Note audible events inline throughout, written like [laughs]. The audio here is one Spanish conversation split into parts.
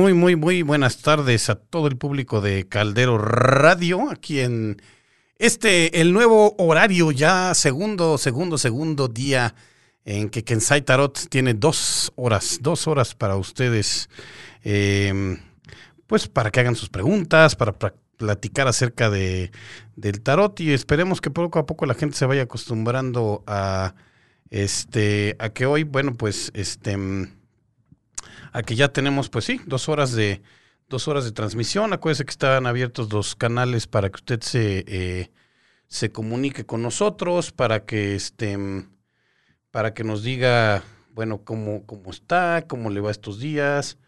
muy, muy, muy, buenas tardes a todo el público de Caldero Radio, aquí en este, el nuevo horario ya, segundo, segundo, segundo día en que Kensai Tarot tiene dos horas, dos horas para ustedes, eh, pues para que hagan sus preguntas, para platicar acerca de, del tarot y esperemos que poco a poco la gente se vaya acostumbrando a, este, a que hoy, bueno, pues, este Aquí ya tenemos, pues sí, dos horas de dos horas de transmisión. Acuérdese que están abiertos los canales para que usted se, eh, se comunique con nosotros, para que este, para que nos diga, bueno, cómo, cómo está, cómo le va estos días,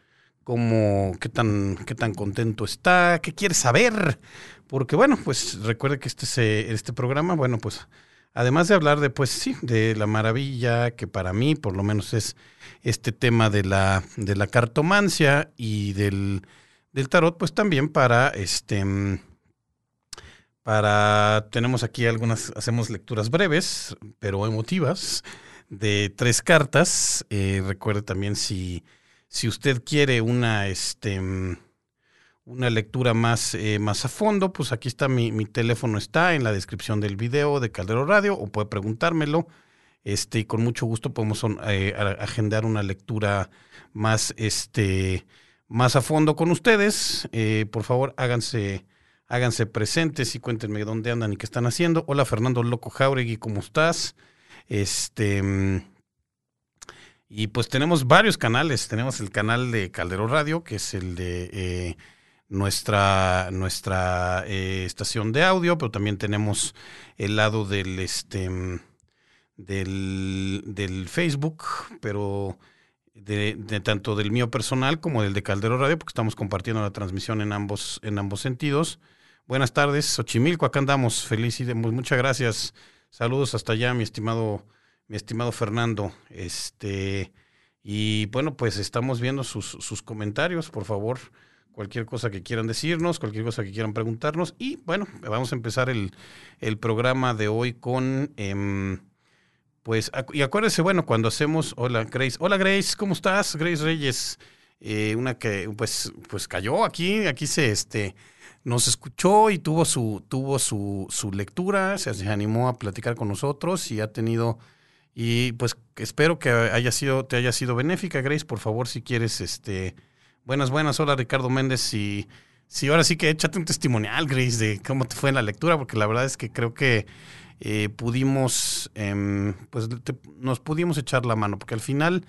cómo, qué tan, qué tan contento está, qué quiere saber. Porque bueno, pues recuerde que este, este programa, bueno, pues además de hablar de, pues sí, de la maravilla que para mí por lo menos es este tema de la, de la cartomancia y del, del tarot, pues también para este para tenemos aquí algunas hacemos lecturas breves pero emotivas de tres cartas. Eh, recuerde también si si usted quiere una este una lectura más, eh, más a fondo, pues aquí está mi, mi, teléfono, está en la descripción del video de Caldero Radio, o puede preguntármelo. Este, y con mucho gusto podemos eh, agendar una lectura más, este, más a fondo con ustedes. Eh, por favor, háganse, háganse presentes y cuéntenme dónde andan y qué están haciendo. Hola Fernando Loco Jauregui, ¿cómo estás? Este. Y pues tenemos varios canales. Tenemos el canal de Caldero Radio, que es el de nuestra, nuestra eh, estación de audio, pero también tenemos el lado del, este, del, del Facebook, pero de, tanto del mío personal como del de Caldero Radio, porque estamos compartiendo la transmisión en ambos, en ambos sentidos. Buenas tardes, Xochimilco, acá andamos, feliz y muchas gracias. Saludos hasta allá, mi estimado, mi estimado Fernando. Este, y bueno, pues estamos viendo sus, sus comentarios, por favor cualquier cosa que quieran decirnos, cualquier cosa que quieran preguntarnos. Y bueno, vamos a empezar el, programa de hoy con, em, pues, y acuérdense, bueno, cuando hacemos, hola Grace, hola Grace, ¿cómo estás? Grace Reyes, eh, una que pues, pues cayó aquí, aquí se, este, nos escuchó y tuvo su, tuvo su, su lectura, se, se animó a platicar con nosotros y ha tenido, y pues espero que haya sido, te haya sido benéfica, Grace, por favor, si quieres, este, Buenas, buenas. Hola, Ricardo Méndez. Y sí, ahora sí que échate un testimonial, Grace, de cómo te fue en la lectura, porque la verdad es que creo que eh, pudimos, em, pues nos pudimos echar la mano, porque al final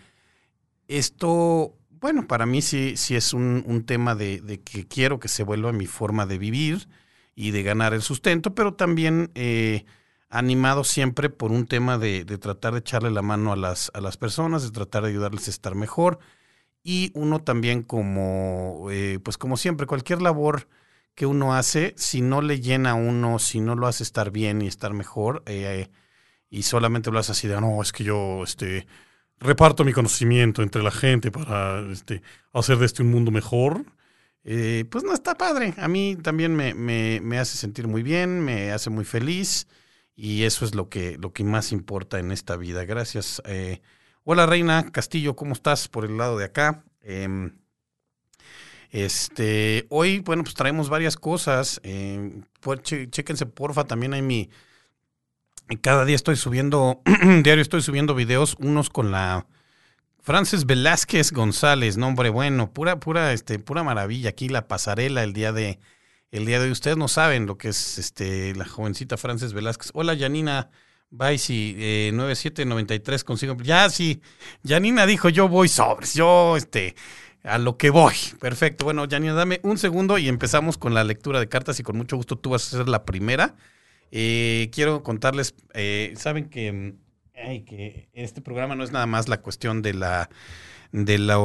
esto, bueno, para mí sí, sí es un, tema de, que quiero que se vuelva mi forma de vivir y de ganar el sustento, pero también eh, animado siempre por un tema de, de, tratar de echarle la mano a las, a las personas, de tratar de ayudarles a estar mejor y uno también como, eh, pues como siempre, cualquier labor que uno hace, si no le llena a uno, si no lo hace estar bien y estar mejor, eh, y solamente lo hace así de, no, es que yo este, reparto mi conocimiento entre la gente para este, hacer de este un mundo mejor, eh, pues no está padre. A mí también me, me, me, hace sentir muy bien, me hace muy feliz, y eso es lo que, lo que más importa en esta vida. Gracias. Hola Reina Castillo, ¿cómo estás por el lado de acá? Em, este, hoy, bueno, pues traemos varias cosas. Eh, pues, chéquense, porfa, también hay mi. Cada día estoy subiendo, [clears throat] diario estoy subiendo videos, unos con la Frances Velázquez González, nombre bueno, pura, pura, este, pura maravilla. Aquí la pasarela el día de, el día de hoy. Ustedes no saben lo que es este, la jovencita Frances Velázquez. Hola, Janina Vice eh, 9793 consigo. Ya sí, Janina dijo yo voy sobres, yo este, a lo que voy. Perfecto. Bueno, Janina, dame un segundo y empezamos con la lectura de cartas y con mucho gusto tú vas a ser la primera. Eh, quiero contarles, eh, saben que, que este programa no es nada más la cuestión de la de la,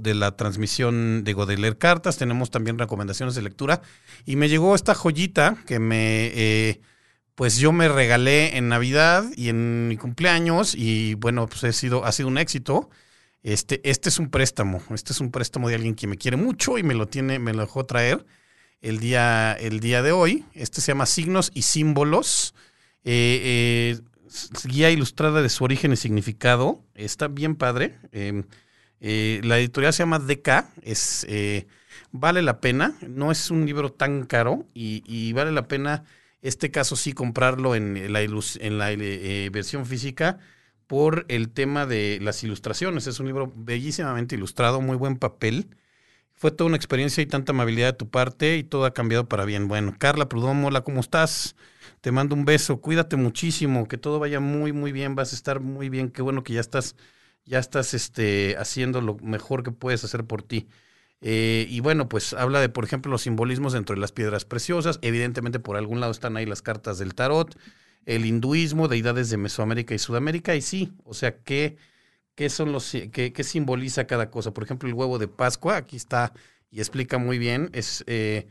de la transmisión de Godeler Cartas, tenemos también recomendaciones de lectura y me llegó esta joyita que me eh, pues yo me regalé en Navidad y en mi cumpleaños y bueno, pues sido, ha sido un éxito. Este, este es un préstamo, este es un préstamo de alguien que me quiere mucho y me lo tiene, me lo dejó traer el día, el día de hoy. Este se llama Signos y Símbolos. Eh, eh, guía ilustrada de su origen y significado. Está bien padre. Em, Eh, la editorial se llama DK, es, eh, vale la pena, no es un libro tan caro y, vale la pena, este caso sí, comprarlo en la, la eh, versión física por el tema de las ilustraciones. Es un libro bellísimamente ilustrado, muy buen papel. Fue toda una experiencia y tanta amabilidad de tu parte y todo ha cambiado para bien. Bueno, Carla Prudón, hola, ¿cómo estás? Te mando un beso, cuídate muchísimo, que todo vaya muy, muy bien, vas a estar muy bien, qué bueno que ya estás ya estás este, haciendo lo mejor que puedes hacer por ti. Eh, y bueno, pues habla de, por ejemplo, los simbolismos dentro de las piedras preciosas. Evidentemente, por algún lado están ahí las cartas del tarot, el hinduismo, deidades de Mesoamérica y Sudamérica. Y sí, o sea, ¿qué, qué son los, qué, qué simboliza cada cosa? Por ejemplo, el huevo de Pascua, aquí está y explica muy bien. Es, eh,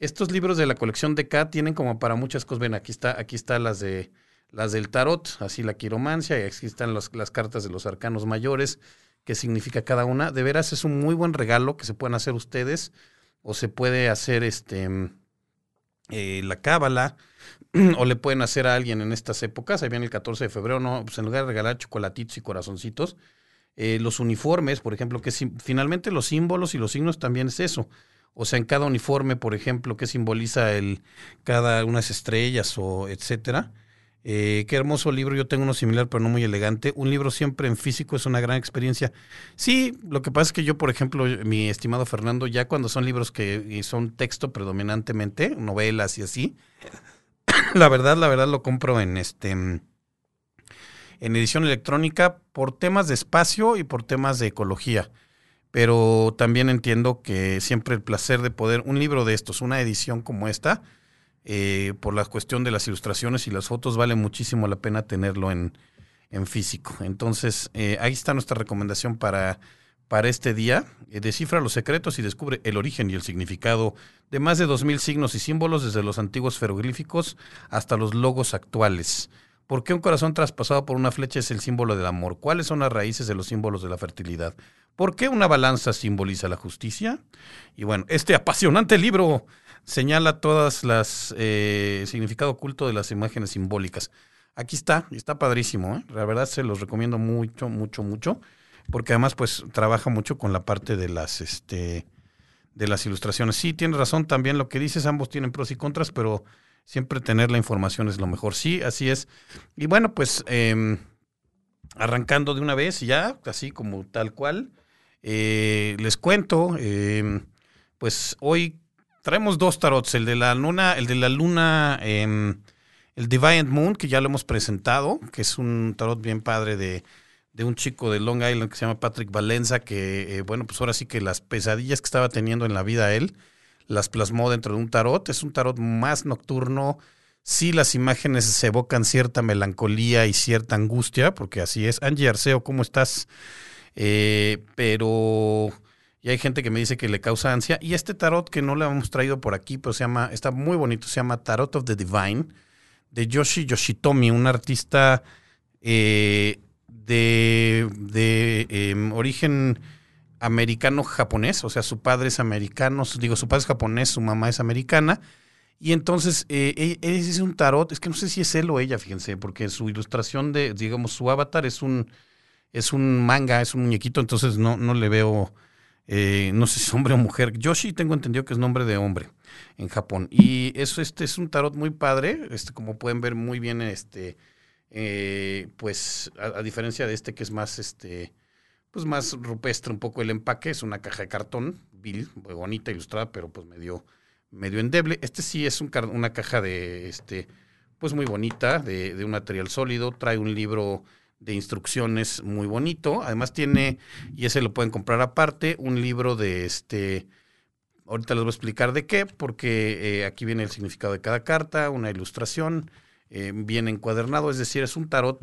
estos libros de la colección de K tienen como para muchas cosas. Ven, aquí está, aquí está las de las del tarot, así la quiromancia, y aquí están las cartas de los arcanos mayores, qué significa cada una. De veras es un muy buen regalo que se pueden hacer ustedes, o se puede hacer este eh, la cábala, [clears throat] o le pueden hacer a alguien en estas épocas, ahí viene el 14 de febrero, no, pues en lugar de regalar chocolatitos y corazoncitos, eh, los uniformes, por ejemplo, que finalmente los símbolos y los signos también es eso. O sea, en cada uniforme, por ejemplo, que simboliza el cada unas estrellas o etcétera. Eh, qué hermoso libro, yo tengo uno similar, pero no muy elegante. Un libro siempre en físico es una gran experiencia. Sí, lo que pasa es que yo, por ejemplo, mi estimado Fernando, ya cuando son libros que son texto predominantemente, novelas y así, [coughs] la verdad, la verdad lo compro en este en edición electrónica por temas de espacio y por temas de ecología. Pero también entiendo que siempre el placer de poder, un libro de estos, una edición como esta, eh, por la cuestión de las ilustraciones y las fotos, vale muchísimo la pena tenerlo en, físico. Entonces, eh, ahí está nuestra recomendación para, para este día. Eh, descifra los secretos y descubre el origen y el significado de más de 2.000 signos y símbolos, desde los antiguos jeroglíficos hasta los logos actuales. ¿Por qué un corazón traspasado por una flecha es el símbolo del amor? ¿Cuáles son las raíces de los símbolos de la fertilidad? ¿Por qué una balanza simboliza la justicia? Y bueno, este apasionante libro señala todas las eh, significado oculto de las imágenes simbólicas. Aquí está, está padrísimo, ¿eh? la verdad se los recomiendo mucho, mucho, mucho, porque además pues trabaja mucho con la parte de las, este, de las ilustraciones. Sí, tienes razón también lo que dices, ambos tienen pros y contras, pero siempre tener la información es lo mejor. Sí, así es. Y bueno, pues em, arrancando de una vez ya, así como tal cual, eh, les cuento, em, pues hoy Traemos dos tarots, el de la luna, el de la luna, em, el Divine Moon, que ya lo hemos presentado, que es un tarot bien padre de, un chico de Long Island que se llama Patrick Valenza, que, eh, bueno, pues ahora sí que las pesadillas que estaba teniendo en la vida él, las plasmó dentro de un tarot. Es un tarot más nocturno. Sí, las imágenes se evocan cierta melancolía y cierta angustia, porque así es. Angie Arceo, ¿cómo estás? Eh, pero y hay gente que me dice que le causa ansia. Y este tarot que no le hemos traído por aquí, pero se llama, está muy bonito, se llama Tarot of the Divine, de Yoshi Yoshitomi, un artista eh, de, em, origen americano-japonés, o sea, su padre es americano, digo, su padre es japonés, su mamá es americana. Y entonces, eh, e, es un tarot, es que no sé si es él o ella, fíjense, porque su ilustración de, digamos, su avatar es un, es un manga, es un muñequito, entonces no, no le veo eh, no sé si es hombre o mujer. Yoshi tengo entendido que es nombre de hombre en Japón. Y eso, este es un tarot muy padre, este, como pueden ver muy bien, este, eh, pues, a, diferencia de este que es más, este, pues más rupestre un poco el empaque, es una caja de cartón, vil, muy bonita, ilustrada, pero pues medio, medio endeble. Este sí es un, una caja de, este, pues muy bonita, de, de un material sólido, trae un libro de instrucciones muy bonito. Además tiene, y ese lo pueden comprar aparte, un libro de este, ahorita les voy a explicar de qué, porque eh, aquí viene el significado de cada carta, una ilustración, eh, viene encuadernado, es decir, es un tarot,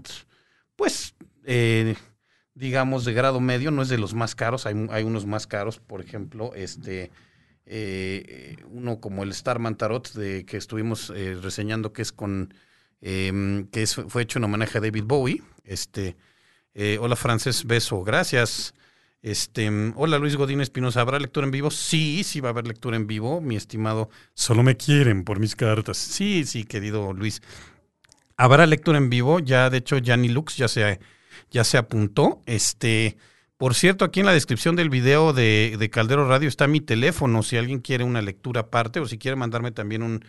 pues, eh, digamos, de grado medio, no es de los más caros, hay, hay unos más caros, por ejemplo, este... uno como el Starman Tarot de que estuvimos reseñando que es con Em, que fue hecho en homenaje a David Bowie. Este, eh, hola Frances, beso, gracias. Este, hola Luis Godín Espinosa, ¿habrá lectura en vivo? Sí, sí va a haber lectura en vivo, mi estimado. Solo me quieren por mis cartas. Sí, sí, querido Luis. Habrá lectura en vivo, ya de hecho Yanni Lux ya se, ya se apuntó. Este, Por cierto, aquí en la descripción del video de, de, Caldero Radio está mi teléfono, si alguien quiere una lectura aparte o si quiere mandarme también un,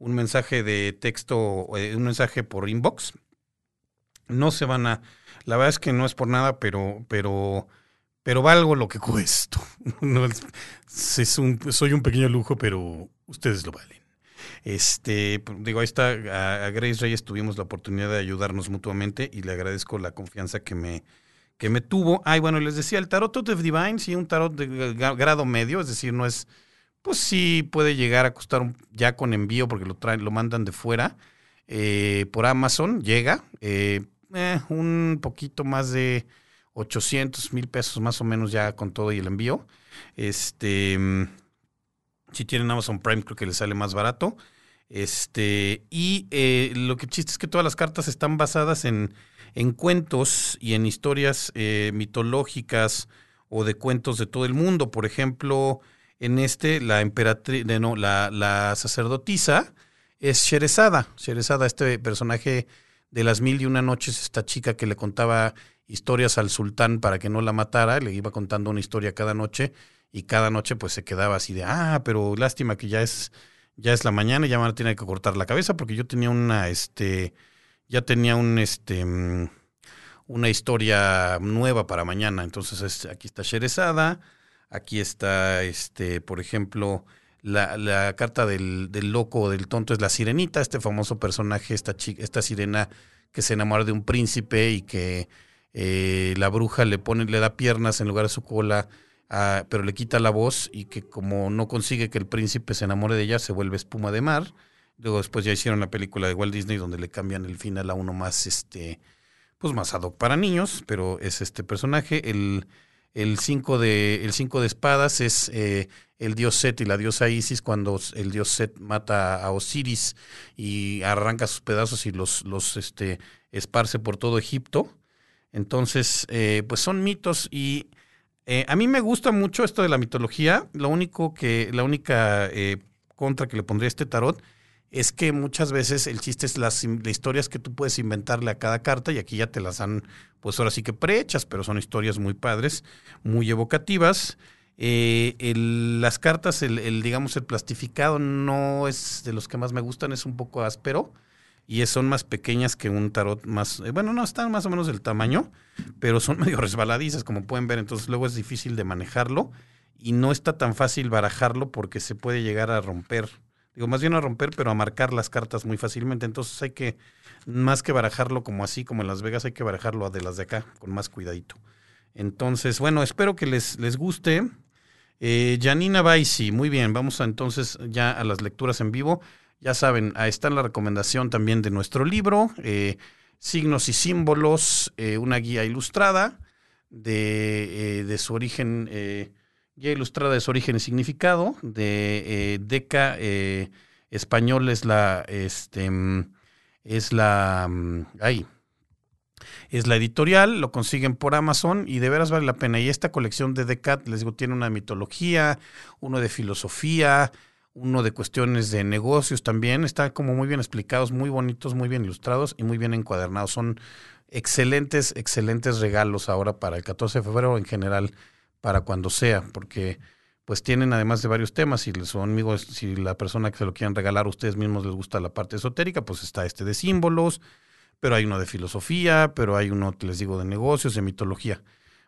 un mensaje de texto, eh, un mensaje por inbox. No se van a, la verdad es que no es por nada, pero, pero, pero valgo lo que cuesto. [laughs] Es, un, soy un pequeño lujo, pero ustedes lo valen. Este, digo, ahí está, a, a, Grace Reyes tuvimos la oportunidad de ayudarnos mutuamente y le agradezco la confianza que me, que me tuvo. Ay, bueno, les decía, el tarot of Divine, sí, un tarot de grado medio, es decir, no es, pues sí puede llegar a costar un, ya con envío porque lo traen, lo mandan de fuera. Eh, por Amazon llega eh, eh, un poquito más de 800 mil pesos más o menos ya con todo y el envío. Este, mm, si tienen Amazon Prime creo que les sale más barato. Este, y eh, lo que chiste es que todas las cartas están basadas en, en cuentos y en historias eh, mitológicas o de cuentos de todo el mundo. Por ejemplo, en este, la emperatriz, no, la, la sacerdotisa es Sherezada. Sherezada, este personaje de las mil y una noches, esta chica que le contaba historias al sultán para que no la matara, le iba contando una historia cada noche y cada noche pues se quedaba así de, ah, pero lástima que ya es, ya es la mañana y ya me tiene que cortar la cabeza porque yo tenía una, este, ya tenía un, este, mm, una historia nueva para mañana. Entonces aquí está Sherezada, aquí está, este, por ejemplo, la, carta del, del, loco o del tonto es la sirenita, este famoso personaje, esta, chica, esta sirena que se enamora de un príncipe y que eh, la bruja le pone, le da piernas en lugar de su cola, ah, pero le quita la voz y que como no consigue que el príncipe se enamore de ella, se vuelve espuma de mar. Luego después ya hicieron la película de Walt Disney donde le cambian el final a uno más, este, pues más ad hoc para niños, pero es este personaje. El, el cinco de, el cinco de espadas es eh, el dios Set y la diosa Isis cuando el dios Set mata a Osiris y arranca sus pedazos y los, los este, esparce por todo Egipto. Entonces, eh, pues son mitos y eh, a mí me gusta mucho esto de la mitología. Lo único que, la única contra que le pondría este tarot es que muchas veces el chiste es las, historias que tú puedes inventarle a cada carta y aquí ya te las dan, pues ahora sí que prehechas, pero son historias muy padres, muy evocativas. Eh, las cartas, el, digamos, el plastificado no es de los que más me gustan, es un poco áspero y son más pequeñas que un tarot más, eh, bueno, no, están más o menos del tamaño, pero son [laughs] medio resbaladizas, como pueden ver, entonces luego es difícil de manejarlo y no está tan fácil barajarlo porque se puede llegar a romper digo, más bien a romper, pero a marcar las cartas muy fácilmente. Entonces hay que, más que barajarlo como así, como en Las Vegas, hay que barajarlo de las de acá, con más cuidadito. Entonces, bueno, espero que les, les guste. Eh, Janina Baisi, muy bien, vamos a, entonces ya a las lecturas en vivo. Ya saben, ahí está la recomendación también de nuestro libro, eh, Signos y Símbolos, eh, una guía ilustrada de, de su origen Guía ilustrada de su origen y significado, de eh, Deca eh, Español es la, este, mm, es la, mm, es la editorial, lo consiguen por Amazon y de veras vale la pena. Y esta colección de Deca, les digo, tiene una mitología, uno de filosofía, uno de cuestiones de negocios también. Está como muy bien explicados, muy bonitos, muy bien ilustrados y muy bien encuadernados. Son excelentes, excelentes regalos ahora para el 14 de febrero en general para cuando sea, porque pues tienen además de varios temas, si son amigos, si la persona que se lo quieran regalar a ustedes mismos les gusta la parte esotérica, pues está este de símbolos, pero hay uno de filosofía, pero hay uno, les digo, de negocios, de mitología.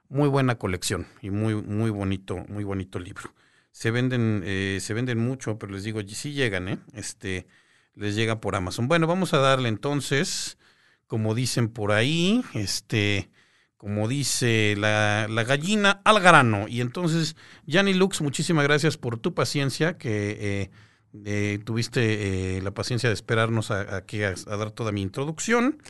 Muy buena colección y muy, muy bonito, muy bonito libro. Se venden, eh, se venden mucho, pero les digo, sí llegan, ¿eh? Este, les llega por Amazon. Bueno, vamos a darle entonces, como dicen por ahí, este, como dice la, gallina, al grano. Y entonces, Yanni Lux, muchísimas gracias por tu paciencia, que eh, eh, tuviste eh, la paciencia de esperarnos a, a, dar toda mi introducción.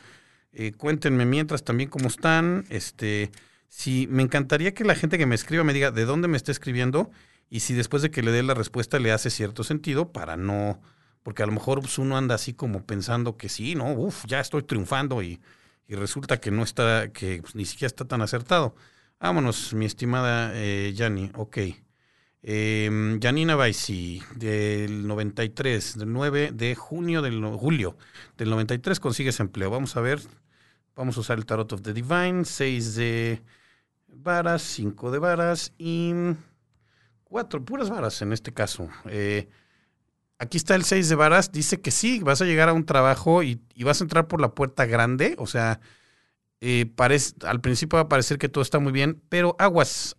cuéntenme mientras también cómo están. Este, si me encantaría que la gente que me escriba me diga de dónde me está escribiendo y si después de que le dé la respuesta le hace cierto sentido para no, porque a lo mejor pues, uno anda así como pensando que sí, no, uff, ya estoy triunfando y y resulta que no está, que pues, ni siquiera está tan acertado. Vámonos, mi estimada eh, Yani, ok. Eh, Janina Baisi, del 93, del 9 de junio del julio del 93 consigues empleo. Vamos a ver, vamos a usar el Tarot of the Divine, 6 de varas, cinco de varas y cuatro, puras varas en este caso. Eh, aquí está el seis de varas, dice que sí, vas a llegar a un trabajo y, vas a entrar por la puerta grande, o sea, eh, parece, al principio va a parecer que todo está muy bien, pero aguas,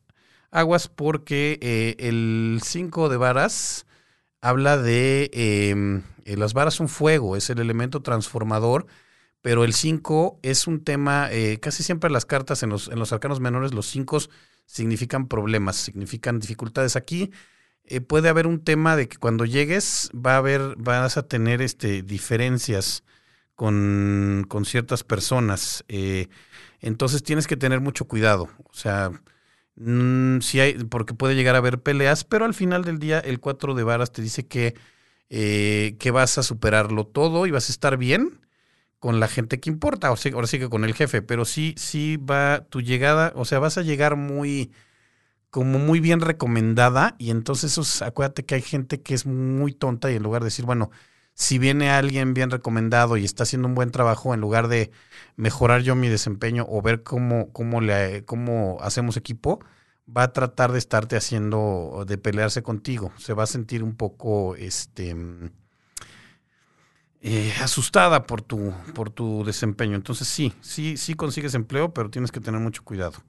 aguas porque eh, el cinco de varas habla de em, las varas son fuego, es el elemento transformador pero el 5 es un tema, eh, casi siempre las cartas en los, en los arcanos menores, los 5 significan problemas, significan dificultades. Aquí eh, puede haber un tema de que cuando llegues va a haber, vas a tener este, diferencias con, con ciertas personas. Eh, entonces tienes que tener mucho cuidado. O sea, mm, si hay, porque puede llegar a haber peleas, pero al final del día el 4 de varas te dice que, que vas a superarlo todo y vas a estar bien con la gente que importa, o ahora sí que con el jefe, pero sí, sí va tu llegada, o sea, vas a llegar muy, como muy bien recomendada y entonces eso, acuérdate que hay gente que es muy tonta y en lugar de decir, bueno, si viene alguien bien recomendado y está haciendo un buen trabajo, en lugar de mejorar yo mi desempeño o ver cómo, cómo, le, cómo hacemos equipo, va a tratar de estarte haciendo, de pelearse contigo. Se va a sentir un poco, este, eh, asustada por tu, por tu desempeño. Entonces sí, sí, sí consigues empleo, pero tienes que tener mucho cuidado.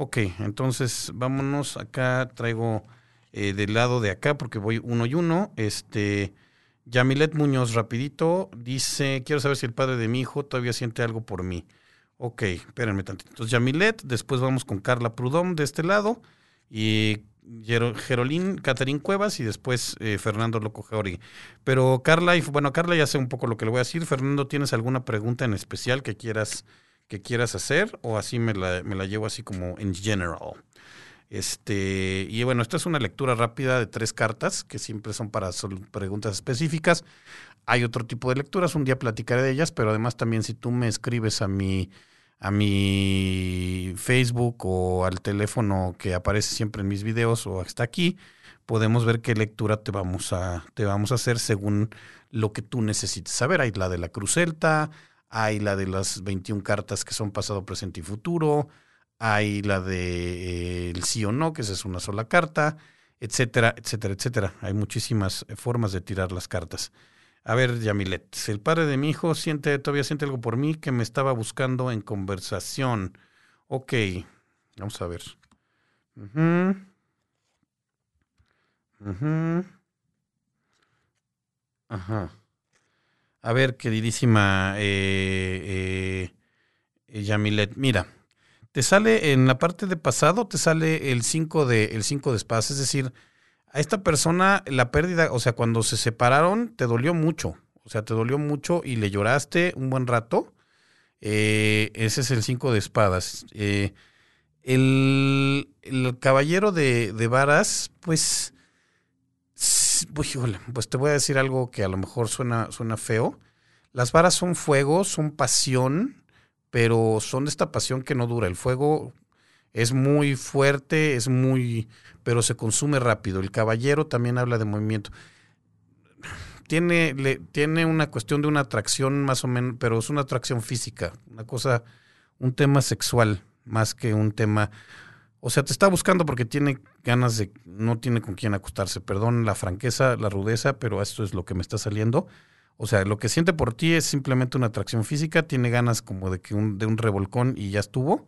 Ok, entonces vámonos. Acá traigo eh, del lado de acá, porque voy uno y uno. Este, Yamilet Muñoz, rapidito, dice, quiero saber si el padre de mi hijo todavía siente algo por mí. Ok, espérenme tantito. Entonces Yamilet, después vamos con Carla Prudom de este lado. Y Gerolín, Caterín Cuevas y después eh, Fernando Loco Jauregui. Pero Carla, y, bueno, Carla ya sé un poco lo que le voy a decir. Fernando, ¿tienes alguna pregunta en especial que quieras, que quieras hacer? O así me la, me la llevo así como en general. Este, y bueno, esta es una lectura rápida de tres cartas que siempre son para preguntas específicas. Hay otro tipo de lecturas, un día platicaré de ellas, pero además también si tú me escribes a mi a mi Facebook o al teléfono que aparece siempre en mis videos o hasta aquí, podemos ver qué lectura te vamos a, te vamos a hacer según lo que tú necesites saber. Hay la de la Cruz Celta, hay la de las 21 cartas que son pasado, presente y futuro, hay la de eh, el sí o no, que esa es una sola carta, etcétera, etcétera, etcétera. Hay muchísimas formas de tirar las cartas. A ver, Yamilet, el padre de mi hijo siente, todavía siente algo por mí que me estaba buscando en conversación. Ok, vamos a ver. Ajá. A ver, queridísima eh, eh, Yamilet, mira, te sale en la parte de pasado, te sale el 5 de, el cinco de espadas, es decir, a esta persona la pérdida, o sea, cuando se separaron, te dolió mucho. O sea, te dolió mucho y le lloraste un buen rato. Eh, ese es el cinco de espadas. Eh, el, caballero de, varas, pues, pues te voy a decir algo que a lo mejor suena, suena feo. Las varas son fuego, son pasión, pero son de esta pasión que no dura. El fuego es muy fuerte, es muy, pero se consume rápido. El caballero también habla de movimiento. Tiene, le, tiene una cuestión de una atracción más o menos, pero es una atracción física, una cosa, un tema sexual, más que un tema. O sea, te está buscando porque tiene ganas de, no tiene con quién acostarse. Perdón la franqueza, la rudeza, pero esto es lo que me está saliendo. O sea, lo que siente por ti es simplemente una atracción física, tiene ganas como de que un, de un revolcón y ya estuvo.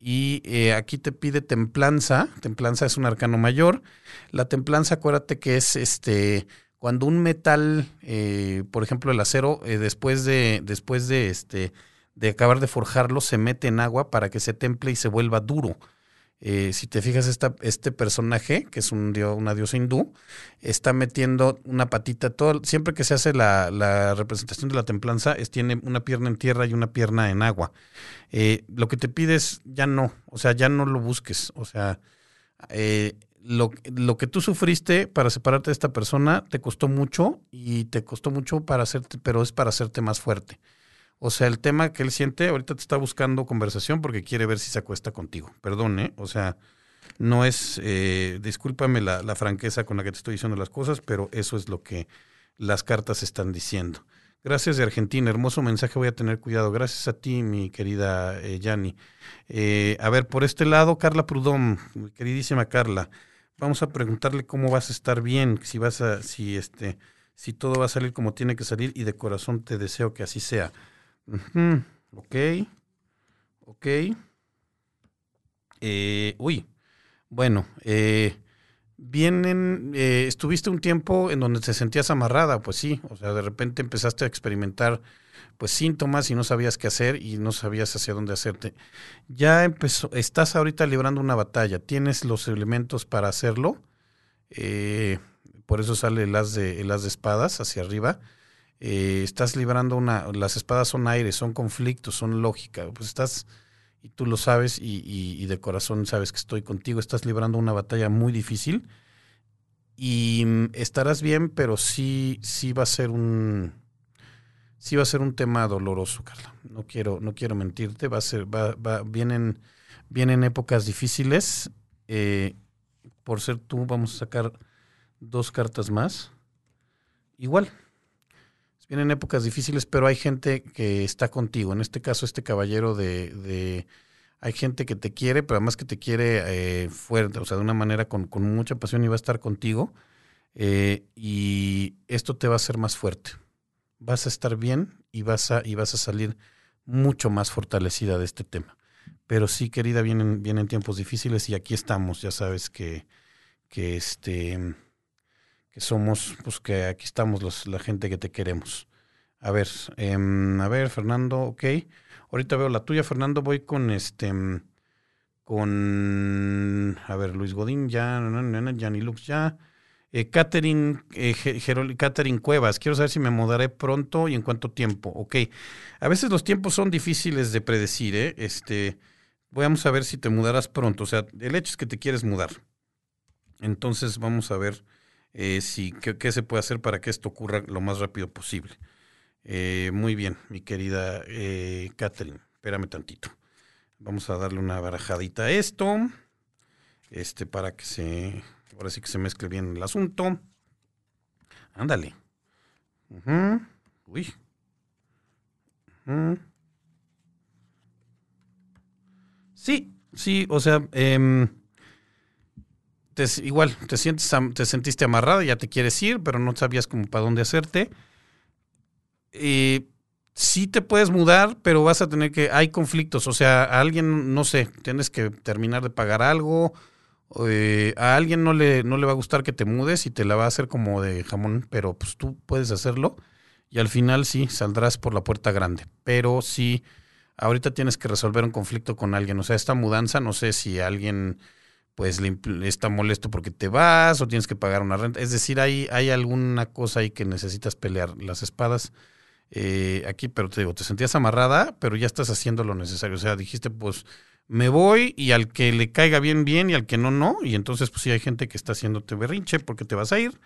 Y eh, aquí te pide templanza. Templanza es un arcano mayor. La templanza, acuérdate que es este cuando un metal, eh, por ejemplo el acero, eh, después de después de este de acabar de forjarlo, se mete en agua para que se temple y se vuelva duro. Eh, si te fijas, este personaje, que es un dios, una diosa hindú, está metiendo una patita, todo, siempre que se hace la, representación de la templanza, es, tiene una pierna en tierra y una pierna en agua. Eh, lo que te pides, ya no, o sea, ya no lo busques, o sea, eh, lo, lo, que tú sufriste para separarte de esta persona te costó mucho y te costó mucho para hacerte, pero es para hacerte más fuerte. O sea, el tema que él siente, ahorita te está buscando conversación porque quiere ver si se acuesta contigo. Perdón, ¿eh? O sea, no es, eh, discúlpame la, la, franqueza con la que te estoy diciendo las cosas, pero eso es lo que las cartas están diciendo. Gracias de Argentina, hermoso mensaje, voy a tener cuidado. Gracias a ti, mi querida eh, Yanni. Eh, a ver, por este lado, Carla Prudón, queridísima Carla, vamos a preguntarle cómo vas a estar bien, si vas a, si este, si todo va a salir como tiene que salir y de corazón te deseo que así sea. Ok, ok. Eh, uy, bueno, eh, vienen, eh, estuviste un tiempo en donde te sentías amarrada, pues sí, o sea, de repente empezaste a experimentar pues síntomas y no sabías qué hacer y no sabías hacia dónde hacerte. Ya empezó, estás ahorita librando una batalla, tienes los elementos para hacerlo, eh, por eso sale el as de, el de espadas hacia arriba. Eh, estás librando una, las espadas son aire, son conflictos, son lógica, pues estás y tú lo sabes y, de corazón sabes que estoy contigo, estás librando una batalla muy difícil y mm, estarás bien, pero sí, sí va a ser un, sí va a ser un tema doloroso, Carla. No quiero, no quiero mentirte, va a ser, va, va, vienen, vienen épocas difíciles. Eh, por ser tú, vamos a sacar dos cartas más. Igual, Vienen épocas difíciles, pero hay gente que está contigo. En este caso, este caballero de, hay gente que te quiere, pero además que te quiere eh, fuerte, o sea, de una manera con, mucha pasión y va a estar contigo. Eh, y esto te va a hacer más fuerte. Vas a estar bien y vas a, y vas a salir mucho más fortalecida de este tema. Pero sí, querida, vienen, vienen tiempos difíciles y aquí estamos. Ya sabes que, que este que somos, pues que aquí estamos los, la gente que te queremos. A ver, em, a ver, Fernando, ok. Ahorita veo la tuya, Fernando. Voy con este, con, a ver, Luis Godín, ya, Gianni Lux, ya. Eh, Catherine, eh, Catherine Cuevas, quiero saber si me mudaré pronto y en cuánto tiempo. Ok. A veces los tiempos son difíciles de predecir, ¿eh? Este, vamos a ver si te mudarás pronto. O sea, el hecho es que te quieres mudar. Entonces vamos a ver eh, si, qué, se puede hacer para que esto ocurra lo más rápido posible. Eh, muy bien, mi querida eh, Catherine, espérame tantito. Vamos a darle una barajadita a esto, este, para que se, ahora sí que se mezcle bien el asunto. Ándale. Uy. Sí, sí, o sea, eh, igual, te, sientes, te sentiste amarrada, ya te quieres ir, pero no sabías cómo para dónde hacerte. sí te puedes mudar, pero vas a tener que, hay conflictos, o sea, a alguien, no sé, tienes que terminar de pagar algo, eh, a alguien no le, no le va a gustar que te mudes y te la va a hacer como de jamón, pero pues tú puedes hacerlo y al final sí, saldrás por la puerta grande, pero sí, ahorita tienes que resolver un conflicto con alguien, o sea, esta mudanza, no sé si alguien pues le, está molesto porque te vas o tienes que pagar una renta. Es decir, hay, hay alguna cosa ahí que necesitas pelear. Las espadas eh, aquí, pero te digo, te sentías amarrada, pero ya estás haciendo lo necesario. O sea, dijiste, pues me voy y al que le caiga bien, bien y al que no, no. Y entonces, pues sí hay gente que está haciéndote berrinche porque te vas a ir,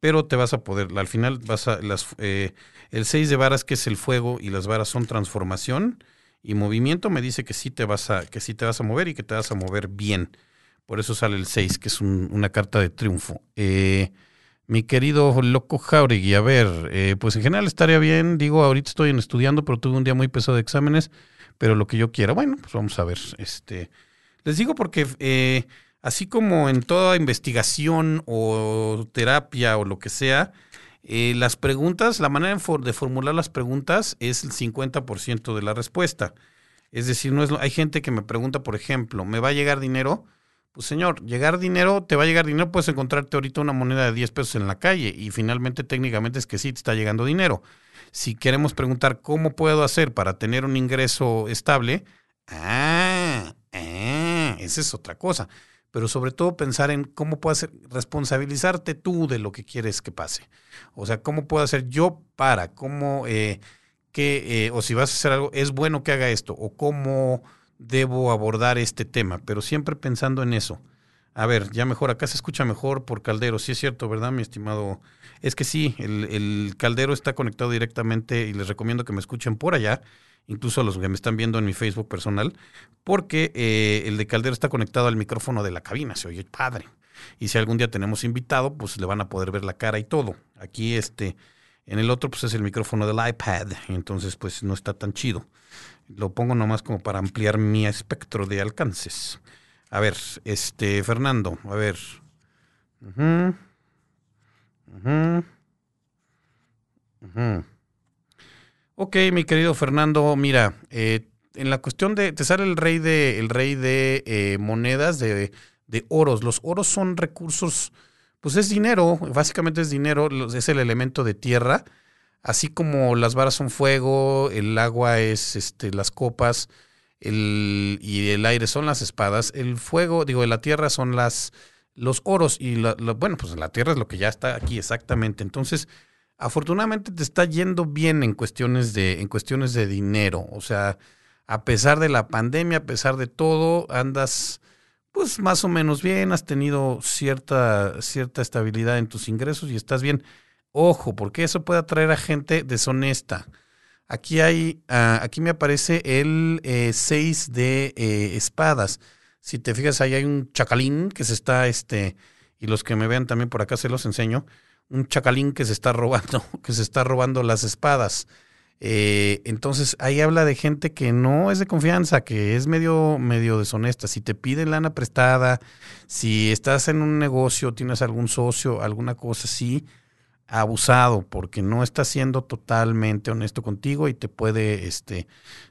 pero te vas a poder. Al final vas a, las, eh, el 6 de varas, que es el fuego, y las varas son transformación y movimiento, me dice que sí te vas a, que sí te vas a mover y que te vas a mover bien. Por eso sale el 6, que es una carta de triunfo. Eh, mi querido Loco Jauregui, a ver, eh, pues en general estaría bien. Digo, ahorita estoy estudiando, pero tuve un día muy pesado de exámenes, pero lo que yo quiera. Bueno, pues vamos a ver. Este, les digo porque eh, así como en toda investigación o terapia o lo que sea, las preguntas, la manera de formular las preguntas es el 50% de la respuesta. Es decir, no es, hay gente que me pregunta, por ejemplo, ¿me va a llegar dinero? Pues señor, llegar dinero, te va a llegar dinero, puedes encontrarte ahorita una moneda de 10 pesos en la calle y finalmente técnicamente es que sí te está llegando dinero. Si queremos preguntar cómo puedo hacer para tener un ingreso estable, ah, ah, esa es otra cosa. Pero sobre todo pensar en cómo puedo hacer, responsabilizarte tú de lo que quieres que pase. O sea, cómo puedo hacer yo para, cómo, eh, que, eh, o si vas a hacer algo, es bueno que haga esto, o cómo debo abordar este tema, pero siempre pensando en eso. A ver, ya mejor, acá se escucha mejor por Caldero, sí es cierto, ¿verdad, mi estimado? Es que sí, el, Caldero está conectado directamente y les recomiendo que me escuchen por allá, incluso a los que me están viendo en mi Facebook personal, porque eh, el de Caldero está conectado al micrófono de la cabina, se oye padre. Y si algún día tenemos invitado, pues le van a poder ver la cara y todo. Aquí este En el otro, pues es el micrófono del iPad, entonces pues no está tan chido. Lo pongo nomás como para ampliar mi espectro de alcances. A ver, este, Fernando, a ver. Ok, mi querido Fernando, mira, eh, en la cuestión de, te sale el rey de, el rey de eh, monedas, de, de, oros. Los oros son recursos, pues es dinero, básicamente es dinero, es el elemento de tierra, así como las varas son fuego, el agua es este, las copas, el, y el aire son las espadas, el fuego, digo, la tierra son las, los oros, y bueno, pues la tierra es lo que ya está aquí exactamente. Entonces, afortunadamente te está yendo bien en cuestiones de, en cuestiones de dinero. O sea, a pesar de la pandemia, a pesar de todo, andas pues más o menos bien, has tenido cierta, cierta estabilidad en tus ingresos y estás bien. Ojo, porque eso puede atraer a gente deshonesta. Aquí hay, ah, aquí me aparece el 6 eh, de eh, espadas. Si te fijas, ahí hay un chacalín que se está, este, y los que me vean también por acá se los enseño, un chacalín que se está robando, [laughs] que se está robando las espadas. Eh, entonces ahí habla de gente que no es de confianza, que es medio, medio deshonesta. Si te piden lana prestada, si estás en un negocio, tienes algún socio, alguna cosa así, abusado, porque no está siendo totalmente honesto contigo y te puede, este,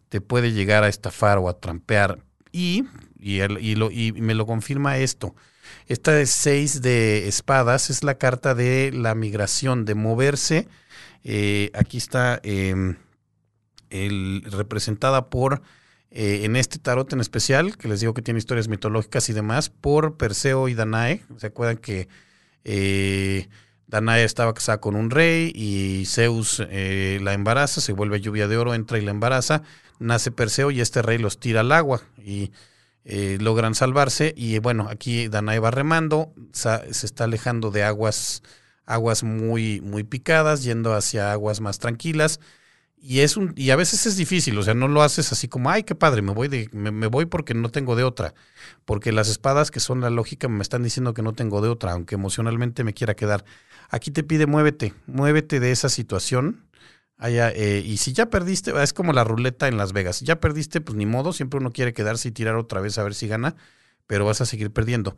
te puede llegar a estafar o a trampear. Y, y, y, me lo confirma esto. Esta de seis de espadas es la carta de la migración, de moverse eh, aquí está em, representada por, eh, en este tarot en especial, que les digo que tiene historias mitológicas y demás, por Perseo y Danae. ¿Se acuerdan que eh, Danae estaba casada con un rey y Zeus la embaraza, se vuelve lluvia de oro, entra y la embaraza, nace Perseo y este rey los tira al agua y logran salvarse y bueno, aquí Danae va remando, se está alejando de aguas aguas muy, muy picadas, yendo hacia aguas más tranquilas. Y es un, y a veces es difícil, o sea, no lo haces así como, ay, qué padre, me voy de, me, voy porque no tengo de otra. Porque las espadas que son la lógica me están diciendo que no tengo de otra, aunque emocionalmente me quiera quedar. Aquí te pide muévete, muévete de esa situación. Allá, eh, y si ya perdiste, es como la ruleta en Las Vegas. Si ya perdiste, pues ni modo, siempre uno quiere quedarse y tirar otra vez a ver si gana, pero vas a seguir perdiendo.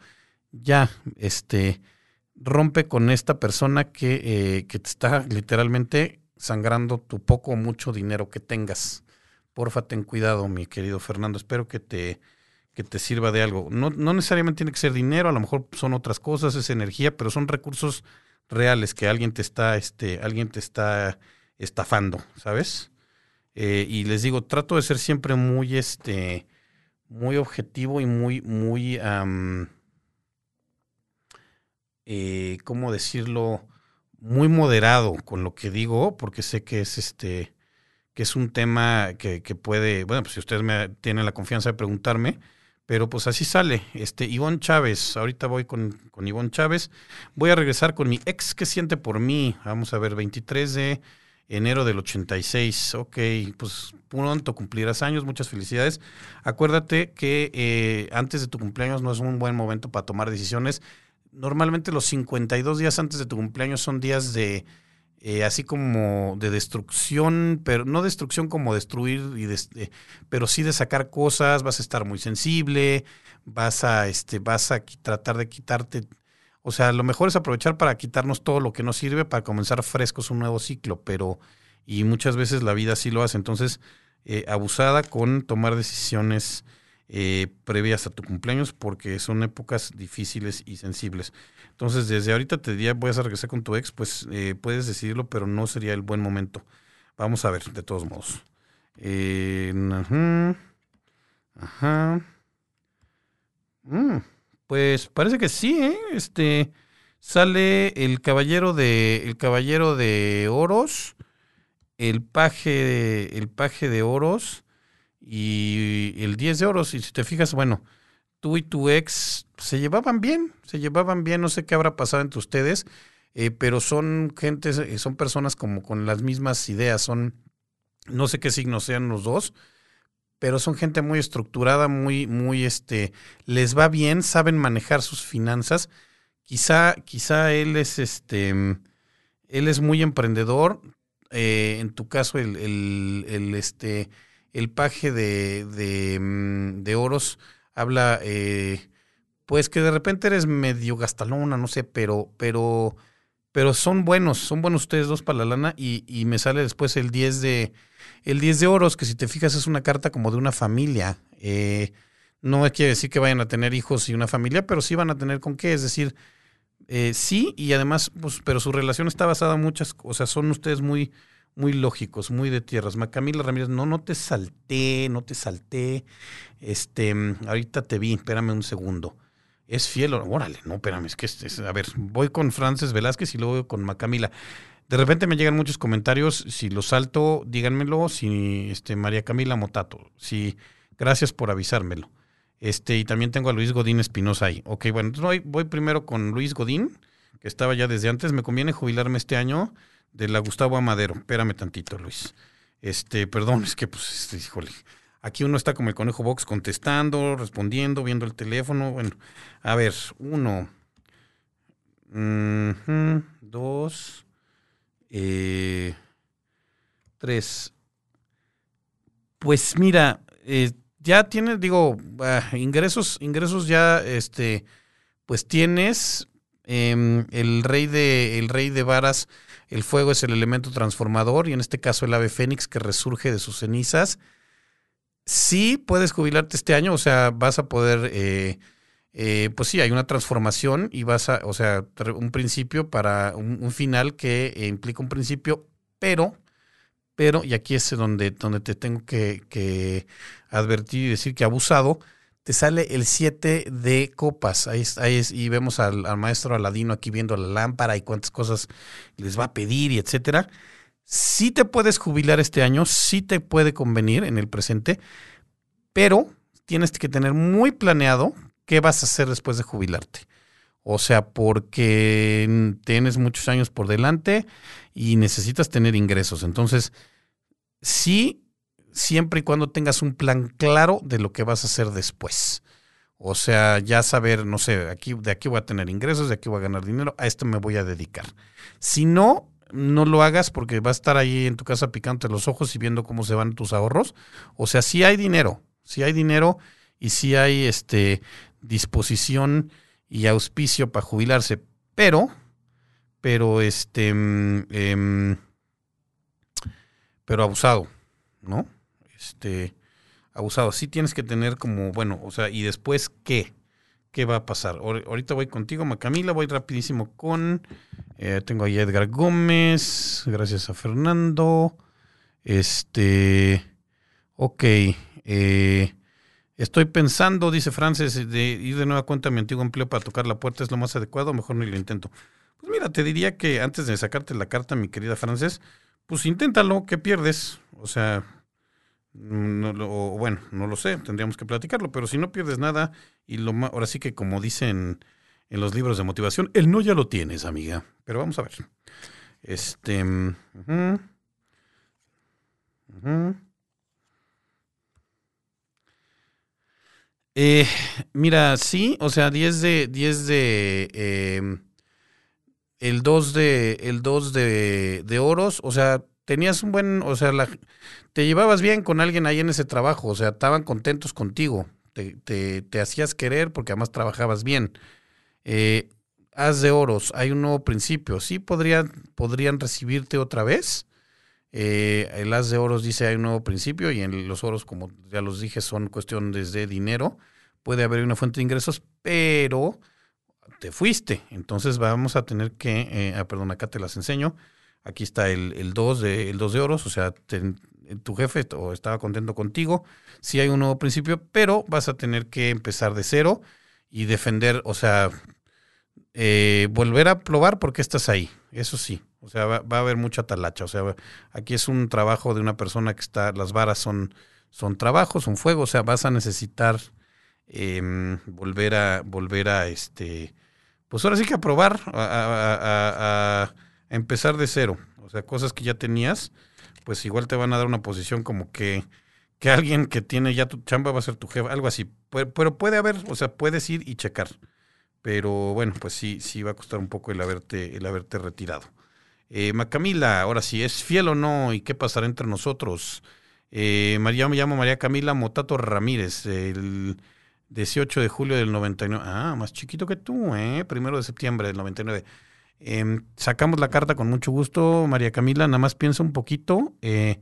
Ya, este, rompe con esta persona que, eh, que te está literalmente sangrando tu poco o mucho dinero que tengas. Porfa, ten cuidado, mi querido Fernando. Espero que te, que te sirva de algo. No, no necesariamente tiene que ser dinero, a lo mejor son otras cosas, es energía, pero son recursos reales que alguien te está, este, alguien te está estafando, ¿sabes? Eh, y les digo, trato de ser siempre muy, este, muy objetivo y muy, muy, eh, ¿cómo decirlo? Muy moderado con lo que digo, porque sé que es este, que es un tema que, que puede, bueno, pues si ustedes me tienen la confianza de preguntarme, pero pues así sale. Este, Ivonne Chávez, ahorita voy con, con Ivonne Chávez. Voy a regresar con mi ex que siente por mí. Vamos a ver, 23 de enero del 86. Ok, pues pronto cumplirás años, muchas felicidades. Acuérdate que eh, antes de tu cumpleaños no es un buen momento para tomar decisiones normalmente los 52 días antes de tu cumpleaños son días de, eh, así como de destrucción, pero no destrucción como destruir, y de, pero sí de sacar cosas, vas a estar muy sensible, vas a, este, vas a tratar de quitarte, o sea, lo mejor es aprovechar para quitarnos todo lo que nos sirve para comenzar frescos un nuevo ciclo, pero, y muchas veces la vida sí lo hace, entonces, eh, abusada con tomar decisiones eh, previas a tu cumpleaños porque son épocas difíciles y sensibles. Entonces, desde ahorita te diría, voy a regresar con tu ex, pues eh, puedes decidirlo, pero no sería el buen momento. Vamos a ver, de todos modos. Eh, ajá. Mm, pues parece que sí, ¿eh? Este sale el caballero de el caballero de oros, el paje el paje de oros y el 10 de oro, si te fijas, bueno, tú y tu ex se llevaban bien, se llevaban bien, no sé qué habrá pasado entre ustedes, eh, pero son gente, eh, son personas como con las mismas ideas, son, no sé qué signos sean los dos, pero son gente muy estructurada, muy, muy, este, les va bien, saben manejar sus finanzas. Quizá, quizá él es, este, Él es muy emprendedor. Eh, en tu caso, el, el, este, el paje de, de, mm, de oros habla, eh, pues que de repente eres medio gastalona, no sé, pero, pero, pero son buenos, son buenos ustedes dos para la lana y, y me sale después el 10 de, el 10 de oros, que si te fijas es una carta como de una familia. Eh, no quiere decir que vayan a tener hijos y una familia, pero sí van a tener con qué, es decir, eh, sí, y además, pues, pero su relación está basada en muchas, o sea, son ustedes muy, muy lógicos, muy de tierras. Camila Ramírez, no, no te salté, no te salté. Este, ahorita te vi, espérame un segundo. Es fiel, órale, no, espérame, es que, es, a ver, voy con Frances Velázquez y luego con Macamila. De repente me llegan muchos comentarios, si los salto, díganmelo, si este, María Camila Motato, si, gracias por avisármelo. Este, y también tengo a Luis Godín Espinosa ahí. Ok, bueno, voy, voy primero con Luis Godín, que estaba ya desde antes. Me conviene jubilarme este año de la Gustavo Amadero. Espérame tantito, Luis. Este, perdón, es que, pues, este, híjole. Aquí uno está como el conejo box contestando, respondiendo, viendo el teléfono. Bueno, a ver, uno, dos, eh, tres. Pues mira, eh, ya tienes, digo, uh, ingresos, ingresos ya, este, pues tienes eh, el rey de, el rey de varas, el fuego es el elemento transformador y en este caso el ave fénix que resurge de sus cenizas. Sí puedes jubilarte este año, o sea, vas a poder, eh, eh, pues sí, hay una transformación y vas a, o sea, un principio para un, final que implica un principio, pero pero, y aquí es donde, donde te tengo que, que advertir y decir que abusado, te sale el 7 de copas. Ahí, ahí es, y vemos al, al, maestro Aladino aquí viendo la lámpara y cuántas cosas les va a pedir y etcétera. Sí te puedes jubilar este año, sí te puede convenir en el presente, pero tienes que tener muy planeado qué vas a hacer después de jubilarte. O sea, porque tienes muchos años por delante y necesitas tener ingresos. Entonces, sí, siempre y cuando tengas un plan claro de lo que vas a hacer después. O sea, ya saber, no sé, aquí, de aquí voy a tener ingresos, de aquí voy a ganar dinero, a esto me voy a dedicar. Si no, no lo hagas porque vas a estar ahí en tu casa picándote los ojos y viendo cómo se van tus ahorros. O sea, sí hay dinero, sí hay dinero y sí hay este disposición y auspicio para jubilarse, pero, pero este, eh, pero abusado, ¿no? Este, abusado. Sí tienes que tener como, bueno, o sea, y después, ¿qué? ¿Qué va a pasar? Ahorita voy contigo, Macamila, voy rapidísimo con, eh, tengo ahí a Edgar Gómez, gracias a Fernando, este, ok, eh, Estoy pensando, dice Frances, de ir de nueva cuenta a mi antiguo empleo para tocar la puerta es lo más adecuado, mejor no lo intento. Pues mira, te diría que antes de sacarte la carta, mi querida Frances, pues inténtalo, ¿qué pierdes? O sea, no bueno, no lo sé, tendríamos que platicarlo, pero si no pierdes nada, y lo más, ahora sí que como dicen en los libros de motivación, el no ya lo tienes, amiga. Pero vamos a ver. Este. -huh, Eh, mira, sí, o sea, 10 de, 10 de, eh, el 2 de, el 2 de, de oros, o sea, tenías un buen, o sea, la, te llevabas bien con alguien ahí en ese trabajo, o sea, estaban contentos contigo, te, te, te hacías querer porque además trabajabas bien. Eh, haz de oros, hay un nuevo principio, sí podrían, podrían recibirte otra vez, eh, el as de oros dice hay un nuevo principio y en los oros, como ya los dije, son cuestiones de dinero. Puede haber una fuente de ingresos, pero te fuiste. Entonces vamos a tener que, eh, ah, perdón, acá te las enseño. Aquí está el 2 de, el dos de oros, o sea, tu jefe o estaba contento contigo. Sí hay un nuevo principio, pero vas a tener que empezar de cero y defender, o sea, eh, volver a probar porque estás ahí. Eso sí. O sea, va, a haber mucha talacha. O sea, aquí es un trabajo de una persona que está, las varas son, son trabajos, son fuego. O sea, vas a necesitar eh, volver a, volver a este, pues ahora sí que a probar, a, empezar de cero. O sea, cosas que ya tenías, pues igual te van a dar una posición como que, que alguien que tiene ya tu chamba va a ser tu jefe, algo así. Pero puede haber, o sea, puedes ir y checar. Pero bueno, pues sí, sí va a costar un poco el haberte, el haberte retirado. Eh, Macamila, ahora sí, ¿es fiel o no? ¿Y qué pasará entre nosotros? Eh, María, me llamo María Camila Motato Ramírez, el 18 de julio del 99. Ah, más chiquito que tú, ¿eh? Primero de septiembre del 99. Em, sacamos la carta con mucho gusto, María Camila. Nada más piensa un poquito. Eh,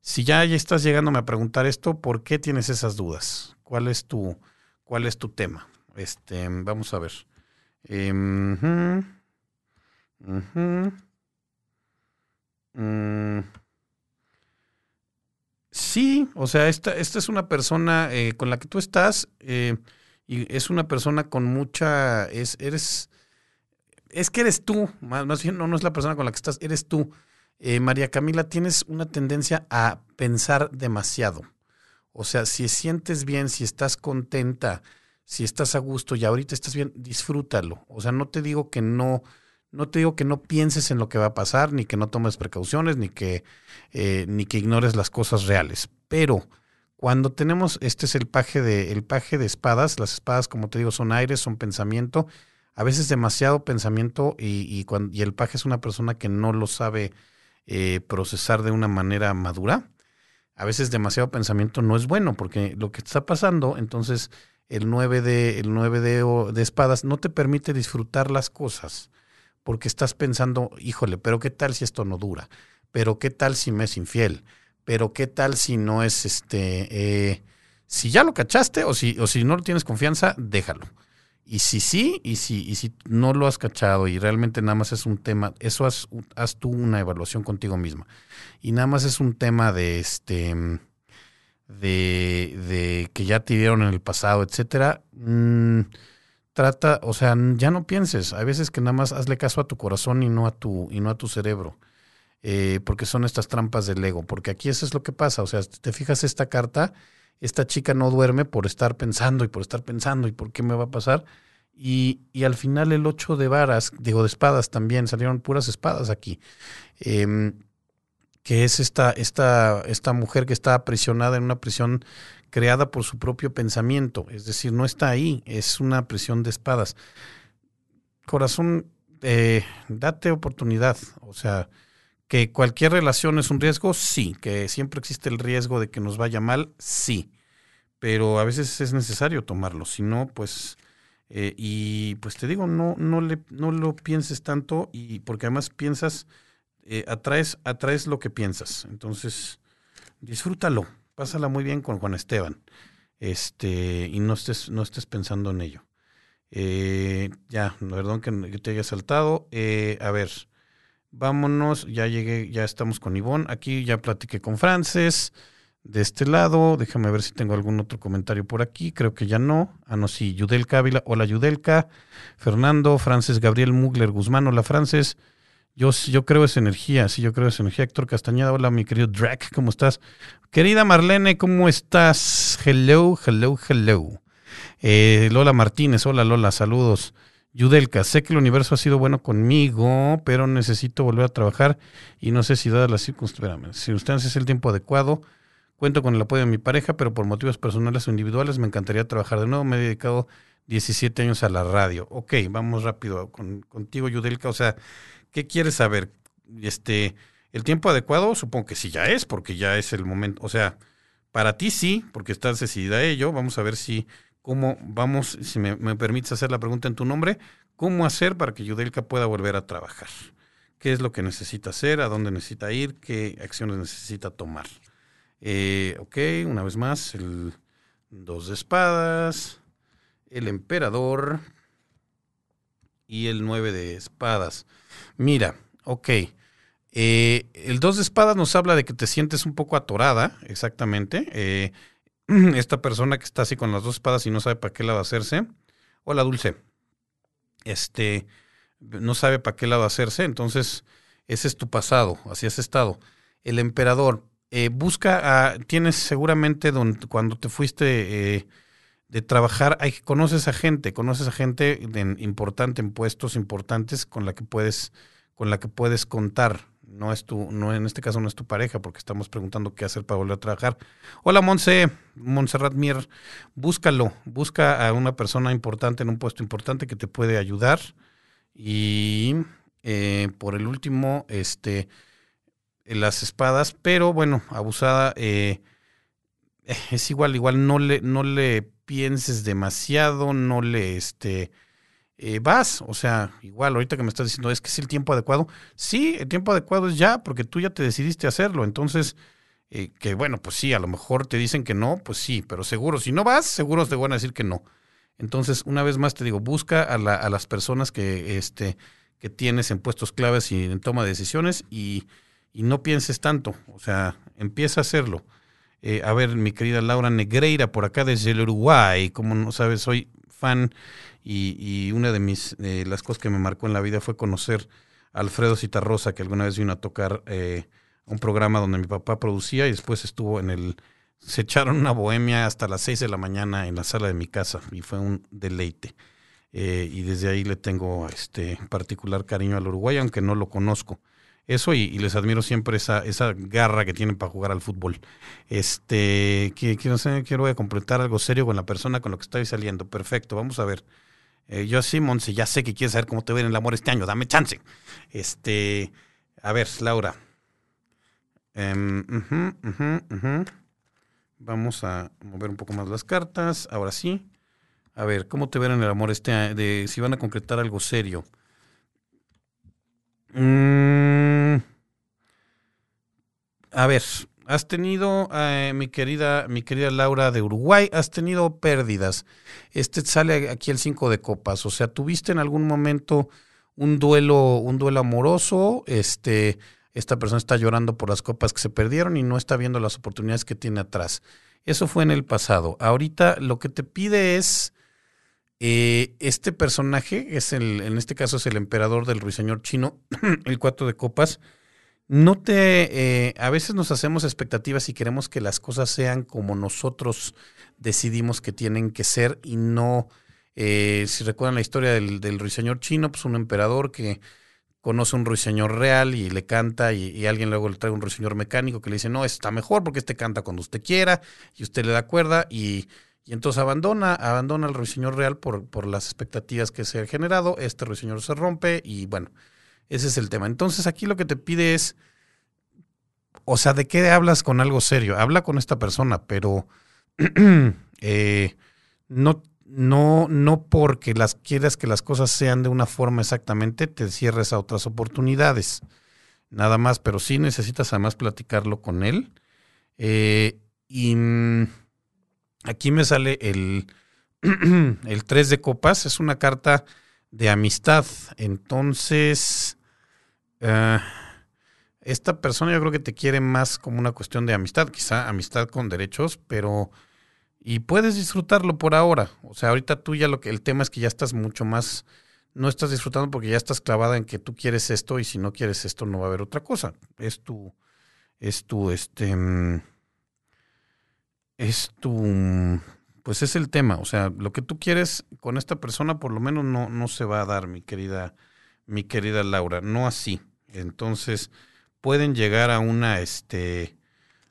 si ya, estás llegándome a preguntar esto, ¿por qué tienes esas dudas? ¿Cuál es tu, cuál es tu tema? Este, vamos a ver. Em, mm. Sí, o sea, esta, esta es una persona eh, con la que tú estás eh, y es una persona con mucha, es, eres, es que eres tú, más, bien no, es la persona con la que estás, eres tú. Eh, María Camila, tienes una tendencia a pensar demasiado. O sea, si sientes bien, si estás contenta, si estás a gusto y ahorita estás bien, disfrútalo. O sea, no te digo que no, no te digo que no pienses en lo que va a pasar, ni que no tomes precauciones, ni que, eh, ni que ignores las cosas reales. Pero cuando tenemos, este es el paje de, el paje de espadas, las espadas, como te digo, son aires, son pensamiento, a veces demasiado pensamiento y, cuando, el paje es una persona que no lo sabe eh, procesar de una manera madura. A veces demasiado pensamiento no es bueno porque lo que está pasando, entonces el 9 de, el 9 de, espadas no te permite disfrutar las cosas porque estás pensando, híjole, pero qué tal si esto no dura, pero qué tal si me es infiel, pero qué tal si no es este, eh, si ya lo cachaste o si, o si no tienes confianza, déjalo. Y si sí, y si, y si no lo has cachado y realmente nada más es un tema, eso haz, haz tú una evaluación contigo misma. Y nada más es un tema de este de, de que ya te dieron en el pasado, etcétera. Mm, trata, o sea, ya no pienses. Hay veces que nada más hazle caso a tu corazón y no a tu, y no a tu cerebro. Eh, porque son estas trampas del ego. Porque aquí eso es lo que pasa. O sea, te fijas esta carta, esta chica no duerme por estar pensando y por estar pensando y por qué me va a pasar. Y, y al final el ocho de varas, digo de espadas también, salieron puras espadas aquí. Eh, que es esta, esta, esta mujer que está aprisionada en una prisión creada por su propio pensamiento, es decir, no está ahí, es una prisión de espadas. Corazón, eh, date oportunidad, o sea, que cualquier relación es un riesgo, sí, que siempre existe el riesgo de que nos vaya mal, sí, pero a veces es necesario tomarlo, si no, pues, eh, y pues te digo, no, no, le, no lo pienses tanto y porque además piensas eh, atraes, atraes lo que piensas. Entonces, disfrútalo, pásala muy bien con Juan Esteban. Este, y no estés, no estés pensando en ello. Eh, ya, perdón que, te haya saltado. A ver, vámonos, ya llegué, ya estamos con Ivonne. Aquí ya platiqué con Frances. De este lado, déjame ver si tengo algún otro comentario por aquí. Creo que ya no. Ah, no, sí, Yudelka Ávila. Hola, Yudelka. Fernando, Frances, Gabriel Mugler Guzmán. Hola, Frances. Yo, yo creo esa energía, sí, yo creo esa energía. Héctor Castañeda, hola, mi querido Drac, ¿cómo estás? Querida Marlene, ¿cómo estás? Hello, hello, hello. Eh, Lola Martínez, hola Lola, saludos. Yudelka, sé que el universo ha sido bueno conmigo, pero necesito volver a trabajar y no sé si dadas las circunstancias es el tiempo adecuado. Cuento con el apoyo de mi pareja, pero por motivos personales o individuales me encantaría trabajar de nuevo. Me he dedicado 17 años a la radio. Ok, vamos rápido con, contigo, Yudelka. O sea, ¿Qué quieres saber? Este, el tiempo adecuado, supongo que sí ya es, porque ya es el momento. O sea, para ti sí, porque estás decidida a ello. Vamos a ver si, cómo, vamos, si me, me permites hacer la pregunta en tu nombre, ¿cómo hacer para que Yudelka pueda volver a trabajar? ¿Qué es lo que necesita hacer? ¿A dónde necesita ir? ¿Qué acciones necesita tomar? Eh, ok, una vez más, el dos de espadas, el emperador y el nueve de espadas. Mira, ok. Eh, el dos de espadas nos habla de que te sientes un poco atorada, exactamente. Eh, [clears throat] esta persona que está así con las dos espadas y no sabe para qué lado hacerse. Hola, Dulce. Este, no sabe para qué lado hacerse, entonces ese es tu pasado, así has estado. El emperador, eh, busca, tienes seguramente cuando te fuiste de trabajar, hay, conoces a gente, conoces a gente importante en puestos importantes con la que puedes, con la que puedes contar. No es tu, no, en este caso no es tu pareja, porque estamos preguntando qué hacer para volver a trabajar. Hola Monse, Montserrat Mier, búscalo, busca a una persona importante en un puesto importante que te puede ayudar. Y eh, por el último, este, las espadas, pero bueno, abusada, eh, es igual, igual no le, no le pienses demasiado, no le, este, eh, vas, o sea, igual ahorita que me estás diciendo, es que es el tiempo adecuado, sí, el tiempo adecuado es ya, porque tú ya te decidiste hacerlo, entonces, que bueno, pues sí, a lo mejor te dicen que no, pues sí, pero seguro, si no vas, seguro te van a decir que no. Entonces, una vez más te digo, busca a, a las personas que, este, que tienes en puestos claves y en toma de decisiones y, no pienses tanto, o sea, empieza a hacerlo. Eh, a ver, mi querida Laura Negreira, por acá desde el Uruguay, como no sabes, soy fan y, una de mis las cosas que me marcó en la vida fue conocer a Alfredo Citarrosa, que alguna vez vino a tocar eh, un programa donde mi papá producía y después estuvo en el... Se echaron una bohemia hasta las 6 de la mañana en la sala de mi casa y fue un deleite. Eh, y desde ahí le tengo este particular cariño al Uruguay, aunque no lo conozco. Eso y, les admiro siempre esa, esa garra que tienen para jugar al fútbol. Este, que, quiero, quiero completar algo serio con la persona con la que estoy saliendo. Perfecto, vamos a ver. Eh, yo sí, Monse, ya sé que quieres saber cómo te ven en el amor este año, dame chance. Este, a ver, Laura. Em, vamos a mover un poco más las cartas. Ahora sí. A ver, ¿cómo te ven en el amor este de si van a concretar algo serio? Mm, a ver, has tenido, eh, mi querida, mi querida Laura de Uruguay, has tenido pérdidas. Este sale aquí el 5 de copas. O sea, tuviste en algún momento un duelo, un duelo amoroso, este, esta persona está llorando por las copas que se perdieron y no está viendo las oportunidades que tiene atrás. Eso fue en el pasado. Ahorita lo que te pide es eh, este personaje es el, en este caso es el emperador del ruiseñor chino, [clears throat] el cuatro de copas. No te, eh, a veces nos hacemos expectativas y queremos que las cosas sean como nosotros decidimos que tienen que ser y no, eh, si recuerdan la historia del, ruiseñor chino, pues un emperador que conoce un ruiseñor real y le canta y, alguien luego le trae un ruiseñor mecánico que le dice, no, está mejor porque este canta cuando usted quiera y usted le da cuerda y y entonces abandona, abandona el ruiseñor real por, por las expectativas que se han generado. Este ruiseñor se rompe y bueno, ese es el tema. Entonces aquí lo que te pide es, o sea, ¿de qué hablas con algo serio? Habla con esta persona, pero [clears throat] eh, no, no, no porque las quieras que las cosas sean de una forma exactamente, te cierres a otras oportunidades. Nada más, pero sí necesitas además platicarlo con él. Eh, y mm, Aquí me sale el, [clears throat] el 3 de copas, es una carta de amistad. Entonces, eh, esta persona yo creo que te quiere más como una cuestión de amistad, quizá amistad con derechos, pero... Y puedes disfrutarlo por ahora. O sea, ahorita tú ya lo que el tema es que ya estás mucho más no estás disfrutando porque ya estás clavada en que tú quieres esto y si no quieres esto no va a haber otra cosa. Es tu es tu este mm, es tu, pues es el tema, o sea, lo que tú quieres con esta persona por lo menos no, no se va a dar, mi querida, mi querida Laura, no así. Entonces, pueden llegar a una, este,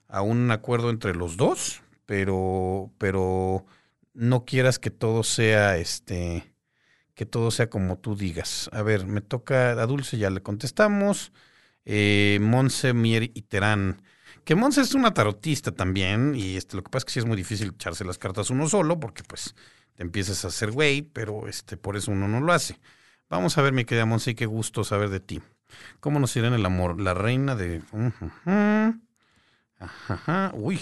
a un acuerdo entre los dos, pero, pero no quieras que todo sea, este, que todo sea como tú digas. A ver, me toca a Dulce, ya le contestamos. Eh, Mier y Terán. Que Monse es una tarotista también, y este, lo que pasa es que sí es muy difícil echarse las cartas uno solo, porque pues te empiezas a hacer güey, pero este, por eso uno no lo hace. Vamos a ver, mi querida Monse, qué gusto saber de ti. ¿Cómo nos irá en el amor? La reina de... Ajá, uy.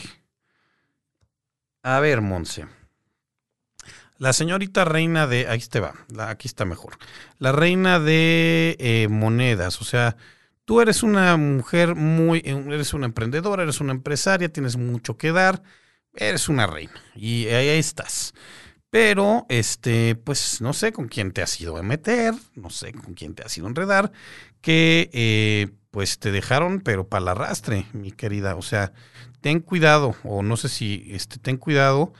A ver, Monse. La señorita reina de... Ahí te va, aquí está mejor. La reina de eh, monedas, o sea, Tú eres una mujer muy, eres una emprendedora, eres una empresaria, tienes mucho que dar, eres una reina y ahí estás. Pero, este, pues no sé con quién te has ido a meter, no sé con quién te has ido a enredar, que eh, pues te dejaron, pero para el arrastre, mi querida. O sea, ten cuidado, o no sé si, este, ten cuidado.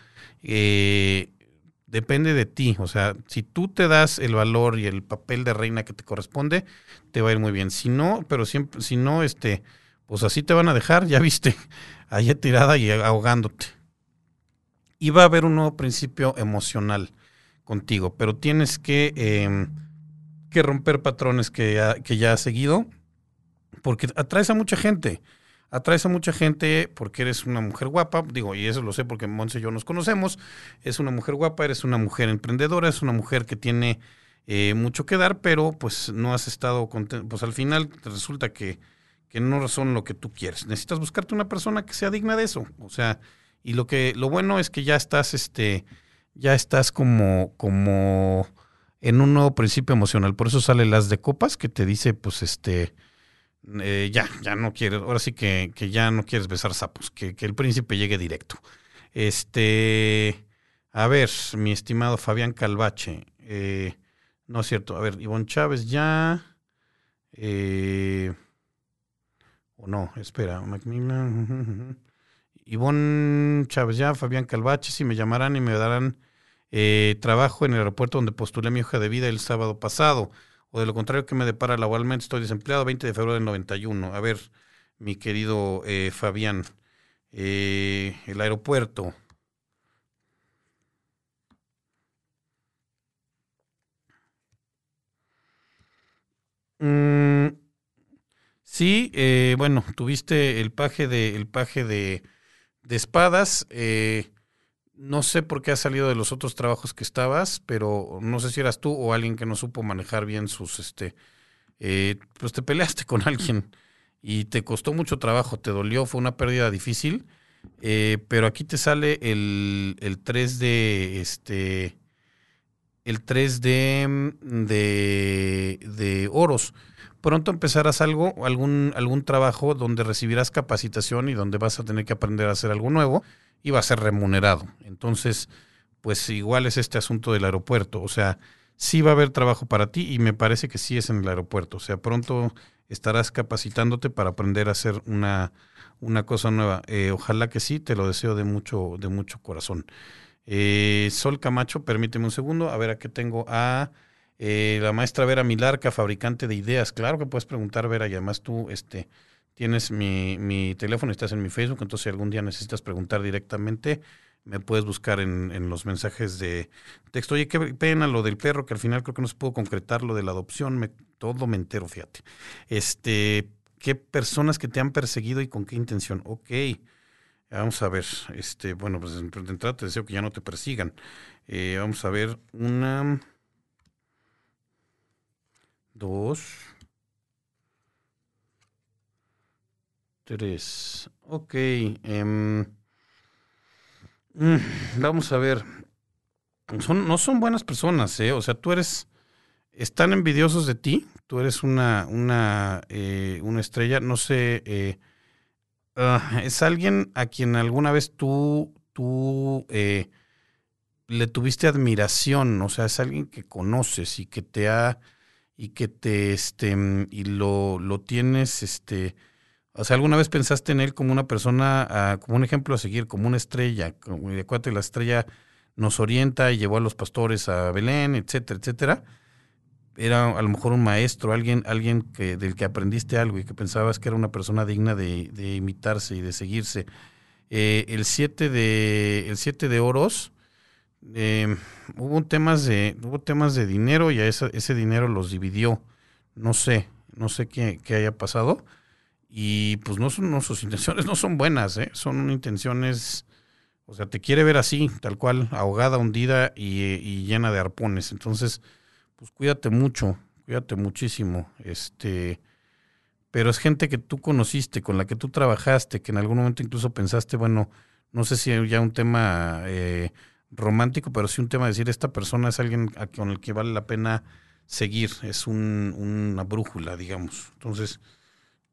Eh, depende de ti. O sea, si tú te das el valor y el papel de reina que te corresponde, te va a ir muy bien. Si no, pero siempre, si no, este, pues así te van a dejar, ya viste, [laughs] allá tirada y ahogándote. Y va a haber un nuevo principio emocional contigo, pero tienes que em, que romper patrones que, que ya has seguido, porque atraes a mucha gente. Atraes a mucha gente porque eres una mujer guapa, digo, y eso lo sé porque Monse y yo nos conocemos. Es una mujer guapa, eres una mujer emprendedora, es una mujer que tiene eh, mucho que dar, pero pues no has estado contento. Pues al final resulta que, que no son lo que tú quieres. Necesitas buscarte una persona que sea digna de eso. O sea, y lo que, lo bueno es que ya estás, este, ya estás como, como en un nuevo principio emocional. Por eso sale las de copas que te dice, pues, este, eh, ya, ya no quieres, ahora sí que, que ya no quieres besar sapos, que, que, el príncipe llegue directo. Este, a ver, mi estimado Fabián Calvache, eh, no es cierto, a ver, Ivonne Chávez ya, eh, o no, espera, Macmillan, [laughs] Ivonne Chávez ya, Fabián Calvache, si me llamarán y me darán eh, trabajo en el aeropuerto donde postulé mi hoja de vida el sábado pasado. O de lo contrario, que me depara laboralmente? Estoy desempleado, 20 de febrero del 91. A ver, mi querido eh, Fabián, eh, el aeropuerto. Mm, sí, bueno, tuviste el paje de, el paje de, de espadas. Eh, no sé por qué has salido de los otros trabajos que estabas, pero no sé si eras tú o alguien que no supo manejar bien sus, este, eh, pues te peleaste con alguien y te costó mucho trabajo, te dolió, fue una pérdida difícil, eh, pero aquí te sale el, el 3 de, este, el 3 de, de, de oros. Pronto empezarás algo, algún, algún trabajo donde recibirás capacitación y donde vas a tener que aprender a hacer algo nuevo iba a ser remunerado. Entonces, pues igual es este asunto del aeropuerto. O sea, sí va a haber trabajo para ti y me parece que sí es en el aeropuerto. O sea, pronto estarás capacitándote para aprender a hacer una, una cosa nueva. Eh, ojalá que sí, te lo deseo de mucho, de mucho corazón. Eh, Sol Camacho, permíteme un segundo, a ver a qué tengo a eh, la maestra Vera Milarca, fabricante de ideas. Claro que puedes preguntar, Vera, y además tú, este, tienes mi, mi teléfono, estás en mi Facebook, entonces si algún día necesitas preguntar directamente, me puedes buscar en, en, los mensajes de texto. Oye, qué pena lo del perro, que al final creo que no se pudo concretar lo de la adopción, me, todo me entero, fíjate. Este, ¿qué personas que te han perseguido y con qué intención? Ok, vamos a ver, este, bueno, pues de entrada te deseo que ya no te persigan. Eh, vamos a ver, una, dos, Tres. Ok. Em, mm, vamos a ver. Son, no son buenas personas, ¿eh? O sea, tú eres. Están envidiosos de ti. Tú eres una, una, eh, una estrella. No sé. Eh, ah, es alguien a quien alguna vez tú, tú eh, le tuviste admiración. O sea, es alguien que conoces y que te ha. Y que te. Este, y lo, lo tienes. Este o sea, ¿alguna vez pensaste en él como una persona, ah, como un ejemplo a seguir, como una estrella? Como, de acuérdate, la estrella nos orienta y llevó a los pastores a Belén, etcétera, etcétera. Era a lo mejor un maestro, alguien, alguien que, del que aprendiste algo y que pensabas que era una persona digna de, imitarse y de seguirse. Eh, el 7 de, el siete de oros, eh, hubo, temas de, hubo temas de dinero y a ese dinero los dividió. No sé, no sé qué, qué haya pasado y pues no son, sus [laughs] intenciones no son buenas, ¿eh? son intenciones, o sea, te quiere ver así, tal cual, ahogada, hundida y, llena de arpones. Entonces, pues cuídate mucho, cuídate muchísimo. Este, pero es gente que tú conociste, con la que tú trabajaste, que en algún momento incluso pensaste, bueno, no sé si ya un tema eh, romántico, pero sí un tema de decir, esta persona es alguien con el que vale la pena seguir, es un, una brújula, digamos. Entonces,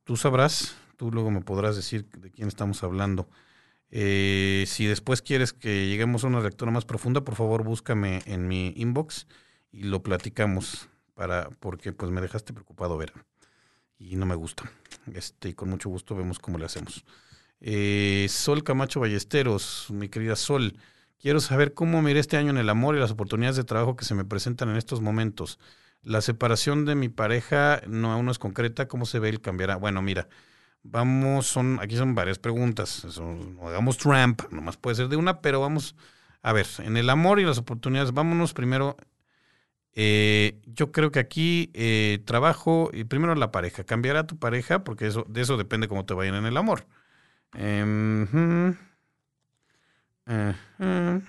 tú sabrás, tú luego me podrás decir de quién estamos hablando. Eh, si después quieres que lleguemos a una lectura más profunda, por favor búscame en mi inbox y lo platicamos para porque pues me dejaste preocupado ver y no me gusta. Este, y con mucho gusto vemos cómo le hacemos. Eh, Sol Camacho Ballesteros, mi querida Sol, quiero saber cómo me este año en el amor y las oportunidades de trabajo que se me presentan en estos momentos. La separación de mi pareja no aún no es concreta. ¿Cómo se ve el cambiará? Bueno, mira, vamos, son, aquí son varias preguntas. no hagamos Trump, nomás puede ser de una, pero vamos a ver, en el amor y las oportunidades, vámonos primero. Eh, yo creo que aquí eh, trabajo, y primero la pareja. Cambiará tu pareja porque eso, de eso depende cómo te vayan en el amor. Em,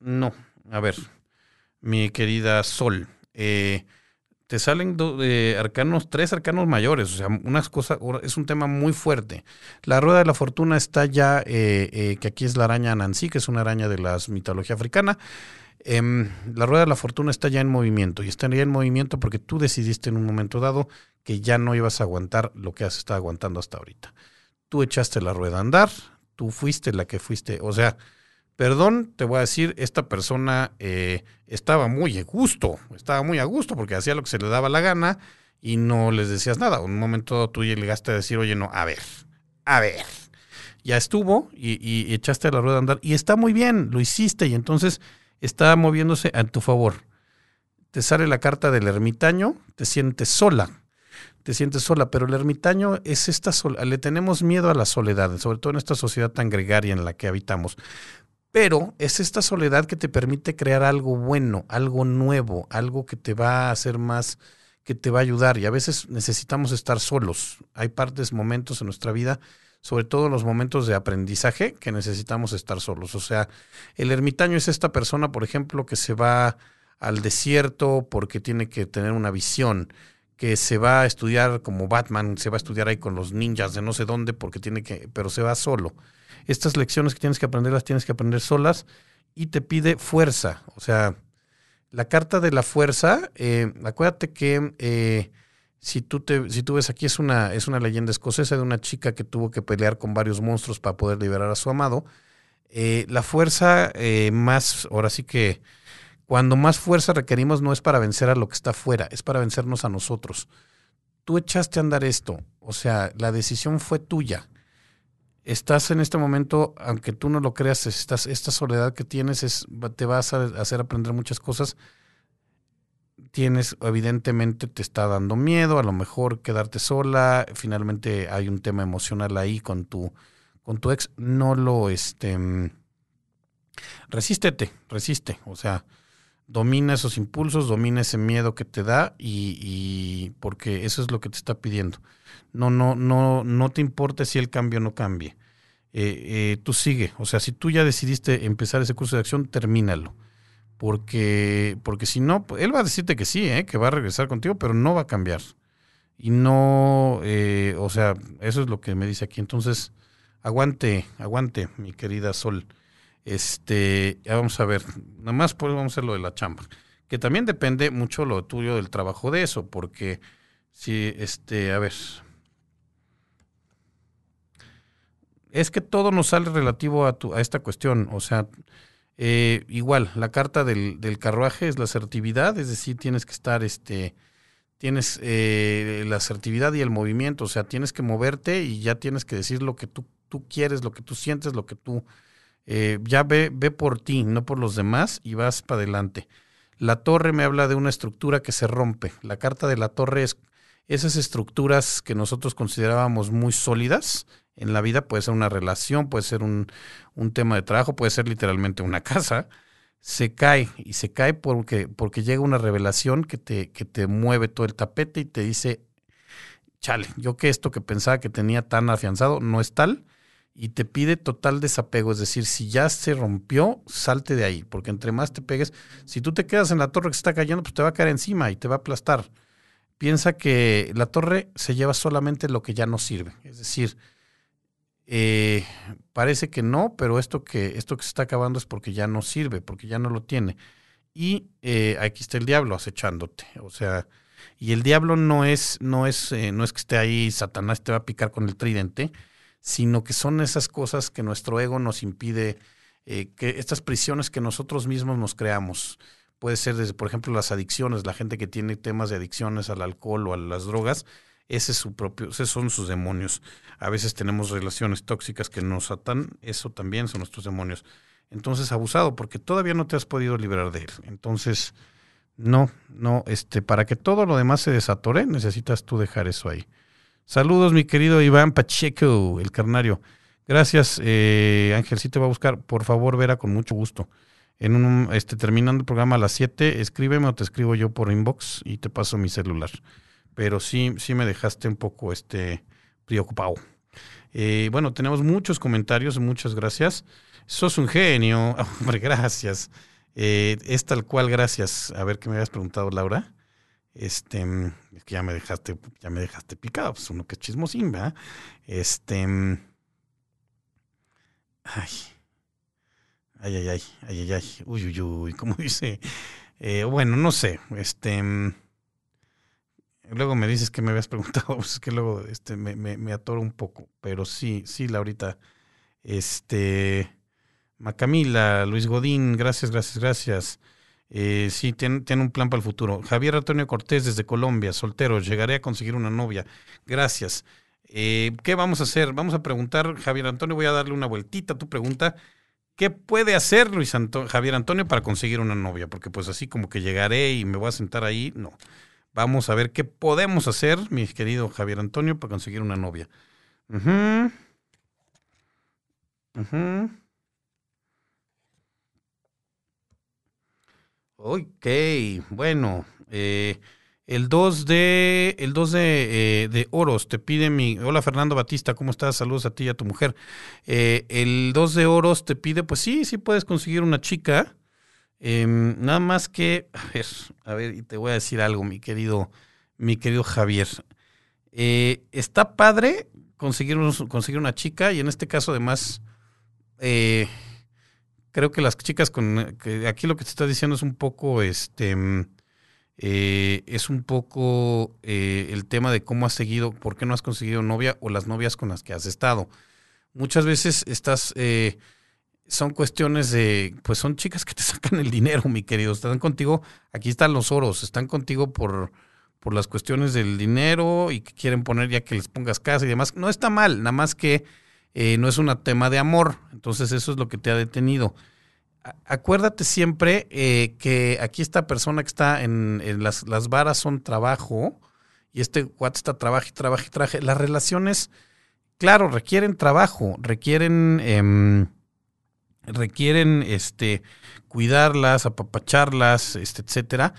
no, a ver, mi querida Sol. Eh, te salen arcanos, tres arcanos mayores, o sea, unas cosas, es un tema muy fuerte. La rueda de la fortuna está ya, que aquí es la araña Nancy, que es una araña de la mitología africana. Em, la rueda de la fortuna está ya en movimiento y está ya en movimiento porque tú decidiste en un momento dado que ya no ibas a aguantar lo que has estado aguantando hasta ahorita. Tú echaste la rueda a andar, tú fuiste la que fuiste, o sea, perdón, te voy a decir, esta persona eh, estaba muy a gusto, estaba muy a gusto porque hacía lo que se le daba la gana y no les decías nada. Un momento tú llegaste a decir, oye, no, a ver, a ver. Ya estuvo y, y echaste la rueda a andar y está muy bien, lo hiciste y entonces está moviéndose a tu favor. Te sale la carta del ermitaño, te sientes sola, te sientes sola, pero el ermitaño es esta soledad, le tenemos miedo a la soledad, sobre todo en esta sociedad tan gregaria en la que habitamos. Pero es esta soledad que te permite crear algo bueno, algo nuevo, algo que te va a hacer más, que te va a ayudar. Y a veces necesitamos estar solos. Hay partes, momentos en nuestra vida sobre todo los momentos de aprendizaje, que necesitamos estar solos. O sea, el ermitaño es esta persona, por ejemplo, que se va al desierto porque tiene que tener una visión, que se va a estudiar como Batman, se va a estudiar ahí con los ninjas de no sé dónde porque tiene que, pero se va solo. Estas lecciones que tienes que aprender las tienes que aprender solas y te pide fuerza. O sea, la carta de la fuerza, eh, acuérdate que eh, si tú, te, si tú ves aquí, es una, es una leyenda escocesa de una chica que tuvo que pelear con varios monstruos para poder liberar a su amado. Eh, la fuerza más, ahora sí que cuando más fuerza requerimos no es para vencer a lo que está afuera, es para vencernos a nosotros. Tú echaste a andar esto, o sea, la decisión fue tuya. Estás en este momento, aunque tú no lo creas, esta soledad que tienes es, te vas a hacer aprender muchas cosas tienes, evidentemente te está dando miedo, a lo mejor quedarte sola, finalmente hay un tema emocional ahí con tu, con tu ex, no lo, este, resístete, resiste, o sea, domina esos impulsos, domina ese miedo que te da y, porque eso es lo que te está pidiendo. No, no, no, no te importa si el cambio no cambie. Eh, eh, tú sigue, o sea, si tú ya decidiste empezar ese curso de acción, termínalo porque, porque si no, él va a decirte que sí, ¿eh? que va a regresar contigo, pero no va a cambiar. Y no, o sea, eso es lo que me dice aquí. Entonces, aguante, aguante, mi querida Sol. Este, ya vamos a ver, nada más pues vamos a hacer lo de la chamba, que también depende mucho lo tuyo del trabajo de eso, porque si, este, a ver, es que todo nos sale relativo a, tu, a esta cuestión, o sea, eh, igual, la carta del, carruaje es la asertividad, es decir, tienes que estar, este, tienes eh, la asertividad y el movimiento, o sea, tienes que moverte y ya tienes que decir lo que tú, tú quieres, lo que tú sientes, lo que tú, eh, ya ve, ve por ti, no por los demás y vas para adelante. La torre me habla de una estructura que se rompe. La carta de la torre es esas estructuras que nosotros considerábamos muy sólidas, en la vida, puede ser una relación, puede ser un, tema de trabajo, puede ser literalmente una [laughs] casa, se cae y se cae porque, porque llega una revelación que te, que te mueve todo el tapete y te dice, chale, yo que esto que pensaba que tenía tan afianzado no es tal y te pide total desapego, es decir, si ya se rompió, salte de ahí, porque entre más te pegues, si tú te quedas en la torre que está cayendo, pues te va a caer encima y te va a aplastar. Piensa que la torre se lleva solamente lo que ya no sirve, es decir, eh, parece que no, pero esto que, esto que se está acabando es porque ya no sirve, porque ya no lo tiene. Y eh, aquí está el diablo acechándote. O sea, y el diablo no es, no es, eh, no es que esté ahí, Satanás te va a picar con el tridente, sino que son esas cosas que nuestro ego nos impide, que estas prisiones que nosotros mismos nos creamos. Puede ser desde, por ejemplo, las adicciones, la gente que tiene temas de adicciones al alcohol o a las drogas, ese es su propio, esos son sus demonios. A veces tenemos relaciones tóxicas que nos atan, eso también son nuestros demonios. Entonces, abusado, porque todavía no te has podido liberar de él. Entonces, no, no, este, para que todo lo demás se desatore, necesitas tú dejar eso ahí. Saludos, mi querido Iván Pacheco, el carnario. Gracias, eh, te va a buscar. Por favor, Vera, con mucho gusto. en un, este, terminando el programa a las 7, escríbeme o te escribo yo por inbox y te paso mi celular. Pero sí, sí me dejaste un poco este, preocupado. Eh, bueno, tenemos muchos comentarios, muchas gracias. Sos un genio, [laughs] hombre, gracias. Eh, es tal cual, gracias. A ver qué me habías preguntado, Laura. Este, es que ya me dejaste, ya me dejaste picado, pues uno que es chismosín, ¿verdad? Este, ay, ay, ay, ay, ay, ay, uy, uy, uy, ¿cómo [laughs] dice? Eh, bueno, no sé, este, luego me dices que me habías preguntado, [laughs] pues es que luego este, me, me, me atoro un poco, pero sí, sí, Laurita, este, Macamila, Luis Godín, gracias, gracias, gracias. Eh, sí, tiene, tiene, un plan para el futuro. Javier Antonio Cortés desde Colombia, soltero, llegaré a conseguir una novia. Gracias. Eh, ¿Qué vamos a hacer? Vamos a preguntar, Javier Antonio, voy a darle una vueltita a tu pregunta. ¿Qué puede hacer Luis Javier Antonio para conseguir una novia? Porque pues así como que llegaré y me voy a sentar ahí, no. Vamos a ver qué podemos hacer, mi querido Javier Antonio, para conseguir una novia. Uh Ok, bueno, eh, el 2 de, el 2 de, eh, de, oros te pide mi, hola Fernando Batista, ¿cómo estás? Saludos a ti y a tu mujer. Eh, el 2 de oros te pide, pues sí, sí puedes conseguir una chica, em, nada más que, a ver, a ver, y te voy a decir algo, mi querido, mi querido Javier. está padre conseguir, conseguir una chica y en este caso además, eh, creo que las chicas con aquí lo que te está diciendo es un poco este eh, es un poco eh, el tema de cómo has seguido, por qué no has conseguido novia o las novias con las que has estado. Muchas veces estás eh, son cuestiones de, pues son chicas que te [laughs] sacan el dinero, mi querido. Están contigo, aquí están los oros, están contigo por, por las cuestiones del dinero y que quieren poner ya que les pongas casa y demás. No está mal, nada más que eh, no es un tema de amor. Entonces eso es lo que te ha detenido. acuérdate siempre eh, que aquí esta persona que está en, las, las, varas son trabajo y este cuate está trabajo y trabajo y trabajo. Las relaciones, claro, requieren trabajo, requieren... Eh, requieren este cuidarlas, apapacharlas, este, etcétera,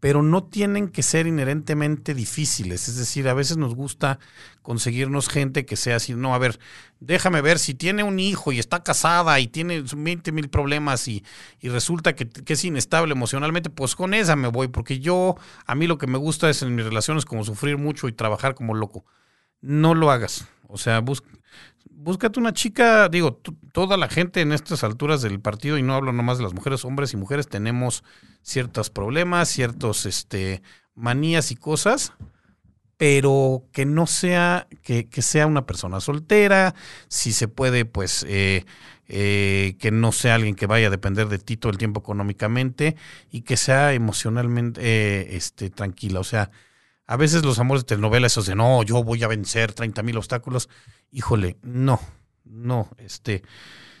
pero no tienen que ser inherentemente difíciles. Es decir, a veces nos gusta conseguirnos gente que sea así, no, a ver, déjame ver si tiene un hijo y está casada y tiene 20 mil problemas y, y resulta que, es inestable emocionalmente, pues con esa me voy, porque yo, a mí lo que me gusta es en mis relaciones como sufrir mucho y trabajar como loco. No lo hagas. O sea, busca, búscate una chica, digo, toda la gente en estas alturas del partido, y no hablo nomás de las mujeres, hombres y mujeres, tenemos ciertos problemas, ciertos este, manías y cosas, pero que no sea, que, que sea una persona soltera, si se puede, pues, eh, eh, que no sea alguien que vaya a depender de ti todo el tiempo económicamente y que sea emocionalmente eh, este, tranquila. O sea, a veces los amores de telenovela, esos de no, yo voy a vencer 30 mil obstáculos. Híjole, no, no, este,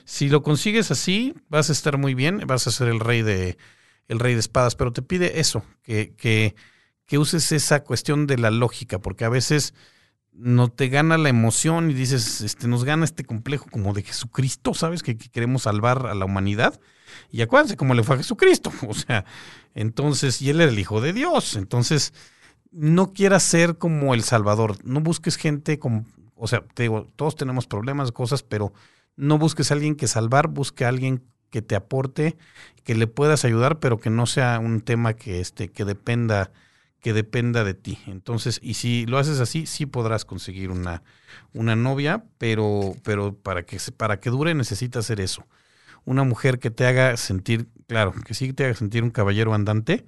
si lo consigues así, vas a estar muy bien, vas a ser el rey de, el rey de espadas, pero te pide eso, que, que, que uses esa cuestión de la lógica, porque a veces no te gana la emoción y dices, este, nos gana este complejo como de Jesucristo, ¿sabes? Que, que, queremos salvar a la humanidad. Y acuérdense cómo le fue a Jesucristo. [laughs] O sea, entonces, y él era el Hijo de Dios. Entonces, no quieras ser como el Salvador, no busques gente como, o sea, te digo, todos tenemos problemas, cosas, pero no busques a alguien que salvar, busque a alguien que te aporte, que le puedas ayudar, pero que no sea un tema que este, que dependa, que dependa de ti. Entonces, y si lo haces así, sí podrás conseguir una, una novia, pero, pero para que para que dure necesitas hacer eso. Una mujer que te haga sentir, claro, que sí te haga sentir un caballero andante,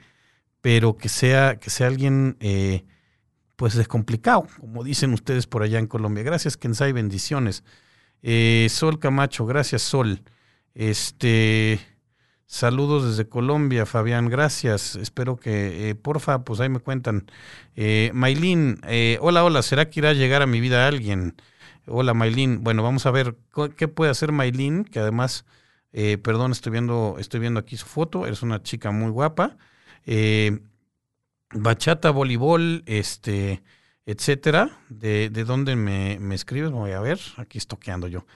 pero que sea, que sea alguien eh, pues descomplicado, como dicen ustedes por allá en Colombia. Gracias, Kensai, bendiciones. Eh, Sol Camacho, gracias, Sol. Este, saludos desde Colombia, Fabián, gracias. Espero que, eh, porfa, pues ahí me cuentan. Eh, Maylin, eh, hola, hola, ¿será que irá a llegar a mi vida alguien? Hola, Maylin. Bueno, vamos a ver qué puede hacer Maylin, que además, perdón, estoy viendo, estoy viendo aquí su foto, es una chica muy guapa. Eh, bachata, voleibol, este, etcétera. ¿De, de dónde me, me escribes? Voy a ver, aquí estoqueando yo.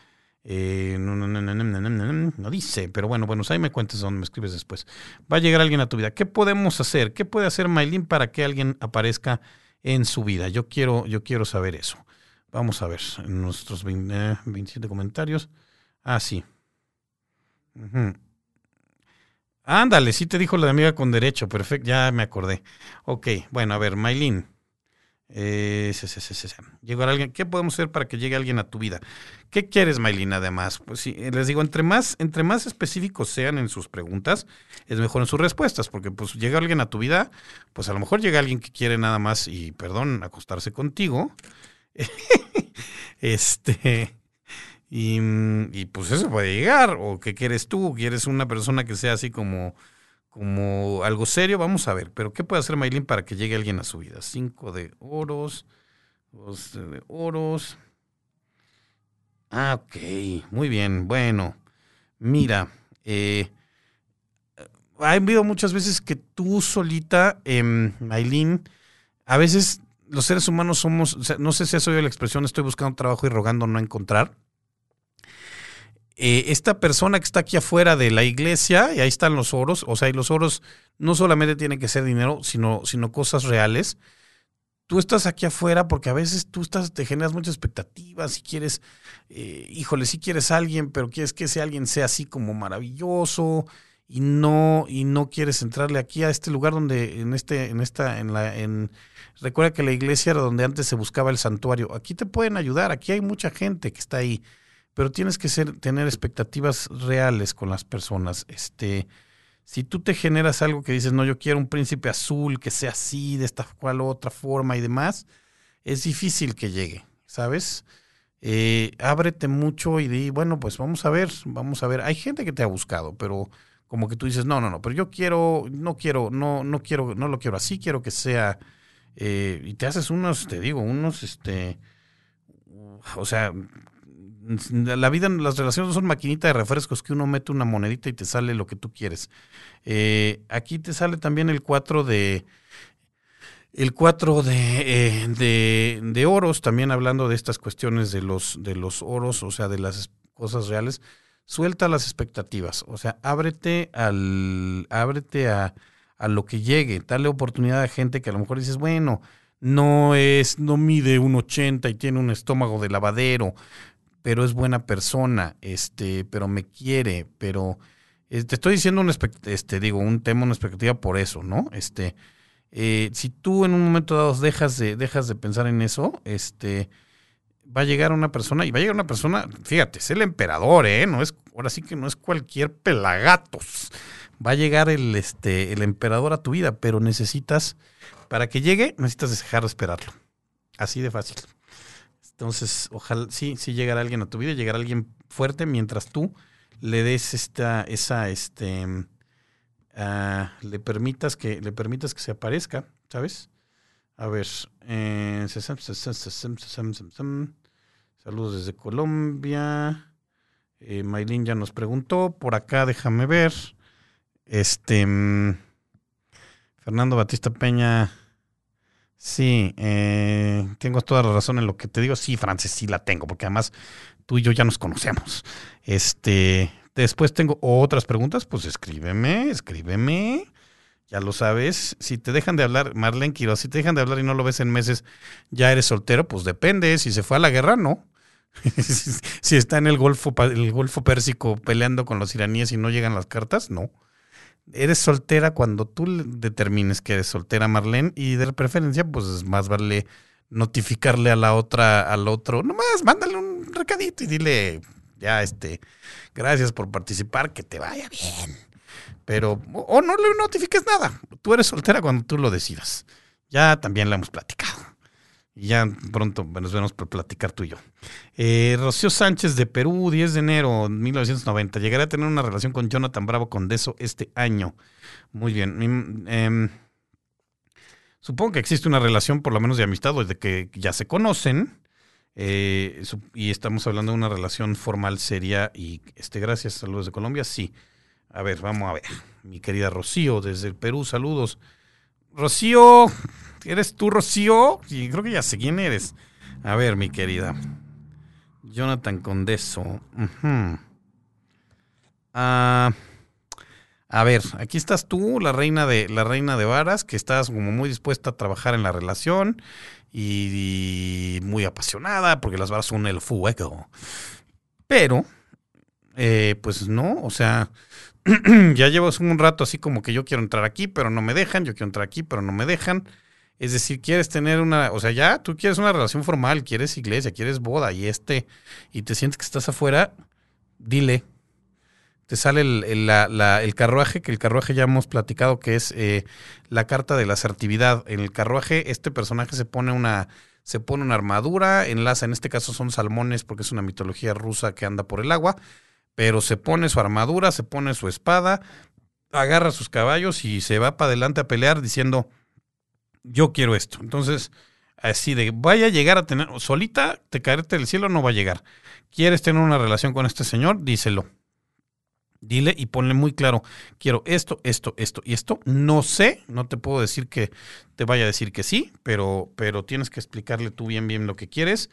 Eh, no, dice, pero bueno, bueno, ahí me cuentes dónde me escribes después. Va a llegar alguien a tu vida. ¿Qué podemos hacer? ¿Qué puede hacer Maylin para que alguien aparezca en su vida? Yo quiero, yo quiero saber eso. Vamos a ver nuestros 27 comentarios. Ah, sí. Ándale, sí te dijo la amiga con derecho, perfecto, ya me acordé. Ok, bueno, a ver, Maylin. Eh, Llegar alguien, ¿qué podemos hacer para que llegue alguien a tu vida? ¿Qué quieres, Maylin, además? Pues sí, les digo, entre más, entre más específicos sean en sus preguntas, es mejor en sus respuestas, porque pues llega alguien a tu vida, pues a lo mejor llega alguien que quiere nada más, y perdón, acostarse contigo. [laughs] este, y, y, pues eso puede llegar. ¿O qué quieres tú? ¿Quieres una persona que sea así como, como algo serio? Vamos a ver. Pero ¿qué puede hacer Maylin para que llegue alguien a su vida? Cinco de oros. Dos de oros. Ah, ok. Muy bien. Bueno. Mira. Eh, ha habido muchas veces que tú solita, eh, Maylin, a veces los seres humanos somos, no sé si has oído la expresión, estoy buscando trabajo y rogando no encontrar. Eh, esta persona que está aquí afuera de la iglesia, y ahí están los oros, o sea, y los oros no solamente tienen que ser dinero, sino, sino cosas reales. Tú estás aquí afuera porque a veces tú estás, te generas muchas expectativas y quieres, eh, híjole, si quieres alguien, pero quieres que ese alguien sea así como maravilloso y no, y no quieres entrarle aquí a este lugar donde, en este, en esta, en la, en, recuerda que la iglesia era donde antes se buscaba el santuario. Aquí te pueden ayudar, aquí hay mucha gente que está ahí pero tienes que ser, tener expectativas reales con las personas. Este, si tú te generas algo que dices, no, yo quiero un príncipe azul que sea así, de esta cual otra forma y demás, es difícil que llegue, ¿sabes? Eh, ábrete mucho y di, bueno, pues vamos a ver, vamos a ver. Hay gente que te ha buscado, pero como que tú dices, no, no, no, pero yo quiero, no quiero, no, no quiero, no lo quiero así, quiero que sea, eh, y te haces unos, te digo, unos, este, o sea, la vida, las relaciones no son maquinita de refrescos que uno mete una monedita y te sale lo que tú quieres. Eh, aquí te sale también el 4 de el 4 de, eh, de, oros, también hablando de estas cuestiones de los, de los oros, o sea, de las cosas reales. Suelta las expectativas, o sea, ábrete al, ábrete a, a lo que llegue, dale oportunidad a gente que a lo mejor dices, bueno, no es, no mide un 80 y tiene un estómago de lavadero, pero es buena persona, este, pero me quiere, pero eh, te estoy diciendo un este, digo, un tema, una expectativa por eso, ¿no? Este, eh, si tú en un momento dado dejas de, dejas de pensar en eso, este, va a llegar una persona, y va a llegar una persona, fíjate, es el emperador, ¿eh? No es, ahora sí que no es cualquier pelagatos. Va a llegar el, este, el emperador a tu vida, pero necesitas, para que llegue, necesitas dejar de esperarlo. Así de fácil. Entonces, ojalá, sí, sí llegará alguien a tu vida, llegará alguien fuerte mientras tú le des esta, esa, este, uh, le permitas que, le permitas que se aparezca, ¿sabes? A ver, saludos desde Colombia. Eh, Maylin ya nos preguntó. Por acá, déjame ver. Este, Fernando Batista Peña. Sí, eh, tengo toda la razón en lo que te digo. Sí, Francis, sí la tengo, porque además tú y yo ya nos conocemos. Este, después tengo otras preguntas, pues escríbeme, escríbeme. Ya lo sabes. Si te dejan de hablar, Marlene Quiroz, si te dejan de hablar y no lo ves en meses, ya eres soltero, pues depende. Si se fue a la guerra, no. [laughs] si está en el Golfo, el Golfo Pérsico peleando con los iraníes y no llegan las cartas, no eres soltera cuando tú determines que eres soltera, Marlene, y de preferencia, pues más vale notificarle a la otra, al otro, nomás mándale un recadito y dile, ya, este, gracias por participar, que te vaya bien. Pero, o no le notifiques nada, tú eres soltera cuando tú lo decidas. Ya también la hemos platicado. Ya pronto nos vemos por platicar tú y yo. Eh, Rocío Sánchez de Perú, 10 de enero de 1990. Llegaré a tener una relación con Jonathan Bravo Condeso este año. Muy bien. Em, supongo que existe una relación, por lo menos de amistad, desde que ya se conocen. Eh, y estamos hablando de una relación formal, seria. Y este, gracias, saludos de Colombia. Sí. A ver, vamos a ver. Mi querida Rocío, desde el Perú, saludos. Rocío, ¿Eres tú, Rocío? Y creo que ya sé quién eres. A ver, mi querida. Jonathan Condeso. a... A ver, aquí estás tú, la reina de la reina de varas, que estás como muy dispuesta a trabajar en la relación y, muy apasionada, porque las varas son el fuego. Pero, eh, pues no, o sea, [clears throat] ya llevas un rato así como que yo quiero entrar aquí, pero no me dejan, yo quiero entrar aquí, pero no me dejan. Es decir, quieres tener una, o sea, ya tú quieres una relación formal, quieres iglesia, quieres boda y este, y te sientes que estás afuera, dile, te sale el, carruaje, que el carruaje ya hemos platicado que es eh, la carta de la asertividad. En el carruaje este personaje se pone una se pone una armadura, enlaza, en este caso son salmones porque es una mitología rusa que anda por el agua, pero se pone su armadura, se pone su espada, agarra sus caballos y se va para adelante a pelear diciendo, yo quiero esto. Entonces, así de, vaya a llegar a tener, solita, te caerte del cielo, no va a llegar. ¿Quieres tener una relación con este señor? Díselo. Dile y ponle muy claro, quiero esto, esto, esto y esto. No sé, no te puedo decir que te vaya a decir que sí, pero, pero tienes que explicarle tú bien, bien lo que quieres.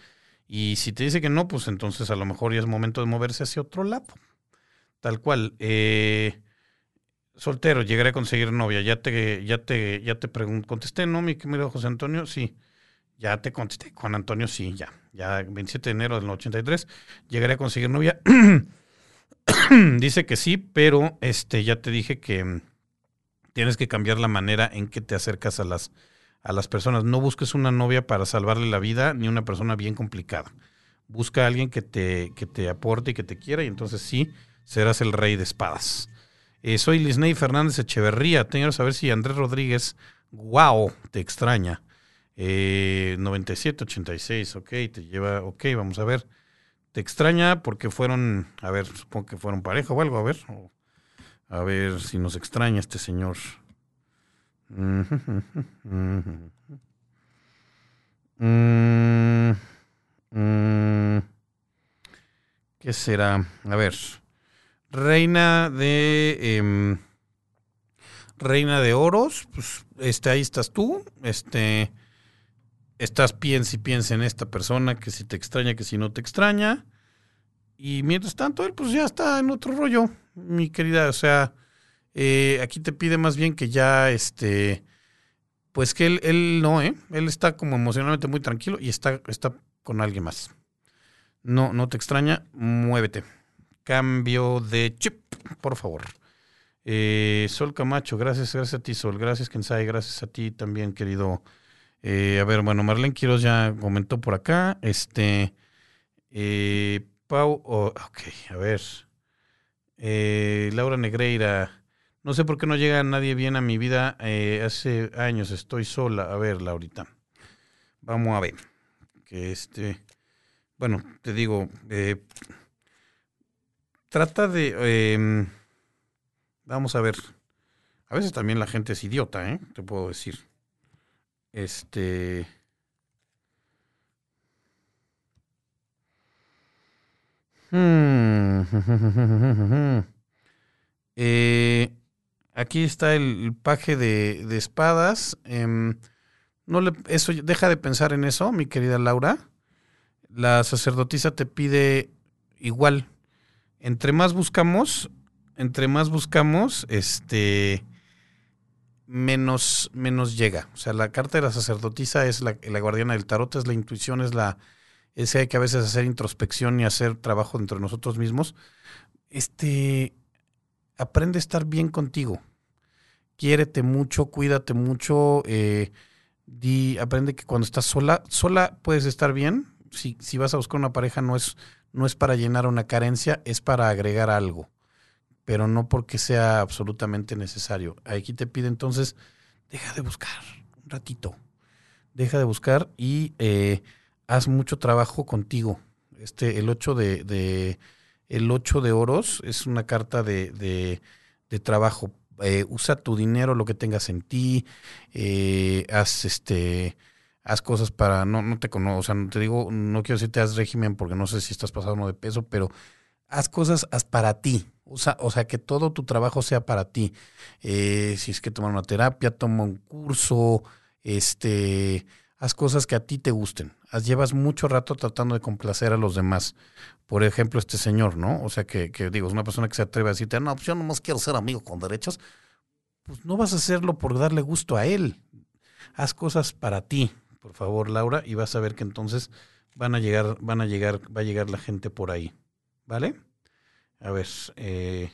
Y si te dice que no, pues entonces a lo mejor ya es momento de moverse hacia otro lado. Tal cual. Eh, soltero, llegaré a conseguir novia. Ya te, ya te, ya te pregunté, contesté, ¿no, mi querido José Antonio? Sí. Ya te contesté. Juan Antonio, sí, ya. Ya 27 de enero del 83. Llegaré a conseguir novia. [coughs] Dice que sí, pero este ya te dije que mm, tienes que cambiar la manera en que te acercas a las, a las personas. No busques una novia para salvarle la vida ni una persona bien complicada. Busca a alguien que te, que te aporte y que te quiera y entonces sí serás el rey de espadas. Eh, soy Lisney Fernández Echeverría. Tengo que saber si Andrés Rodríguez, wow, te extraña. Eh, 9786, ok, te lleva, ok, vamos a ver te extraña porque fueron, a ver, supongo que fueron pareja o algo, a ver, a ver si nos extraña este señor. ¿Qué será? A ver, reina de... Em, reina de oros, pues este, ahí estás tú, este estás piensa y piensa en esta persona, que si te extraña, que si no te extraña. Y mientras tanto, él pues ya está en otro rollo, mi querida. O sea, eh, aquí te pide más bien que ya, este, pues que él, él no, ¿eh? Él está como emocionalmente muy tranquilo y está, está con alguien más. No, no te extraña, muévete. Cambio de chip, por favor. Eh, Sol Camacho, gracias, gracias a ti, Sol. Gracias, Kensai. Gracias a ti también, querido eh, a ver, bueno, Marlene Quiroz ya comentó por acá. Este. Pau. ok, a ver. Laura Negreira. No sé por qué no llega nadie bien a mi vida. hace años estoy sola. A ver, Laurita. Vamos a ver. Que este. Bueno, te digo. trata de. Em, vamos a ver. A veces también la gente es idiota, ¿eh? Te puedo decir. Este. Hmm. [laughs] Eh, aquí está el, paje de, espadas. Em, no eso, deja de pensar en eso, mi querida Laura. La sacerdotisa te pide igual. Entre más buscamos, entre más buscamos, este menos, menos llega. O sea, la carta de la sacerdotisa es la, guardiana del tarot, es la intuición, es la es hay que a veces hacer introspección y hacer trabajo dentro de nosotros mismos. Este aprende a estar bien contigo. Quiérete mucho, cuídate mucho. Eh, di, aprende que cuando estás sola, sola puedes estar bien. Si, si vas a buscar una pareja, no es, no es para llenar una carencia, es para agregar algo pero no porque sea absolutamente necesario. Aquí te pide entonces, deja de buscar un ratito, deja de buscar y eh, haz mucho trabajo contigo. Este, el 8 de, el 8 de oros es una carta de, de, trabajo. Eh, usa tu dinero, lo que tengas en ti, eh, haz este haz cosas para, no, no te conozco, o sea, no te digo, no quiero decirte haz régimen porque no sé si estás pasando de peso, pero haz cosas haz para ti, o sea, o sea, que todo tu trabajo sea para ti. Eh, si es que tomar una terapia, toma un curso, este, haz cosas que a ti te gusten. Haz, llevas mucho rato tratando de complacer a los demás. Por ejemplo, este señor, ¿no? O sea, que, digo, es una persona que se atreve a decirte, no, pues yo nomás quiero ser amigo con derechos. Pues no vas a hacerlo por darle gusto a él. Haz cosas para ti, por favor, Laura, y vas a ver que entonces van a llegar, van a llegar, va a llegar la gente por ahí. ¿Vale? A ver, eh,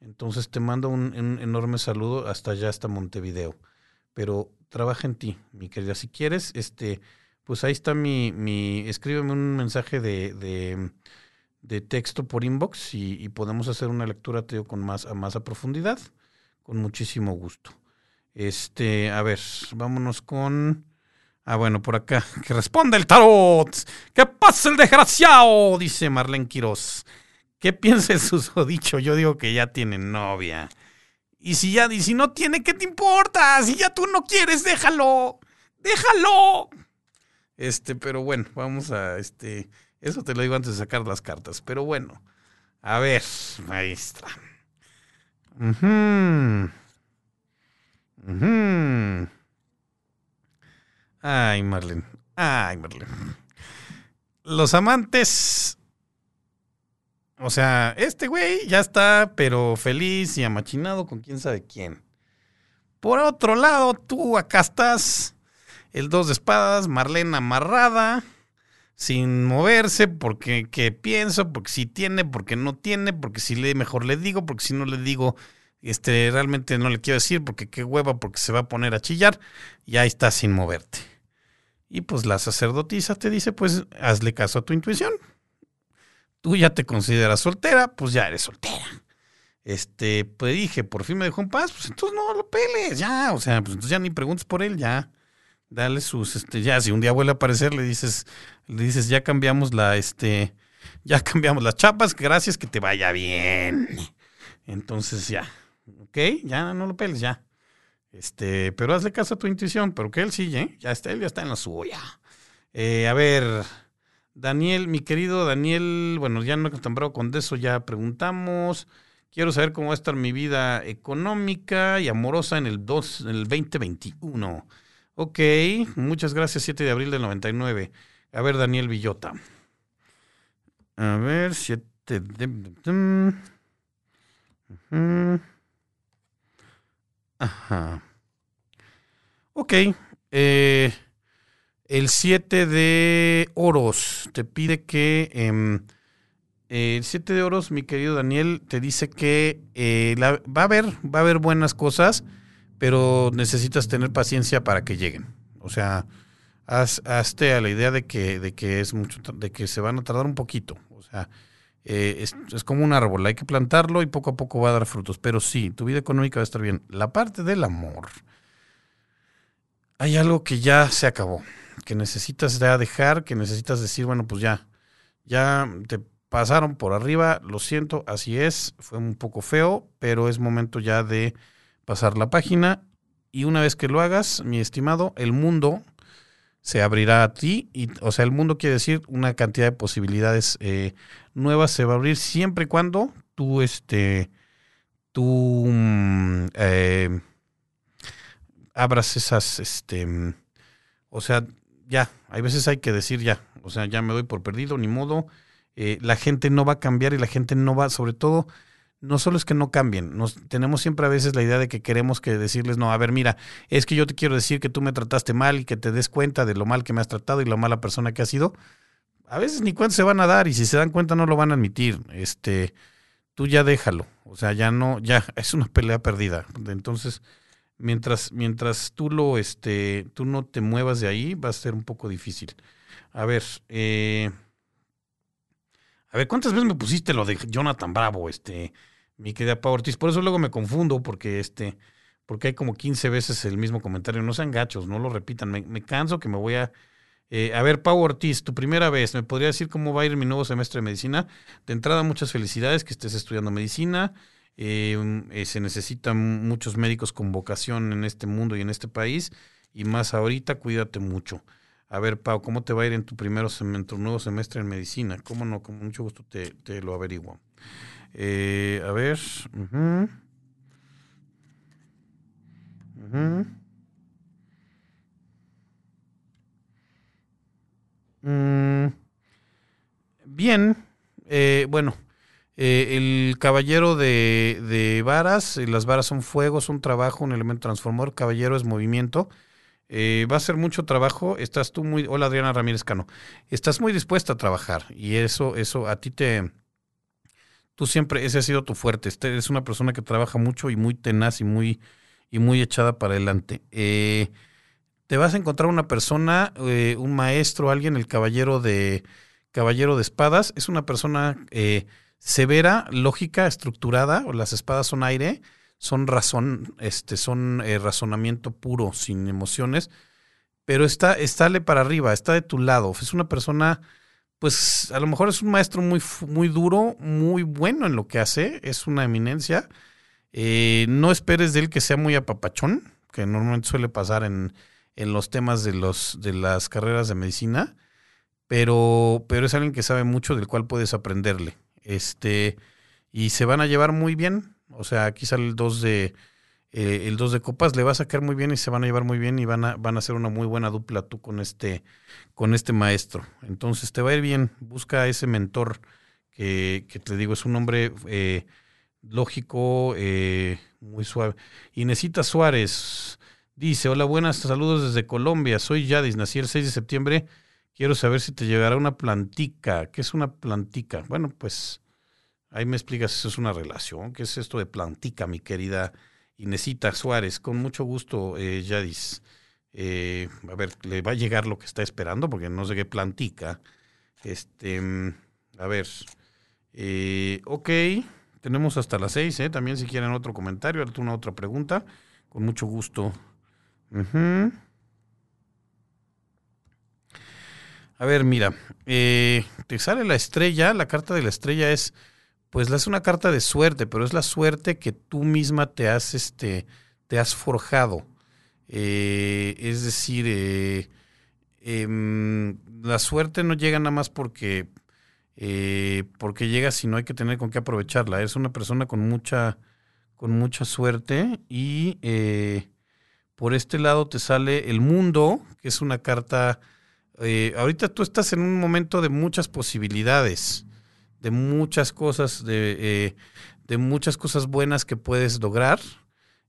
entonces te mando un, enorme saludo hasta allá, hasta Montevideo. Pero trabaja en ti, mi querida. Si quieres, este, pues ahí está mi, mi escríbeme un mensaje de, de, texto por inbox y, podemos hacer una lectura, te con más, a más a profundidad, con muchísimo gusto. Este, a ver, vámonos con. Ah, bueno, por acá. [laughs] Que responde el tarot. ¿Qué pasa el desgraciado? Dice Marlene Quiroz. ¿Qué piensa el susodicho? Yo digo que ya tiene novia. Y si ya, y si no tiene, ¿qué te importa? Si ya tú no quieres, déjalo. Déjalo. Este, pero bueno, vamos a este. Eso te lo digo antes de sacar las cartas. Pero bueno. A ver, maestra. Ay, Marlene. Ay, Marlene. Los amantes o sea, este güey ya está, pero feliz y amachinado con quién sabe quién. Por otro lado, tú acá estás, el dos de espadas, Marlene amarrada, sin moverse, porque ¿qué pienso, porque si tiene, porque no tiene, porque si le mejor le digo, porque si no le digo, este, realmente no le quiero decir, porque qué hueva, porque se va a poner a chillar, y ahí está sin moverte. Y pues la sacerdotisa te dice, pues hazle caso a tu intuición tú ya te consideras soltera, pues ya eres soltera. Este, pues dije, por fin me dejó en paz, pues entonces no lo peles, ya, o sea, pues entonces ya ni preguntes por él, ya. Dale sus, este, ya, si un día vuelve a aparecer, le dices, le dices, ya cambiamos la, este, ya [laughs] cambiamos las chapas, gracias, que te vaya bien. Entonces ya, ok, ya no lo peles, ya. Este, pero hazle caso a tu intuición, pero que él sí, ¿eh? Ya está, él ya está en la suya. Eh, a ver, Daniel, mi querido Daniel, bueno, ya no he acostumbrado con eso, ya preguntamos. Quiero saber cómo va a estar mi vida económica y amorosa en el, 2, en el 2021. Ok, muchas gracias, 7 de abril del 99. A ver, Daniel Villota. A ver, 7 de... Ajá. Ok. Eh, el 7 de oros te pide que... Em, el 7 de oros, mi querido Daniel, te dice que eh, va, a haber, va a haber buenas cosas, pero necesitas tener paciencia para que lleguen. O sea, hazte a la idea de que, de que es mucho, de que se van a tardar un poquito. O sea, eh, es, es, como un árbol, hay que plantarlo y poco a poco va a dar frutos. Pero sí, tu vida económica va a estar bien. La parte del amor, hay algo que ya se acabó que necesitas ya dejar, que necesitas decir, bueno, pues ya, ya te pasaron por arriba, lo siento, así es, fue un poco feo, pero es momento ya de pasar la página y una vez que lo hagas, mi estimado, el mundo se abrirá a ti, y, o sea, el mundo quiere decir una cantidad de posibilidades eh, nuevas se va a abrir siempre y cuando tú, este, tú mm, eh, abras esas, este, o sea, ya, hay veces hay que decir ya, o sea, ya me doy por perdido, ni modo. Eh, la gente no va a cambiar y la gente no va, sobre todo, no solo es que no cambien, nos, tenemos siempre a veces la idea de que queremos que decirles, no, a ver, mira, es que yo te quiero decir que tú me trataste mal y que te des cuenta de lo mal que me has tratado y la mala persona que has sido. A veces ni cuenta se van a dar y si se dan cuenta no lo van a admitir. Este, tú ya déjalo, o sea, ya no, ya [laughs] es una pelea perdida. Entonces, mientras, mientras tú lo, este, tú no te muevas de ahí, va a ser un poco difícil. A ver, eh, a ver, ¿cuántas veces me pusiste lo de Jonathan Bravo, este, mi querida Pau Ortiz? Por eso luego me confundo, porque este, porque hay como 15 veces el mismo comentario. No sean gachos, no lo repitan. Me, canso que me voy a. Eh, a ver, Pau Ortiz, tu primera vez, ¿me podría decir cómo va a ir mi nuevo semestre de medicina? De entrada, muchas felicidades que estés estudiando medicina. Eh, eh, se necesitan muchos médicos con vocación en este mundo y en este país, y más ahorita, cuídate mucho. A ver, Pau, ¿cómo te va a ir en tu, primero nuevo semestre en medicina? ¿Cómo no? Con mucho gusto te, lo averiguo. Eh, a ver. Mm, bien, eh, bueno, eh, el caballero de, de varas, eh, las varas son fuego, son trabajo, un elemento transformador, caballero es movimiento. Eh, va a ser mucho trabajo. Estás tú muy. Hola Adriana Ramírez Cano. Estás muy dispuesta a trabajar y eso, eso a ti te. Tú siempre, ese ha sido tu fuerte. Este, eres una persona que trabaja mucho y muy tenaz y muy, y muy echada para adelante. Eh, te vas a encontrar una persona, eh, un maestro, alguien, el caballero de caballero de espadas. Es una persona eh, severa, lógica, estructurada. Las espadas son aire son razón, este, son eh, razonamiento puro, sin emociones, pero está, para arriba, está de tu lado. Es una persona, pues a lo mejor es un maestro muy, muy duro, muy bueno en lo que hace, es una eminencia. Eh, no esperes de él que sea muy apapachón, que normalmente suele pasar en, en los temas de, los, de las carreras de medicina, pero, pero es alguien que sabe mucho del cual puedes aprenderle. Este, y se van a llevar muy bien. O sea, aquí sale el 2 de eh, el 2 de copas, le va a sacar muy bien y se van a llevar muy bien y van a, van a hacer una muy buena dupla tú con este, con este maestro. Entonces te va a ir bien, busca a ese mentor que, que te digo, es un hombre eh, lógico, eh, muy suave. Inesita Suárez dice, hola, buenas, saludos desde Colombia, soy Yadis, nací el 6 de septiembre, quiero saber si te llegará una plantica. ¿Qué es una plantica? Bueno, pues Ahí me explicas, eso es una relación. ¿Qué es esto de plantica, mi querida Inesita Suárez? Con mucho gusto, eh, Yadis. Eh, a ver, le va a llegar lo que está esperando, porque no sé qué plantica. Este, a ver. Eh, ok, tenemos hasta las seis, ¿eh? También si quieren otro comentario, alguna otra pregunta, con mucho gusto. A ver, mira, eh, te sale la estrella, la carta de la estrella es pues es una carta de suerte, pero es la suerte que tú misma te has, este, te has forjado. Eh, es decir, eh, em, la suerte no llega nada más porque, eh, porque llega, sino hay que tener con qué aprovecharla. Eres una persona con mucha, con mucha suerte y por este lado te sale el mundo, que es una carta... ahorita tú estás en un momento de muchas posibilidades de muchas cosas, de, eh, de muchas cosas buenas que puedes lograr.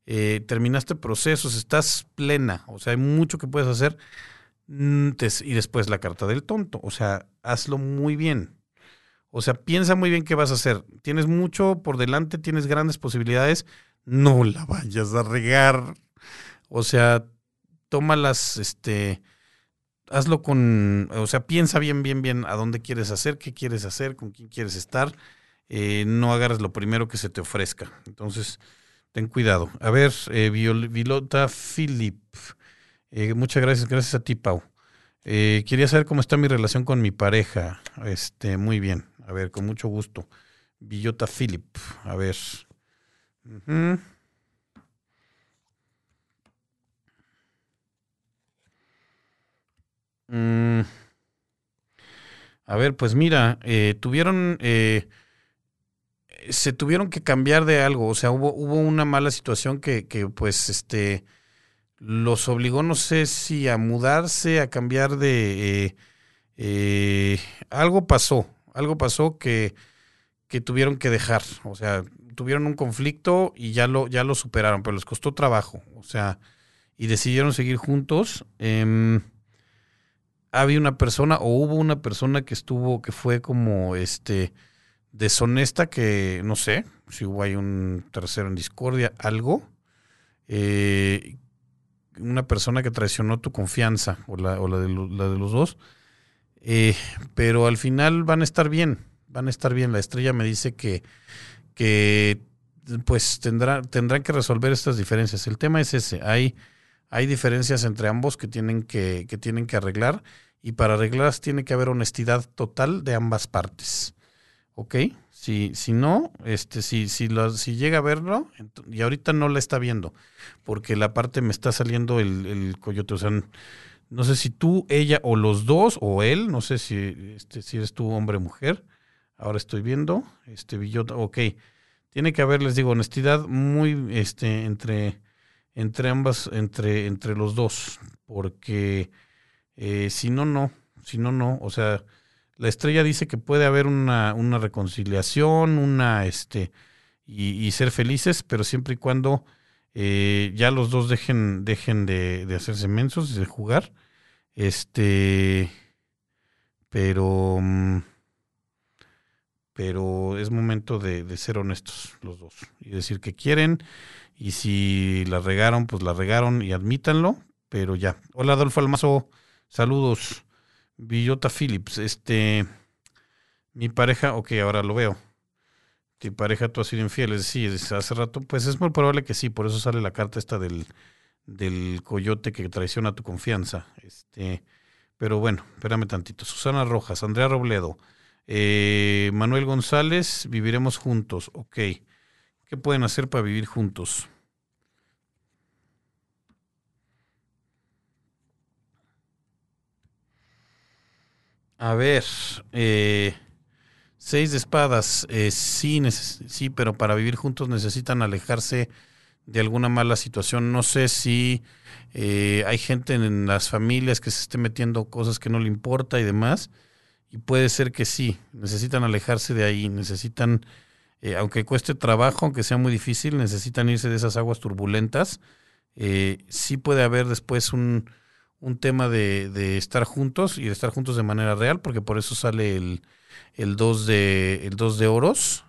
Eh, terminaste procesos, estás plena, o sea, hay mucho que puedes hacer. Mm, y después la carta del tonto, o sea, hazlo muy bien. O sea, piensa muy bien qué vas a hacer. Tienes mucho por delante, tienes grandes posibilidades, no la vayas a regar. O sea, tómalas, este, hazlo con, o sea, piensa bien, bien, bien a dónde quieres hacer, qué quieres hacer, con quién quieres estar. Eh, no agarres lo primero que se te ofrezca. Entonces, ten cuidado. A ver, eh, Vilota Philip. Eh, muchas gracias, gracias a ti, Pau. Eh, quería saber cómo está mi relación con mi pareja. Este, muy bien. A ver, con mucho gusto. Villota Philip. A ver. Mm. A ver, pues mira, eh, tuvieron, eh, se tuvieron que cambiar de algo, o sea, hubo, una mala situación que, que, pues, este, los obligó, no sé si a mudarse, a cambiar de, eh, algo pasó, algo pasó que, que tuvieron que dejar, o sea, tuvieron un conflicto y ya lo, ya lo superaron, pero les costó trabajo, o sea, y decidieron seguir juntos. Em, había una persona o hubo una persona que estuvo, que fue como este deshonesta, que no sé si hubo ahí un tercero en discordia, algo. Eh, una persona que traicionó tu confianza o la, o la, de, la de, los dos. Eh, pero al final van a estar bien, van a estar bien. La estrella me dice que, que pues tendrá, tendrán que resolver estas diferencias. El tema es ese, hay, hay diferencias entre ambos que tienen que, que tienen que arreglar y para arreglarlas tiene que haber honestidad total de ambas partes. ¿Ok? Si, si no, este, si, si, llega a verlo, y ahorita no la está viendo, porque la parte me está saliendo el, coyote. O sea, no sé si tú, ella o los dos, o él, no sé si, este, si eres tú hombre o mujer. Ahora estoy viendo, este billota, ok. Tiene que haber, les digo, honestidad muy este, entre, entre ambas, entre, entre los dos, porque eh, si no, no. si no, no. O sea, la estrella dice que puede haber una, una reconciliación, una, este, y, ser felices, pero siempre y cuando eh, ya los dos dejen, dejen de, de hacerse mensos, de jugar. Este, pero, mm, pero es momento de, ser honestos los dos y decir que quieren y si la regaron, pues la regaron y admítanlo, pero ya. Hola Adolfo Almazo, saludos. Villota Phillips, este, mi pareja, ok, ahora lo veo. Tu pareja tú has sido infiel, decir, hace rato, pues es muy probable que sí, por eso sale la carta esta del, del coyote que traiciona tu confianza. Este, pero bueno, espérame tantito. Susana Rojas, Andrea Robledo, eh, Manuel González, viviremos juntos, ok. ¿Qué pueden hacer para vivir juntos? A ver, eh, seis de espadas, eh, sí, sí, pero para vivir juntos necesitan alejarse de alguna mala situación. No sé si eh, hay gente en las familias que se esté metiendo cosas que no le importa y demás. Y puede ser que sí, necesitan alejarse de ahí, necesitan, aunque cueste trabajo, aunque sea muy difícil, necesitan irse de esas aguas turbulentas. sí puede haber después un, un tema de, estar juntos y de estar juntos de manera real, porque por eso sale el, el 2 de, el de oros.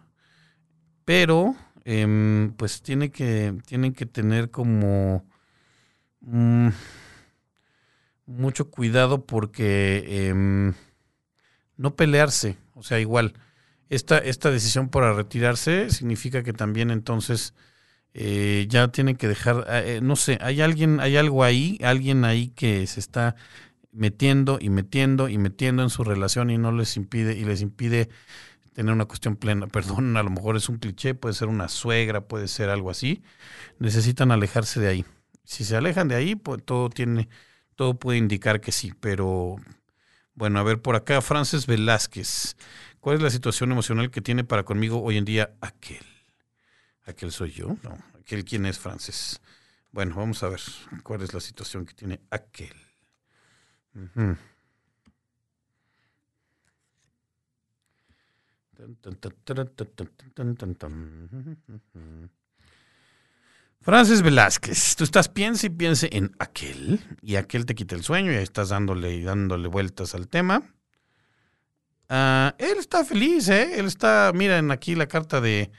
Pero, em, pues tiene que, tienen que tener como mm, mucho cuidado porque em, no pelearse. O sea, igual, esta, esta decisión para retirarse significa que también entonces eh, ya tienen que dejar, eh, no sé, hay alguien, hay algo ahí, alguien ahí que se está metiendo y metiendo y metiendo en su relación y no les impide y les impide tener una cuestión plena. [laughs] Perdón, a lo mejor es un cliché, puede ser una suegra, puede ser algo así. Necesitan alejarse de ahí. Si se alejan de ahí, pues todo tiene, todo puede indicar que sí, pero bueno, a ver por acá, Frances Velázquez. ¿Cuál es la situación emocional que tiene para conmigo hoy en día aquel? ¿Aquel soy yo? No. ¿Aquel quién es, Francis? Bueno, vamos a ver cuál es la situación que tiene aquel. Francis Velázquez, tú estás piense y piense en aquel, y aquel te quita el sueño y estás dándole y dándole vueltas al tema. Ah, él está feliz, ¿eh? Él está, miren aquí la carta de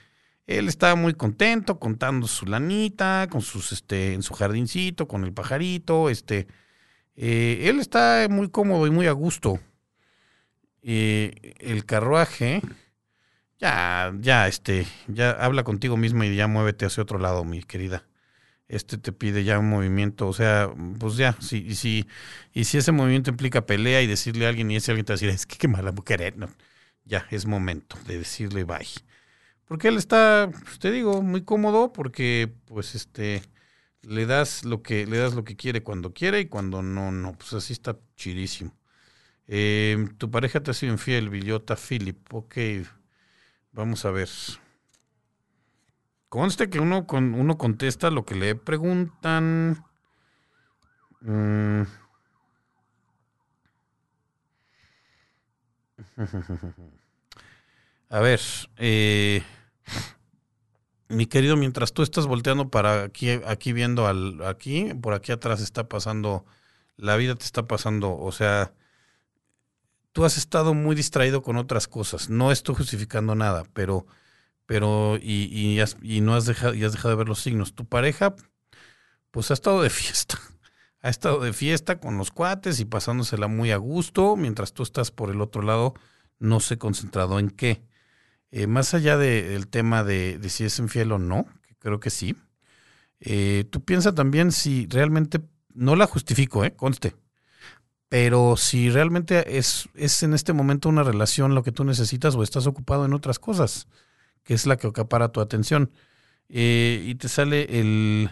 él estaba muy contento contando su lanita, con sus, este, en su jardincito, con el pajarito, este, eh, él está muy cómodo y muy a gusto. Eh, el carruaje, ya, ya, este, ya habla contigo misma y ya muévete hacia otro lado, mi querida. Este te pide ya un movimiento, o sea, pues ya, si, y si, y si ese movimiento implica pelea y decirle a alguien y ese alguien te va a decir, es que qué mala mujer, no, ya es momento de decirle bye. Porque él está, pues, te digo, muy cómodo porque pues este le das lo que le das lo que quiere cuando quiere y cuando no no, pues así está chidísimo. Em, tu pareja te ha sido infiel, Villota Philip. Ok, vamos a ver. Conste que uno, con, uno contesta lo que le preguntan. Mm. [laughs] A ver, eh, mi querido, mientras tú estás volteando para aquí, aquí viendo al, aquí, por aquí atrás está pasando, la vida te está pasando, o sea, tú has estado muy distraído con otras cosas. No estoy justificando nada, pero, pero, y, y, no has dejado, y has dejado de ver los signos. Tu pareja, pues ha estado de [laughs] fiesta. Ha estado de fiesta con los cuates y pasándosela muy a gusto, mientras tú estás por el otro lado, no sé concentrado en qué. Eh, más allá del tema de, si es infiel o no, que creo que sí, eh, tú piensa también si realmente, no la justifico, eh, conste, pero si realmente es, es en este momento una relación lo que tú necesitas o estás ocupado en otras cosas, que es la que acapara tu atención. y te sale el,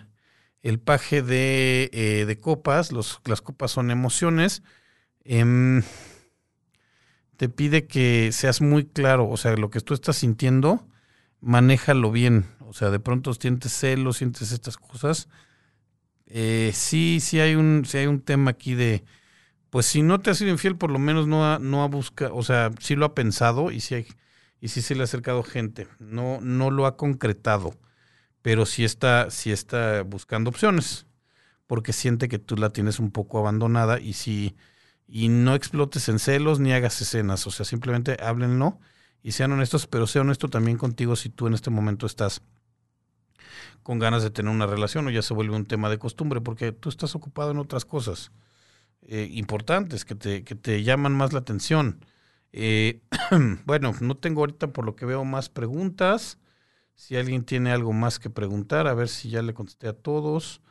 el paje de, de copas, los, las copas son emociones. Em, te pide que seas muy claro, o sea, lo que tú estás sintiendo, manéjalo bien. O sea, de pronto sientes celos, sientes estas cosas. Eh, sí, sí hay un, sí hay un tema aquí de, pues si no te ha sido infiel, por lo menos no ha, no ha buscado, o sea, sí lo ha pensado y sí, hay, y sí se le ha acercado gente. No, no lo ha concretado, pero sí está, sí está buscando opciones, porque siente que tú la tienes un poco abandonada y si y no explotes en celos ni hagas escenas, o sea, simplemente háblenlo y sean honestos, pero sea honesto también contigo si tú en este momento estás con ganas de tener una relación o ya se vuelve un tema de costumbre, porque tú estás ocupado en otras cosas. Eh, importantes que te, que te llaman más la atención. Eh, [clears throat] bueno, no tengo ahorita por lo que veo más preguntas. Si alguien tiene algo más que preguntar, a ver si ya le contesté a todos.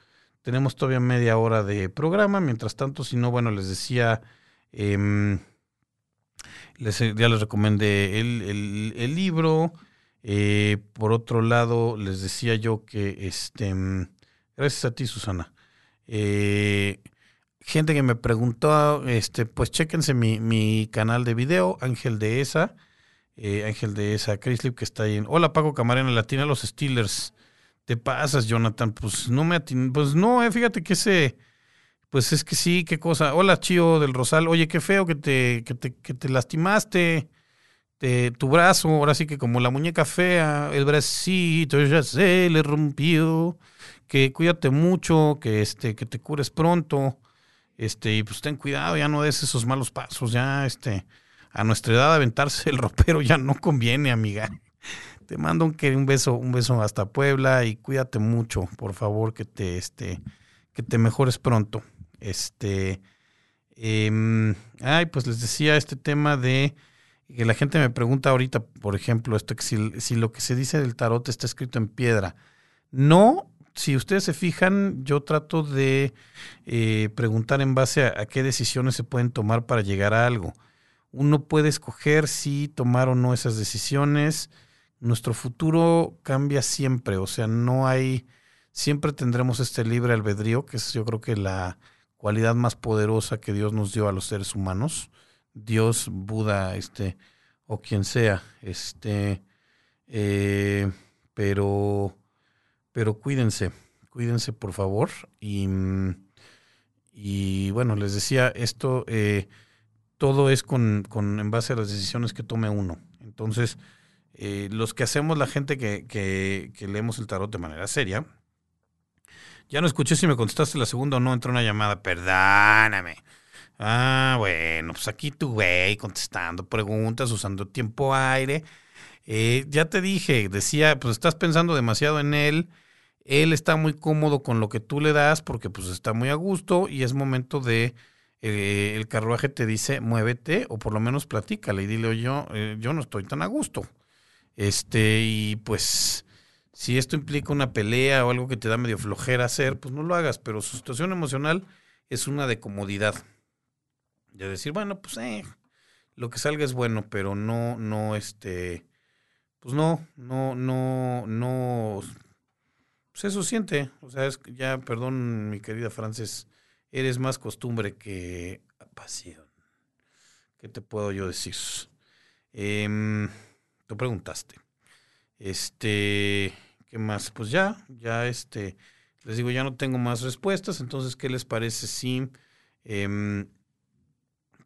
Tenemos todavía media hora de programa. Mientras tanto, si no, bueno, les decía, em, les, ya les recomendé el, libro. Eh, por otro lado, les decía yo que, este, gracias a ti, Susana. Eh, gente que me preguntó, este, pues chéquense mi, canal de video, Ángel de esa, eh, Ángel de esa, Chris que está ahí. En, Hola Paco Camarena, Latina, los Steelers. ¿Te pasas, Jonathan? Pues no me atin pues no, eh, fíjate que ese, pues es que sí, qué cosa. Hola Chío del Rosal, oye, qué feo que te, que te, que te lastimaste. tu brazo, ahora sí que como la muñeca fea, el bracito ya se le rompió. Que cuídate mucho, que este, que te cures pronto. Este, y pues ten cuidado, ya no des esos malos pasos, ya este, a nuestra edad aventarse el ropero ya no conviene, amiga. Te mando un, un beso, un beso hasta Puebla y cuídate mucho, por favor, que te, este, que te mejores pronto. Este, em, ay, pues les decía este tema de que la gente me pregunta ahorita, por ejemplo, esto que si, si lo que se dice del tarot está escrito en piedra. No, si ustedes se fijan, yo trato de eh, preguntar en base a, qué decisiones se pueden tomar para llegar a algo. Uno puede escoger si tomar o no esas decisiones. Nuestro futuro cambia siempre, o sea, no hay, siempre tendremos este libre albedrío, que es yo creo que la cualidad más poderosa que Dios nos dio a los seres humanos. Dios, Buda, este, o quien sea, este, eh, pero pero cuídense, cuídense por favor. Y, y bueno, les decía, esto eh, todo es con, con, en base a las decisiones que tome uno. Entonces, eh, los que hacemos, la gente que, que, que, leemos el tarot de manera seria, ya no escuché si me contestaste la segunda o no, entró una llamada, perdóname. Ah, bueno, pues aquí tu güey contestando preguntas, usando tiempo aire. Eh, ya te dije, decía, pues estás pensando demasiado en él él está muy cómodo con lo que tú le das porque pues está muy a gusto y es momento de eh, el carruaje te dice muévete o por lo menos platícale y dile yo eh, yo no estoy tan a gusto este y pues si esto implica una pelea o algo que te da medio flojera hacer pues no lo hagas pero su situación emocional es una de comodidad de decir bueno pues eh, lo que salga es bueno pero no no este pues no no no no pues eso siente. O sea, es ya, perdón, mi querida Frances, eres más costumbre que pasión. ¿Qué te puedo yo decir? Eh, preguntaste. Este, ¿qué más? Pues ya, ya este, les digo, ya no tengo más respuestas. Entonces, ¿qué les parece si, em,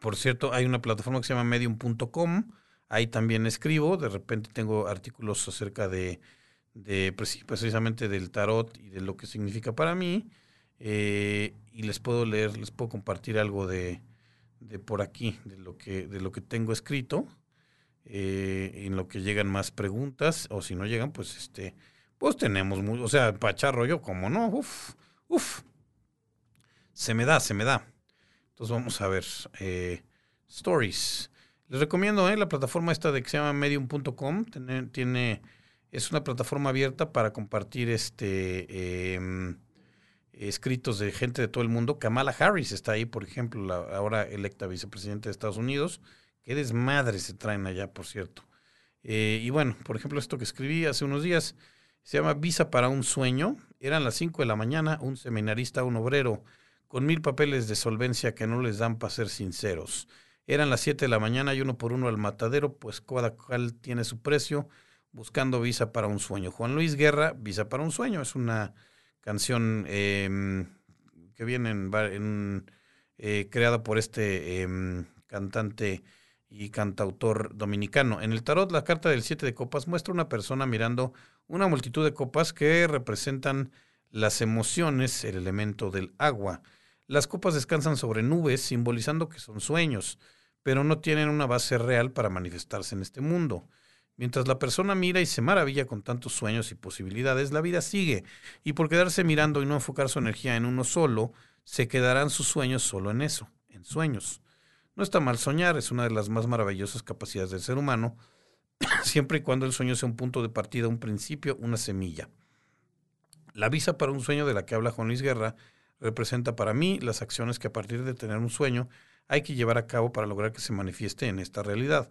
por cierto, hay una plataforma que se llama medium.com. Ahí también escribo. De repente tengo artículos acerca de de precisamente del tarot y de lo que significa para mí. Eh, y les puedo leer, les puedo compartir algo de, de, por aquí, de lo que, de lo que tengo escrito, eh, en lo que llegan más preguntas, o si no llegan, pues este, pues tenemos muy, o sea, pacharro yo, como no, uff, uff, se me da, se me da. Entonces vamos a ver, eh, stories. Les recomiendo la plataforma esta de que se llama medium.com, tiene, tiene es una plataforma abierta para compartir este em, escritos de gente de todo el mundo. Kamala Harris está ahí, por ejemplo, ahora electa vicepresidenta de Estados Unidos. Qué desmadre se traen allá, por cierto. Eh, y bueno, por ejemplo, esto que escribí hace unos días se llama Visa para un sueño. Eran las 5 de la mañana, un seminarista, un obrero, con mil papeles de solvencia que no les dan para ser sinceros. Eran las 7 de la mañana y uno por uno al matadero, pues cada cual tiene su precio buscando Visa para un sueño. Juan Luis Guerra, Visa para un sueño, es una canción em, que viene en, eh, creada por este em, cantante y cantautor dominicano. En el tarot, la carta del siete de copas muestra una persona mirando una multitud de copas que representan las emociones, el elemento del agua. Las copas descansan sobre nubes, simbolizando que son sueños, pero no tienen una base real para manifestarse en este mundo. Mientras la persona mira y se maravilla con tantos sueños y posibilidades, la vida sigue, y por quedarse mirando y no enfocar su energía en uno solo, se quedarán sus sueños solo en eso, en sueños. No está mal soñar, es una de las más maravillosas capacidades del ser humano, [coughs] siempre y cuando el sueño sea un punto de partida, un principio, una semilla. La visa para un sueño de la que habla Juan Luis Guerra representa para mí las acciones que a partir de tener un sueño hay que llevar a cabo para lograr que se manifieste en esta realidad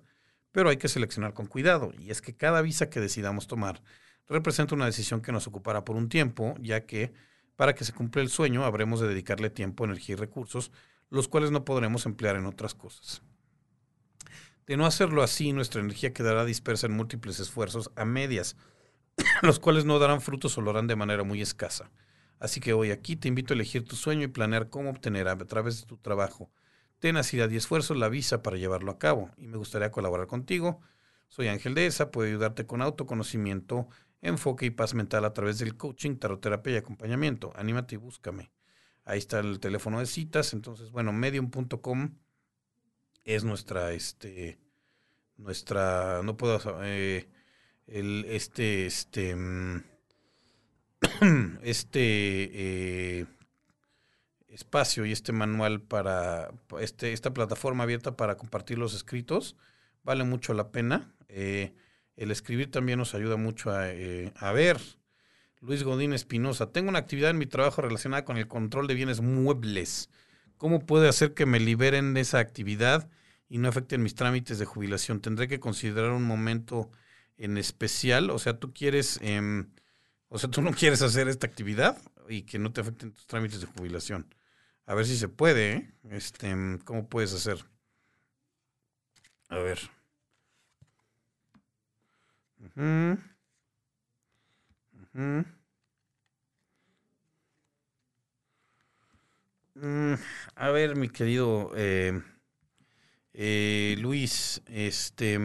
pero hay que seleccionar con cuidado, y es que cada visa que decidamos tomar representa una decisión que nos ocupará por un tiempo, ya que para que se cumpla el sueño habremos de dedicarle tiempo, energía y recursos, los cuales no podremos emplear en otras cosas. De no hacerlo así, nuestra energía quedará dispersa en múltiples esfuerzos a medias, [coughs] los cuales no darán frutos o lo harán de manera muy escasa. Así que hoy aquí te invito a elegir tu sueño y planear cómo obtener a través de tu trabajo tenacidad y esfuerzo la visa para llevarlo a cabo y me gustaría colaborar contigo. Soy Ángel Deza, puedo ayudarte con autoconocimiento, enfoque y paz mental a través del coaching, taroterapia y acompañamiento. Anímate y búscame. Ahí está el teléfono de citas. Entonces, bueno, medium.com es nuestra, este, nuestra, no puedo, eh, el, este, este, mm, [clears throat] este, eh, espacio y este manual para este, esta plataforma abierta para compartir los escritos. Vale mucho la pena. Eh, el escribir también nos ayuda mucho a, eh, a ver. Luis Godín Espinosa, tengo una actividad en mi trabajo relacionada con el control de bienes muebles. ¿Cómo puede hacer que me liberen de esa actividad y no afecten mis trámites de jubilación? ¿Tendré que considerar un momento en especial? O sea, tú quieres, em, o sea, tú no quieres hacer esta actividad y que no te afecten tus trámites de jubilación. A ver si se puede, ¿eh? Este, ¿cómo puedes hacer? A ver. Mm, a ver, mi querido eh, eh, Luis, este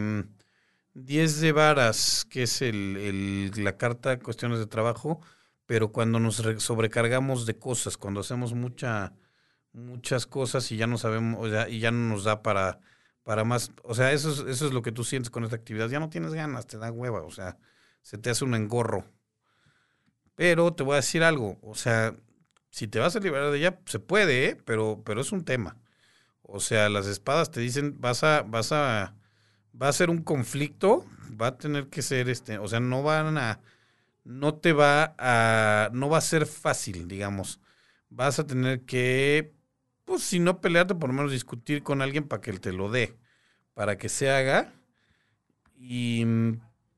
10 de varas, que es el, la carta cuestiones de trabajo, pero cuando nos sobrecargamos de cosas, cuando hacemos mucha muchas cosas y ya no sabemos, o sea, y ya no nos da para, para más. O sea, eso es, eso es lo que tú sientes con esta actividad. Ya no tienes ganas, te da hueva, o sea, se te hace un engorro. Pero te voy a decir algo, o sea, si te vas a liberar de ella, se puede, ¿eh? pero, pero es un tema. O sea, las espadas te dicen, vas a, vas a, va a ser un conflicto, va a tener que ser este, o sea, no van a, no te va a, no va a ser fácil, digamos. Vas a tener que pues si no pelearte, por lo menos discutir con alguien para que él te lo dé, para que se haga. Y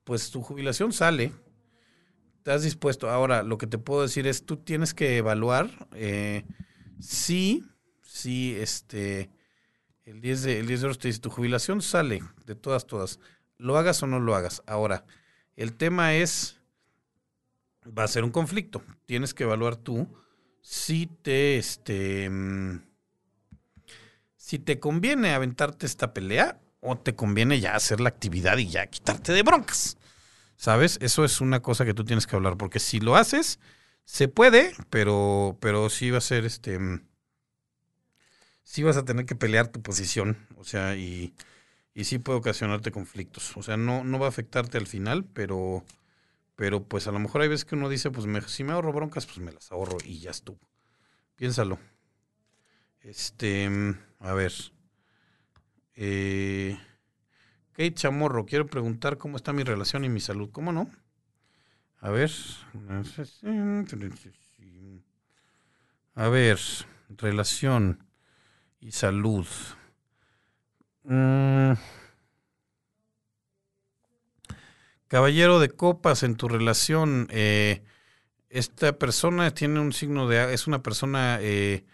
pues tu jubilación sale. Estás dispuesto. Ahora, lo que te puedo decir es, tú tienes que evaluar eh, si, si este, el 10 de, el 10 de te dice, tu jubilación sale de todas, todas. Lo hagas o no lo hagas. Ahora, el tema es, va a ser un conflicto. Tienes que evaluar tú si te, este, si te conviene aventarte esta pelea o te conviene ya hacer la actividad y ya quitarte de broncas. ¿Sabes? Eso es una cosa que tú tienes que hablar, porque si lo haces, se puede, pero, pero sí va a ser este. Sí vas a tener que pelear tu posición, o sea, y, y sí puede ocasionarte conflictos. O sea, no, no va a afectarte al final, pero, pero pues a lo mejor hay veces que uno dice, pues si me ahorro broncas, pues me las ahorro y ya estuvo. Piénsalo. Este, a ver. Eh, Kate Chamorro, quiero preguntar cómo está mi relación y mi salud. ¿Cómo no? A ver. A ver, relación y salud. Mm. Caballero de copas en tu relación. Eh, esta persona tiene un signo de... Es una persona... Eh,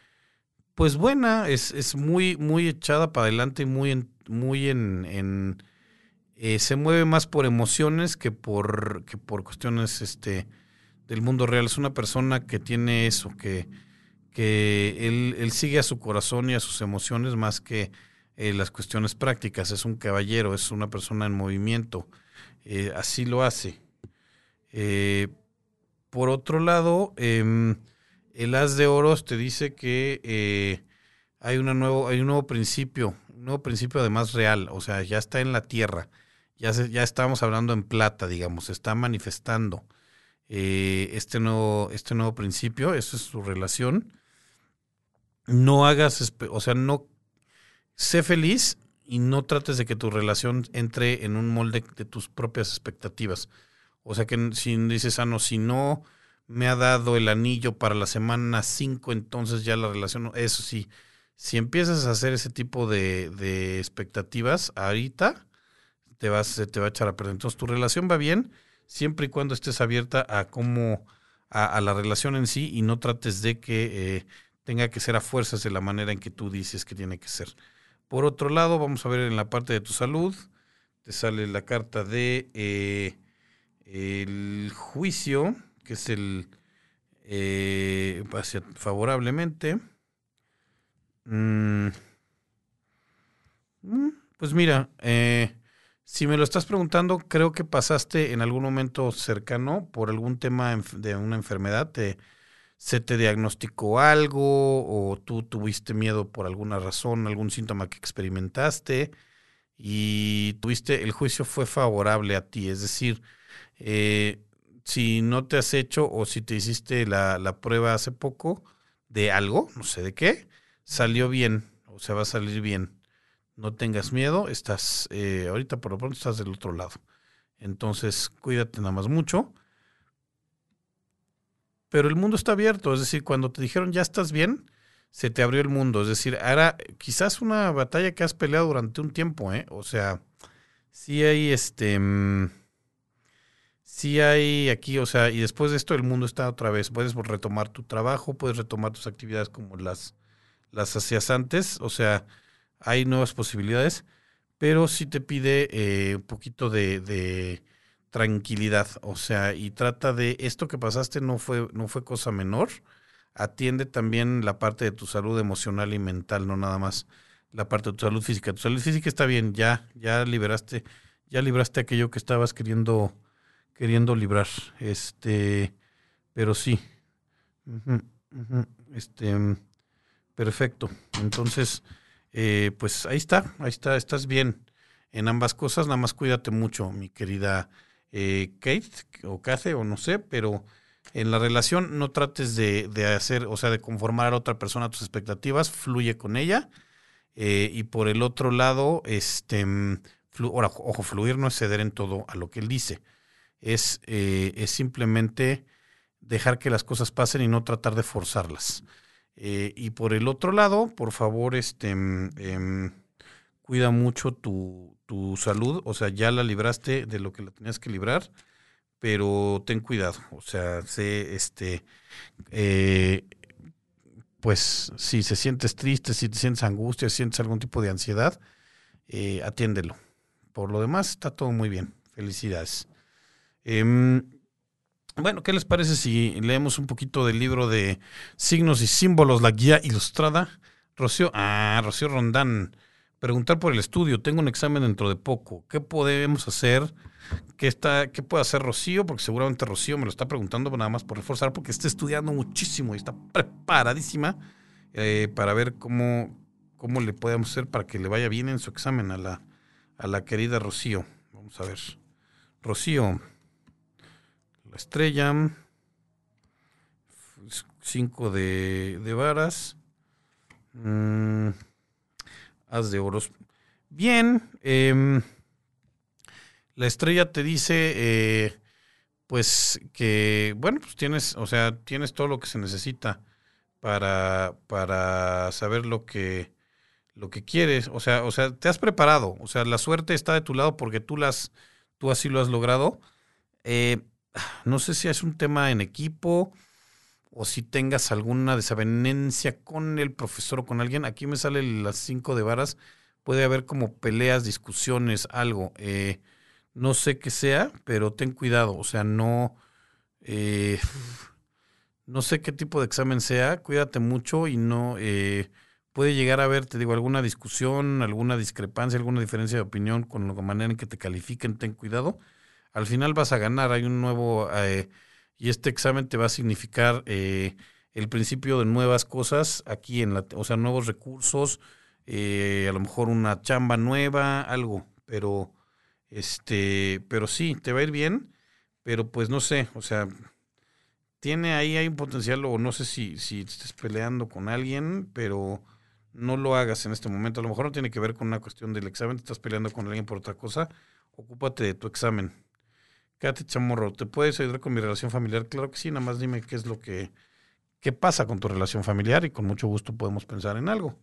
pues buena, es, es muy, muy echada para adelante muy en, muy en, eh, se mueve más por emociones que por, que por cuestiones este, del mundo real. Es una persona que tiene eso, que, que él, él sigue a su corazón y a sus emociones más que eh, las cuestiones prácticas. Es un caballero, es una persona en movimiento. Eh, así lo hace. Por otro lado, em, el as de oros te dice que hay, una nuevo, hay un nuevo principio, un nuevo principio además real, o sea, ya está en la tierra, ya, ya estamos hablando en plata, digamos, se está manifestando este, nuevo, este nuevo principio, esa es su relación. No hagas, o sea, no sé feliz y no trates de que tu relación entre en un molde de tus propias expectativas. O sea que si dices, ah, no, si no me ha dado el anillo para la semana 5, entonces ya la relación, eso sí, si empiezas a hacer ese tipo de expectativas, ahorita te, vas, te va a echar a perder. Entonces tu relación va bien siempre y cuando estés abierta a cómo, a, la relación en sí y no trates de que eh, tenga que ser a fuerzas de la manera en que tú dices que tiene que ser. Por otro lado, vamos a ver en la parte de tu salud, te sale la carta de eh, el juicio, que es el eh, favorablemente. Mm. Mm, pues mira, eh, si me lo estás preguntando, creo que pasaste en algún momento cercano por algún tema de una enfermedad. Te, se te diagnosticó algo o tú tuviste miedo por alguna razón, algún síntoma que experimentaste y tuviste, el juicio fue favorable a ti. Es decir, eh, si no te has hecho o si te hiciste la, la, prueba hace poco de algo, no sé de qué, salió bien o se va a salir bien. No tengas miedo, estás, eh, ahorita por lo pronto estás del otro lado. Entonces, cuídate nada más mucho pero el mundo está abierto, es decir, cuando te dijeron ya estás bien, se te abrió el mundo, es decir, era quizás una batalla que has peleado durante un tiempo, ¿eh? O sea, sí hay este, mm, sí hay aquí, o sea, y después de esto el mundo está otra vez, puedes retomar tu trabajo, puedes retomar tus actividades como las, las hacías antes, o sea, hay nuevas posibilidades, pero sí te pide eh, un poquito de tranquilidad, o sea, y trata de esto que pasaste no fue no fue cosa menor. Atiende también la parte de tu salud emocional y mental, no nada más la parte de tu salud física. Tu salud física está bien, ya ya liberaste ya libraste aquello que estabas queriendo queriendo librar. Este, pero sí. Este, perfecto. Entonces, eh, pues ahí está, ahí está, estás bien en ambas cosas, nada más cuídate mucho, mi querida eh, Kate o Kate o no sé, pero en la relación no trates de, hacer, o sea, de conformar a otra persona a tus expectativas, fluye con ella. Eh, y por el otro lado, este, ojo, fluir no es ceder en todo a lo que él dice, es, eh, es simplemente dejar que las cosas pasen y no tratar de forzarlas. Y por el otro lado, por favor, este, em, cuida mucho tu, tu salud, o sea, ya la libraste de lo que la tenías que librar, pero ten cuidado, o sea, sé, este, eh, pues si se sientes triste, si te sientes angustia, si sientes algún tipo de ansiedad, eh, atiéndelo. Por lo demás, está todo muy bien. Felicidades. Bueno, ¿qué les parece si leemos un poquito del libro de signos y símbolos, la guía ilustrada? Rocío, ah, Rocío Rondán preguntar por el estudio. Tengo un examen dentro de poco. ¿Qué podemos hacer? ¿Qué, está, qué puede hacer Rocío? Porque seguramente Rocío me lo está preguntando nada más por reforzar, porque está estudiando muchísimo y está preparadísima eh, para ver cómo, cómo le podemos hacer para que le vaya bien en su examen a la, a la querida Rocío. Vamos a ver. Rocío, la estrella, cinco de, de varas. Mm, Haz de oros. Bien, em, la estrella te dice, eh, pues que, bueno, pues tienes, o sea, tienes todo lo que se necesita para, para saber lo que, lo que quieres. O sea, o sea, te has preparado. O sea, la suerte está de tu lado porque tú las, tú así lo has logrado. Eh, no sé si es un tema en equipo o si tengas alguna desavenencia con el profesor o con alguien. Aquí me sale las cinco de varas. Puede haber como peleas, discusiones, algo. Eh, no sé qué sea, pero ten cuidado. O sea, no, eh, no sé qué tipo de examen sea, cuídate mucho y no eh, puede llegar a haber, te digo, alguna discusión, alguna discrepancia, alguna diferencia de opinión con la manera en que te califiquen, ten cuidado. Al final vas a ganar, hay un nuevo, eh, y este examen te va a significar eh, el principio de nuevas cosas aquí en la, o sea, nuevos recursos, eh, a lo mejor una chamba nueva, algo, pero este, pero sí, te va a ir bien, pero pues no sé, o sea, tiene ahí hay un potencial, o no sé si, si estés peleando con alguien, pero no lo hagas en este momento. A lo mejor no tiene que ver con una cuestión del examen, estás peleando con alguien por otra cosa, ocúpate de tu examen. Quédate chamorro, ¿te puedes ayudar con mi relación familiar? Claro que sí, nada más dime qué es lo que, qué pasa con tu relación familiar y con mucho gusto podemos pensar en algo.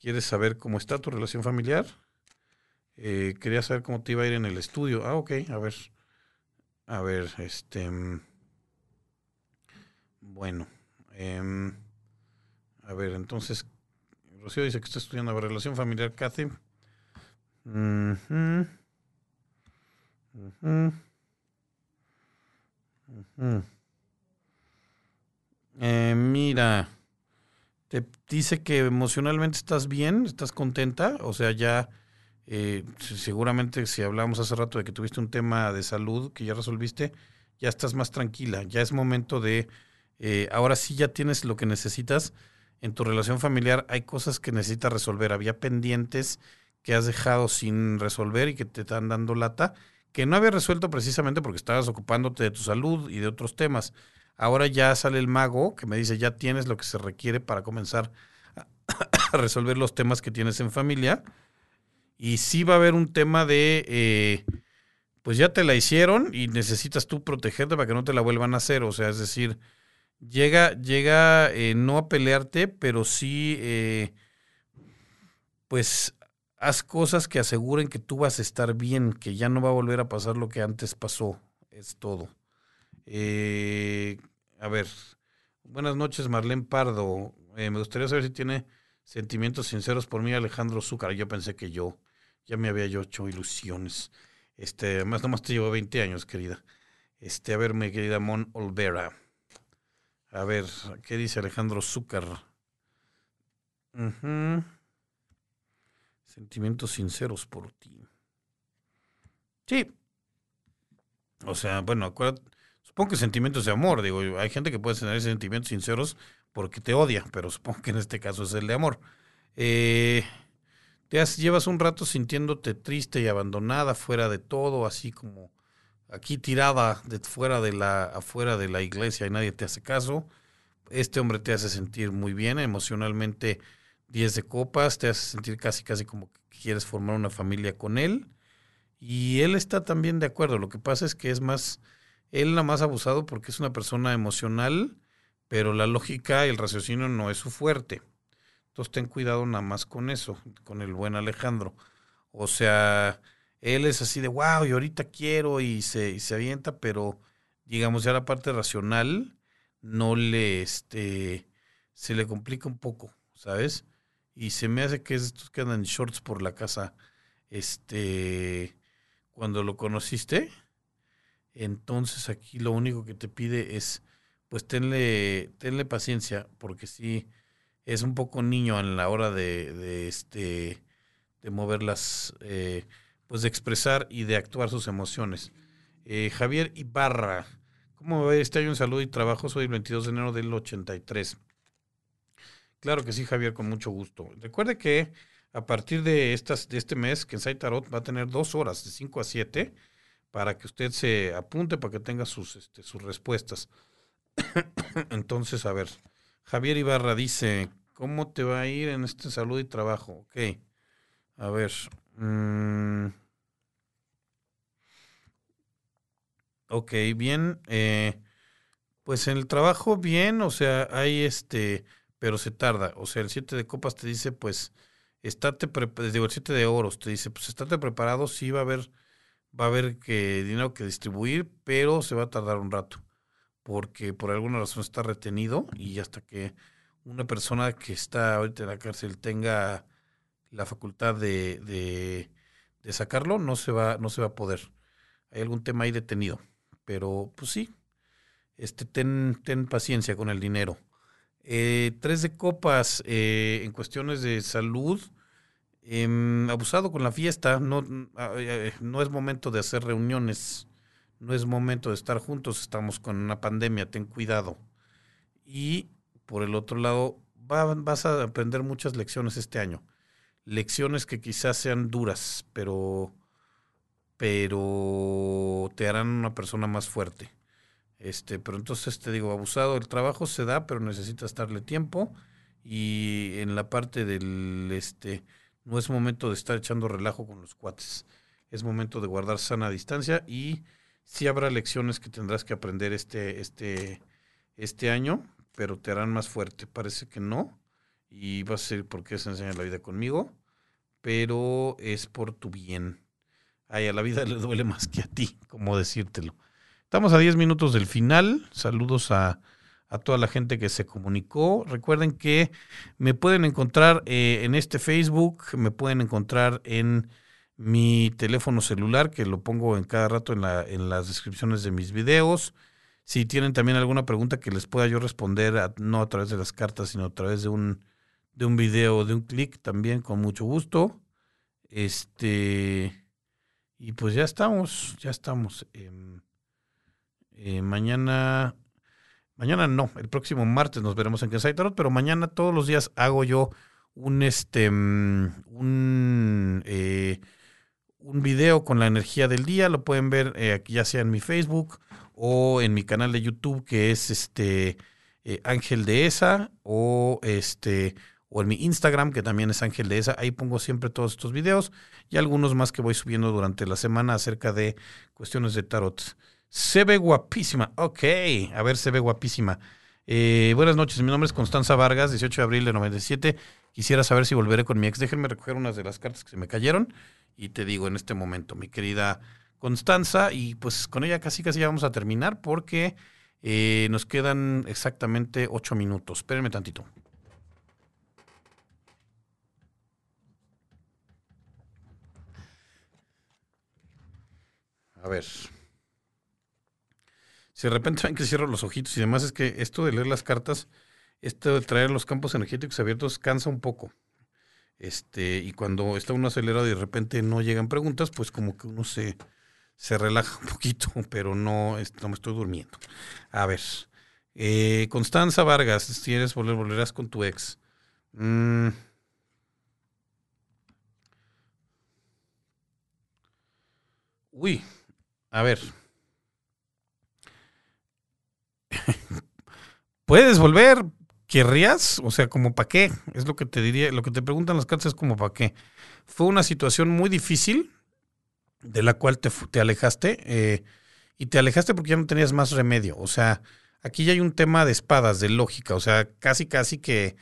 ¿Quieres saber cómo está tu relación familiar? Eh, quería saber cómo te iba a ir en el estudio. Ah, ok, a ver. A ver, este... Bueno, em, a ver, entonces, Rocío dice que está estudiando la relación familiar, Kathy. Eh, mira, te dice que emocionalmente estás bien, estás contenta, o sea, ya eh, seguramente si hablamos hace rato de que tuviste un tema de salud que ya resolviste, ya estás más tranquila, ya es momento de eh, ahora sí ya tienes lo que necesitas. En tu relación familiar hay cosas que necesitas resolver. Había pendientes que has dejado sin resolver y que te están dando lata, que no había resuelto precisamente porque estabas ocupándote de tu salud y de otros temas. Ahora ya sale el mago que me dice, ya tienes lo que se requiere para comenzar [coughs] a resolver los temas que tienes en familia. Y sí va a haber un tema de, eh, pues ya te la hicieron y necesitas tú protegerte para que no te la vuelvan a hacer. O sea, es decir, llega, llega eh, no a pelearte, pero sí, eh, pues haz cosas que aseguren que tú vas a estar bien, que ya no va a volver a pasar lo que antes pasó. Es todo. Eh, a ver, buenas noches, Marlene Pardo. me gustaría saber si tiene sentimientos sinceros por mí, Alejandro Zúcar. Yo pensé que yo ya me había hecho ilusiones. Este, más nomás te llevo 20 años, querida. Este, a ver, mi querida Mon Olvera. A ver, ¿qué dice Alejandro Zúcar? Sentimientos sinceros por ti. Sí. O sea, bueno, supongo que sentimientos de amor, digo, hay gente que puede tener sentimientos sinceros porque te odia, pero [laughs] supongo que en este caso es el de amor. Eh, te llevas un rato sintiéndote triste y abandonada, fuera de todo, así como aquí tirada de fuera de la, afuera de la iglesia y nadie te hace caso. Este hombre te hace sentir muy bien, emocionalmente 10 de copas, te hace sentir casi, casi como que quieres formar una familia con él. Y él está también de acuerdo. Lo que pasa es que es más, él nada más abusado porque es una persona emocional, pero la lógica y el raciocinio no es su fuerte. Entonces ten cuidado nada más con eso, con el buen Alejandro. O sea, él es así de, wow, y ahorita quiero y se, se avienta, pero digamos ya la parte racional no le, este, se le complica un poco, ¿sabes? Y se me hace que es estos que andan en shorts por la casa, este, cuando lo conociste. Entonces aquí lo único que te pide es, pues tenle, tenle paciencia, porque sí, es un poco niño a la hora de, de este, de moverlas, eh, pues de expresar y de actuar sus emociones. Eh, Javier Ibarra, ¿cómo va este año un saludo y trabajo? Soy el 22 de enero del 83. Claro que sí, Javier, con mucho gusto. Recuerde que a partir de, estas, de este mes, que en Tarot va a tener dos horas, de 5 a 7, para que usted se apunte, para que tenga sus, este, sus respuestas. [coughs] Entonces, a ver, Javier Ibarra dice, ¿cómo te va a ir en este salud y trabajo? Ok, a ver. Mm, ok, bien. Eh, pues en el trabajo, bien, o sea, hay este, pero se tarda. O sea, el 7 de copas te dice, pues, estate, digo, el 7 de oros te dice, pues, estate preparado, sí va a haber, va a haber que dinero que distribuir, pero se va a tardar un rato. Porque por alguna razón está retenido y hasta que una persona que está ahorita en la cárcel tenga la facultad de, de, sacarlo, no se, va, no se va a poder. Hay algún tema ahí detenido. Pero, pues sí, este, ten, ten paciencia con el dinero. Eh, tres de copas eh, en cuestiones de salud. Em, abusado con la fiesta, no, eh, no es momento de hacer reuniones, no es momento de estar juntos, estamos con una pandemia, ten cuidado. Y por el otro lado, vas a aprender muchas lecciones este año. Lecciones que quizás sean duras, pero, pero te harán una persona más fuerte. Este, pero entonces te digo, abusado, el trabajo se da, pero necesitas darle tiempo. Y en la parte del este, no es momento de estar echando relajo con los cuates. Es momento de guardar sana distancia y sí habrá lecciones que tendrás que aprender este, este, este año, pero te harán más fuerte. Parece que no. Y vas a ser porque se enseña la vida conmigo, pero es por tu bien. Ay, a la vida le duele más que a ti, como decírtelo. Estamos a 10 minutos del final. Saludos a, toda la gente que se comunicó. Recuerden que me pueden encontrar eh, en este Facebook, me pueden encontrar en mi teléfono celular, que lo pongo en cada rato en, la, en las descripciones de mis videos. Si tienen también alguna pregunta que les pueda yo responder, no a través de las cartas, sino a través de un, de un video, de un clic, también con mucho gusto. Este, y pues ya estamos, ya estamos. Eh, mañana, mañana no, el próximo martes nos veremos en Kansai Tarot, pero mañana todos los días hago yo un este mm, un eh, un video con la energía del día, lo pueden ver eh, aquí ya sea en mi Facebook o en mi canal de YouTube que es este Ángel de Esa o este o en mi Instagram que también es Ángel de Esa, ahí pongo siempre todos estos videos y algunos más que voy subiendo durante la semana acerca de cuestiones de tarot. Se ve guapísima. Ok, a ver, se ve guapísima. Eh, buenas noches, mi nombre es Constanza Vargas, 18 de abril de 97. Quisiera saber si volveré con mi ex. Déjenme recoger unas de las cartas que se me cayeron y te digo en este momento, mi querida Constanza, y pues con ella casi casi ya vamos a terminar porque eh, nos quedan exactamente ocho minutos. Espérenme tantito. A ver. De repente ven que cierro los ojitos y demás, es que esto de leer las cartas, esto de traer los campos energéticos abiertos cansa un poco. Este, y cuando está uno acelerado y de repente no llegan preguntas, pues como que uno se, se relaja un poquito, [laughs] pero no, no me estoy durmiendo. A ver, eh, Constanza Vargas, si quieres volver, volverás con tu ex. Mm. Uy, a ver. ¿Puedes volver? ¿Querrías? O sea, como para qué? Es lo que te diría, lo que te preguntan las cartas es como para qué. Fue una situación muy difícil de la cual te, te alejaste eh, y te alejaste porque ya no tenías más remedio. O sea, aquí ya hay un tema de espadas, de lógica. O sea, casi, casi que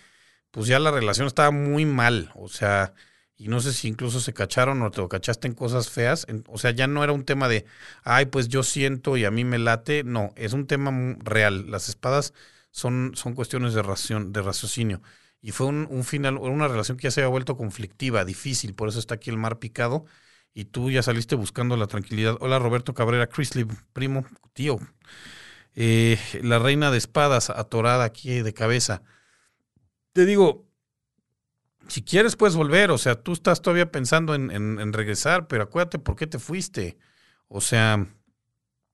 pues ya la relación estaba muy mal. O sea, y no sé si incluso se cacharon o te cachaste en cosas feas. o sea, ya no era un tema de, ay, pues yo siento y a mí me late. No, es un tema real. Las espadas son, son cuestiones de, de raciocinio. Y fue un, un final, una relación que ya se había vuelto conflictiva, difícil. Por eso está aquí el mar picado. Y tú ya saliste buscando la tranquilidad. Hola, Roberto Cabrera, Chrisley, primo, tío. Eh, la reina de espadas atorada aquí de cabeza. Te digo, si quieres puedes volver, o sea, tú estás todavía pensando en, regresar, pero acuérdate por qué te fuiste. O sea,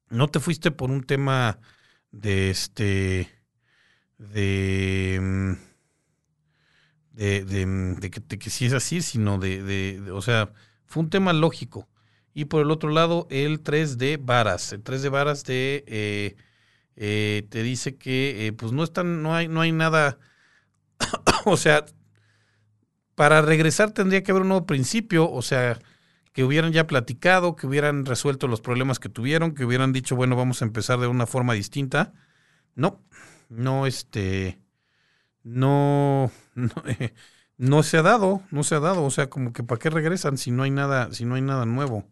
no te fuiste por un tema de este, de, mm, de, de, mm, que, si es así, sino de, de, o sea, fue un tema lógico. Y por el otro lado, el 3 de varas. El 3 de varas de, eh, eh, te dice que eh, pues no están, no hay, no hay nada, [coughs] o sea, para regresar tendría que haber un nuevo principio, o sea, que hubieran ya platicado, que hubieran resuelto los problemas que tuvieron, que hubieran dicho, bueno, vamos a empezar de una forma distinta. No, no, este, no, [laughs] no, se ha dado, no se ha dado, o sea, como que para qué regresan si no hay nada, si no hay nada nuevo.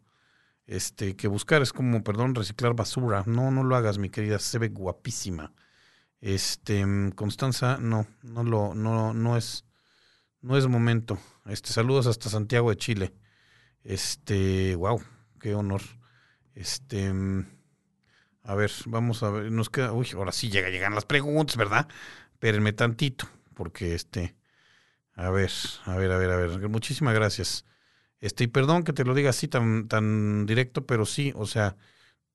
Este, que buscar es como, perdón, reciclar basura. No, no lo hagas, mi querida, se ve guapísima. Este, Constanza, no, no lo, no, no es, no es momento. Este, saludos hasta Santiago de Chile. Este, wow, qué honor. Este, A ver, vamos a ver, nos queda, uy, ahora sí llega, llegan las preguntas, ¿verdad? Espérenme tantito, porque este, a ver, a ver, a ver, a ver, muchísimas gracias. Este, y perdón que te lo diga así tan, tan directo, pero sí, o sea,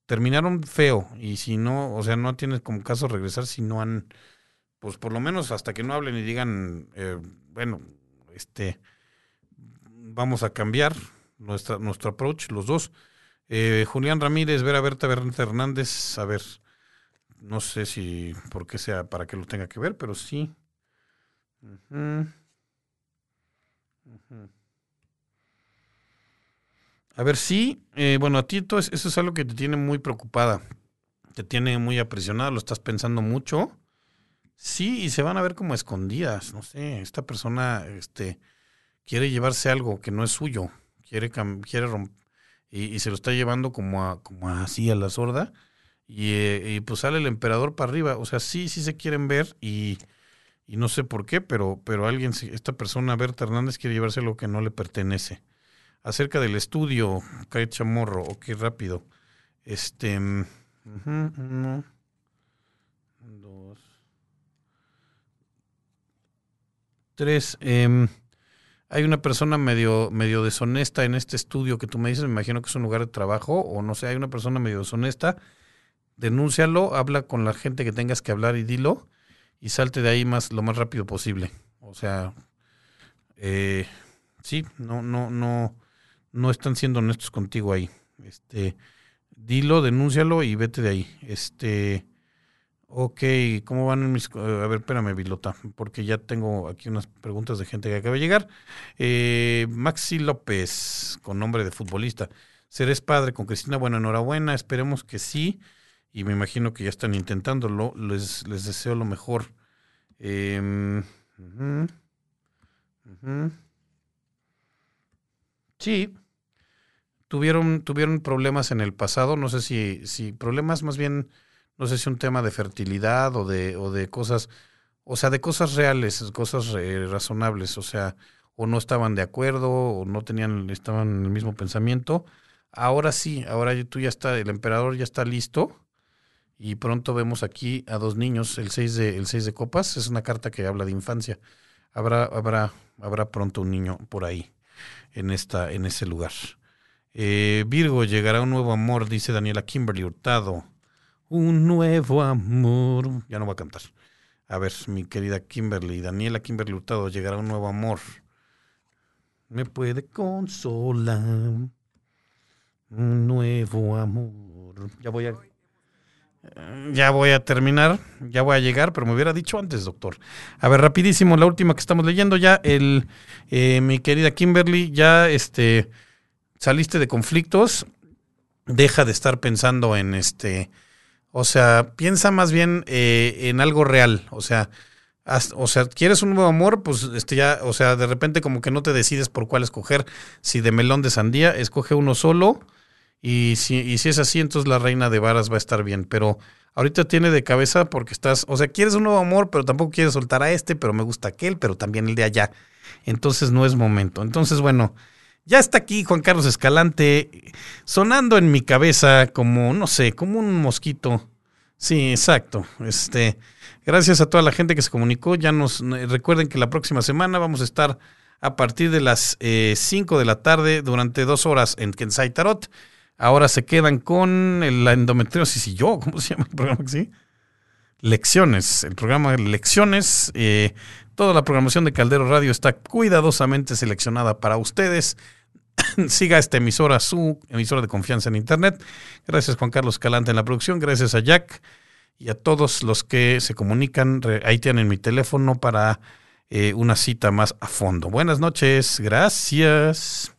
terminaron feo, y si no, o sea, no tienes como caso regresar si no han, pues por lo menos hasta que no hablen y digan, eh, bueno, este, vamos a cambiar nuestra, nuestro approach, los dos eh, Julián Ramírez, ver a Berta Hernández, a ver, no sé si por qué sea para que lo tenga que ver, pero sí. A ver, sí, eh, bueno, a ti todo eso es algo que te tiene muy preocupada, te tiene muy apresionada, lo estás pensando mucho. Sí, y se van a ver como escondidas, no sé, esta persona este, quiere llevarse algo que no es suyo, quiere, quiere romper y, se lo está llevando como, a, como así a la sorda. Y, pues sale el emperador para arriba. O sea, sí, sí se quieren ver y, no sé por qué, pero, pero alguien, esta persona, Berta Hernández, quiere llevarse lo que no le pertenece. Acerca del estudio, cae chamorro, ok, rápido. Este, uno, dos, tres. Eh, hay una persona medio, medio deshonesta en este estudio que tú me dices, me imagino que es un lugar de trabajo, o no sé, hay una persona medio deshonesta, denúncialo, habla con la gente que tengas que hablar y dilo, y salte de ahí más, lo más rápido posible. O sea, eh, sí, no, no, no, no están siendo honestos contigo ahí. Este, dilo, denúncialo y vete de ahí. Este, Ok, ¿cómo van mis... A ver, espérame, Vilota, porque ya tengo aquí unas preguntas de gente que acaba de llegar. Eh, Maxi López, con nombre de futbolista. ¿Serés padre con Cristina? Bueno, enhorabuena, esperemos que sí. Y me imagino que ya están intentándolo. Les, les deseo lo mejor. Em, sí, tuvieron, tuvieron problemas en el pasado. No sé si, si problemas más bien no sé si un tema de fertilidad o de, o de cosas, o sea, de cosas reales, cosas razonables, o sea, o no estaban de acuerdo, o no tenían, estaban en el mismo pensamiento. Ahora sí, ahora tú ya está, el emperador ya está listo y pronto vemos aquí a dos niños, el 6 de, el seis de copas, es una carta que habla de infancia. Habrá, habrá, habrá pronto un niño por ahí, en, esta, en ese lugar. Eh, Virgo, llegará un nuevo amor, dice Daniela Kimberly Hurtado un nuevo amor. Ya no va a cantar. A ver, mi querida Kimberly, Daniela Kimberly Hurtado, llegará un nuevo amor. Me puede consolar. Un nuevo amor. Ya voy a. Ya voy a terminar, ya voy a llegar, pero me hubiera dicho antes, doctor. A ver, rapidísimo, la última que estamos leyendo ya, el, eh, mi querida Kimberly, ya este, saliste de conflictos, deja de estar pensando en este, o sea, piensa más bien eh, en algo real. O sea, o sea, quieres un nuevo amor, pues este ya, o sea, de repente como que no te decides por cuál escoger. Si de melón de sandía, escoge uno solo. Y si, y si es así, entonces la reina de varas va a estar bien. Pero ahorita tiene de cabeza porque estás, o sea, quieres un nuevo amor, pero tampoco quieres soltar a este, pero me gusta aquel, pero también el de allá. Entonces no es momento. Entonces, bueno, ya está aquí Juan Carlos Escalante sonando en mi cabeza como, no sé, como un mosquito. Sí, exacto. Este, gracias a toda la gente que se comunicó. Ya nos recuerden que la próxima semana vamos a estar a partir de las 5 eh, de la tarde durante dos horas en Kensai Tarot. Ahora se quedan con la endometriosis y yo, ¿cómo se llama el programa? ¿Sí? Lecciones, el programa de Lecciones. Eh, toda la programación de Caldero Radio está cuidadosamente seleccionada para ustedes. [coughs] Siga esta emisora, su emisora de confianza en Internet. Gracias Juan Carlos Calante en la producción. Gracias a Jack y a todos los que se comunican. Ahí tienen mi teléfono para eh, una cita más a fondo. Buenas noches. Gracias.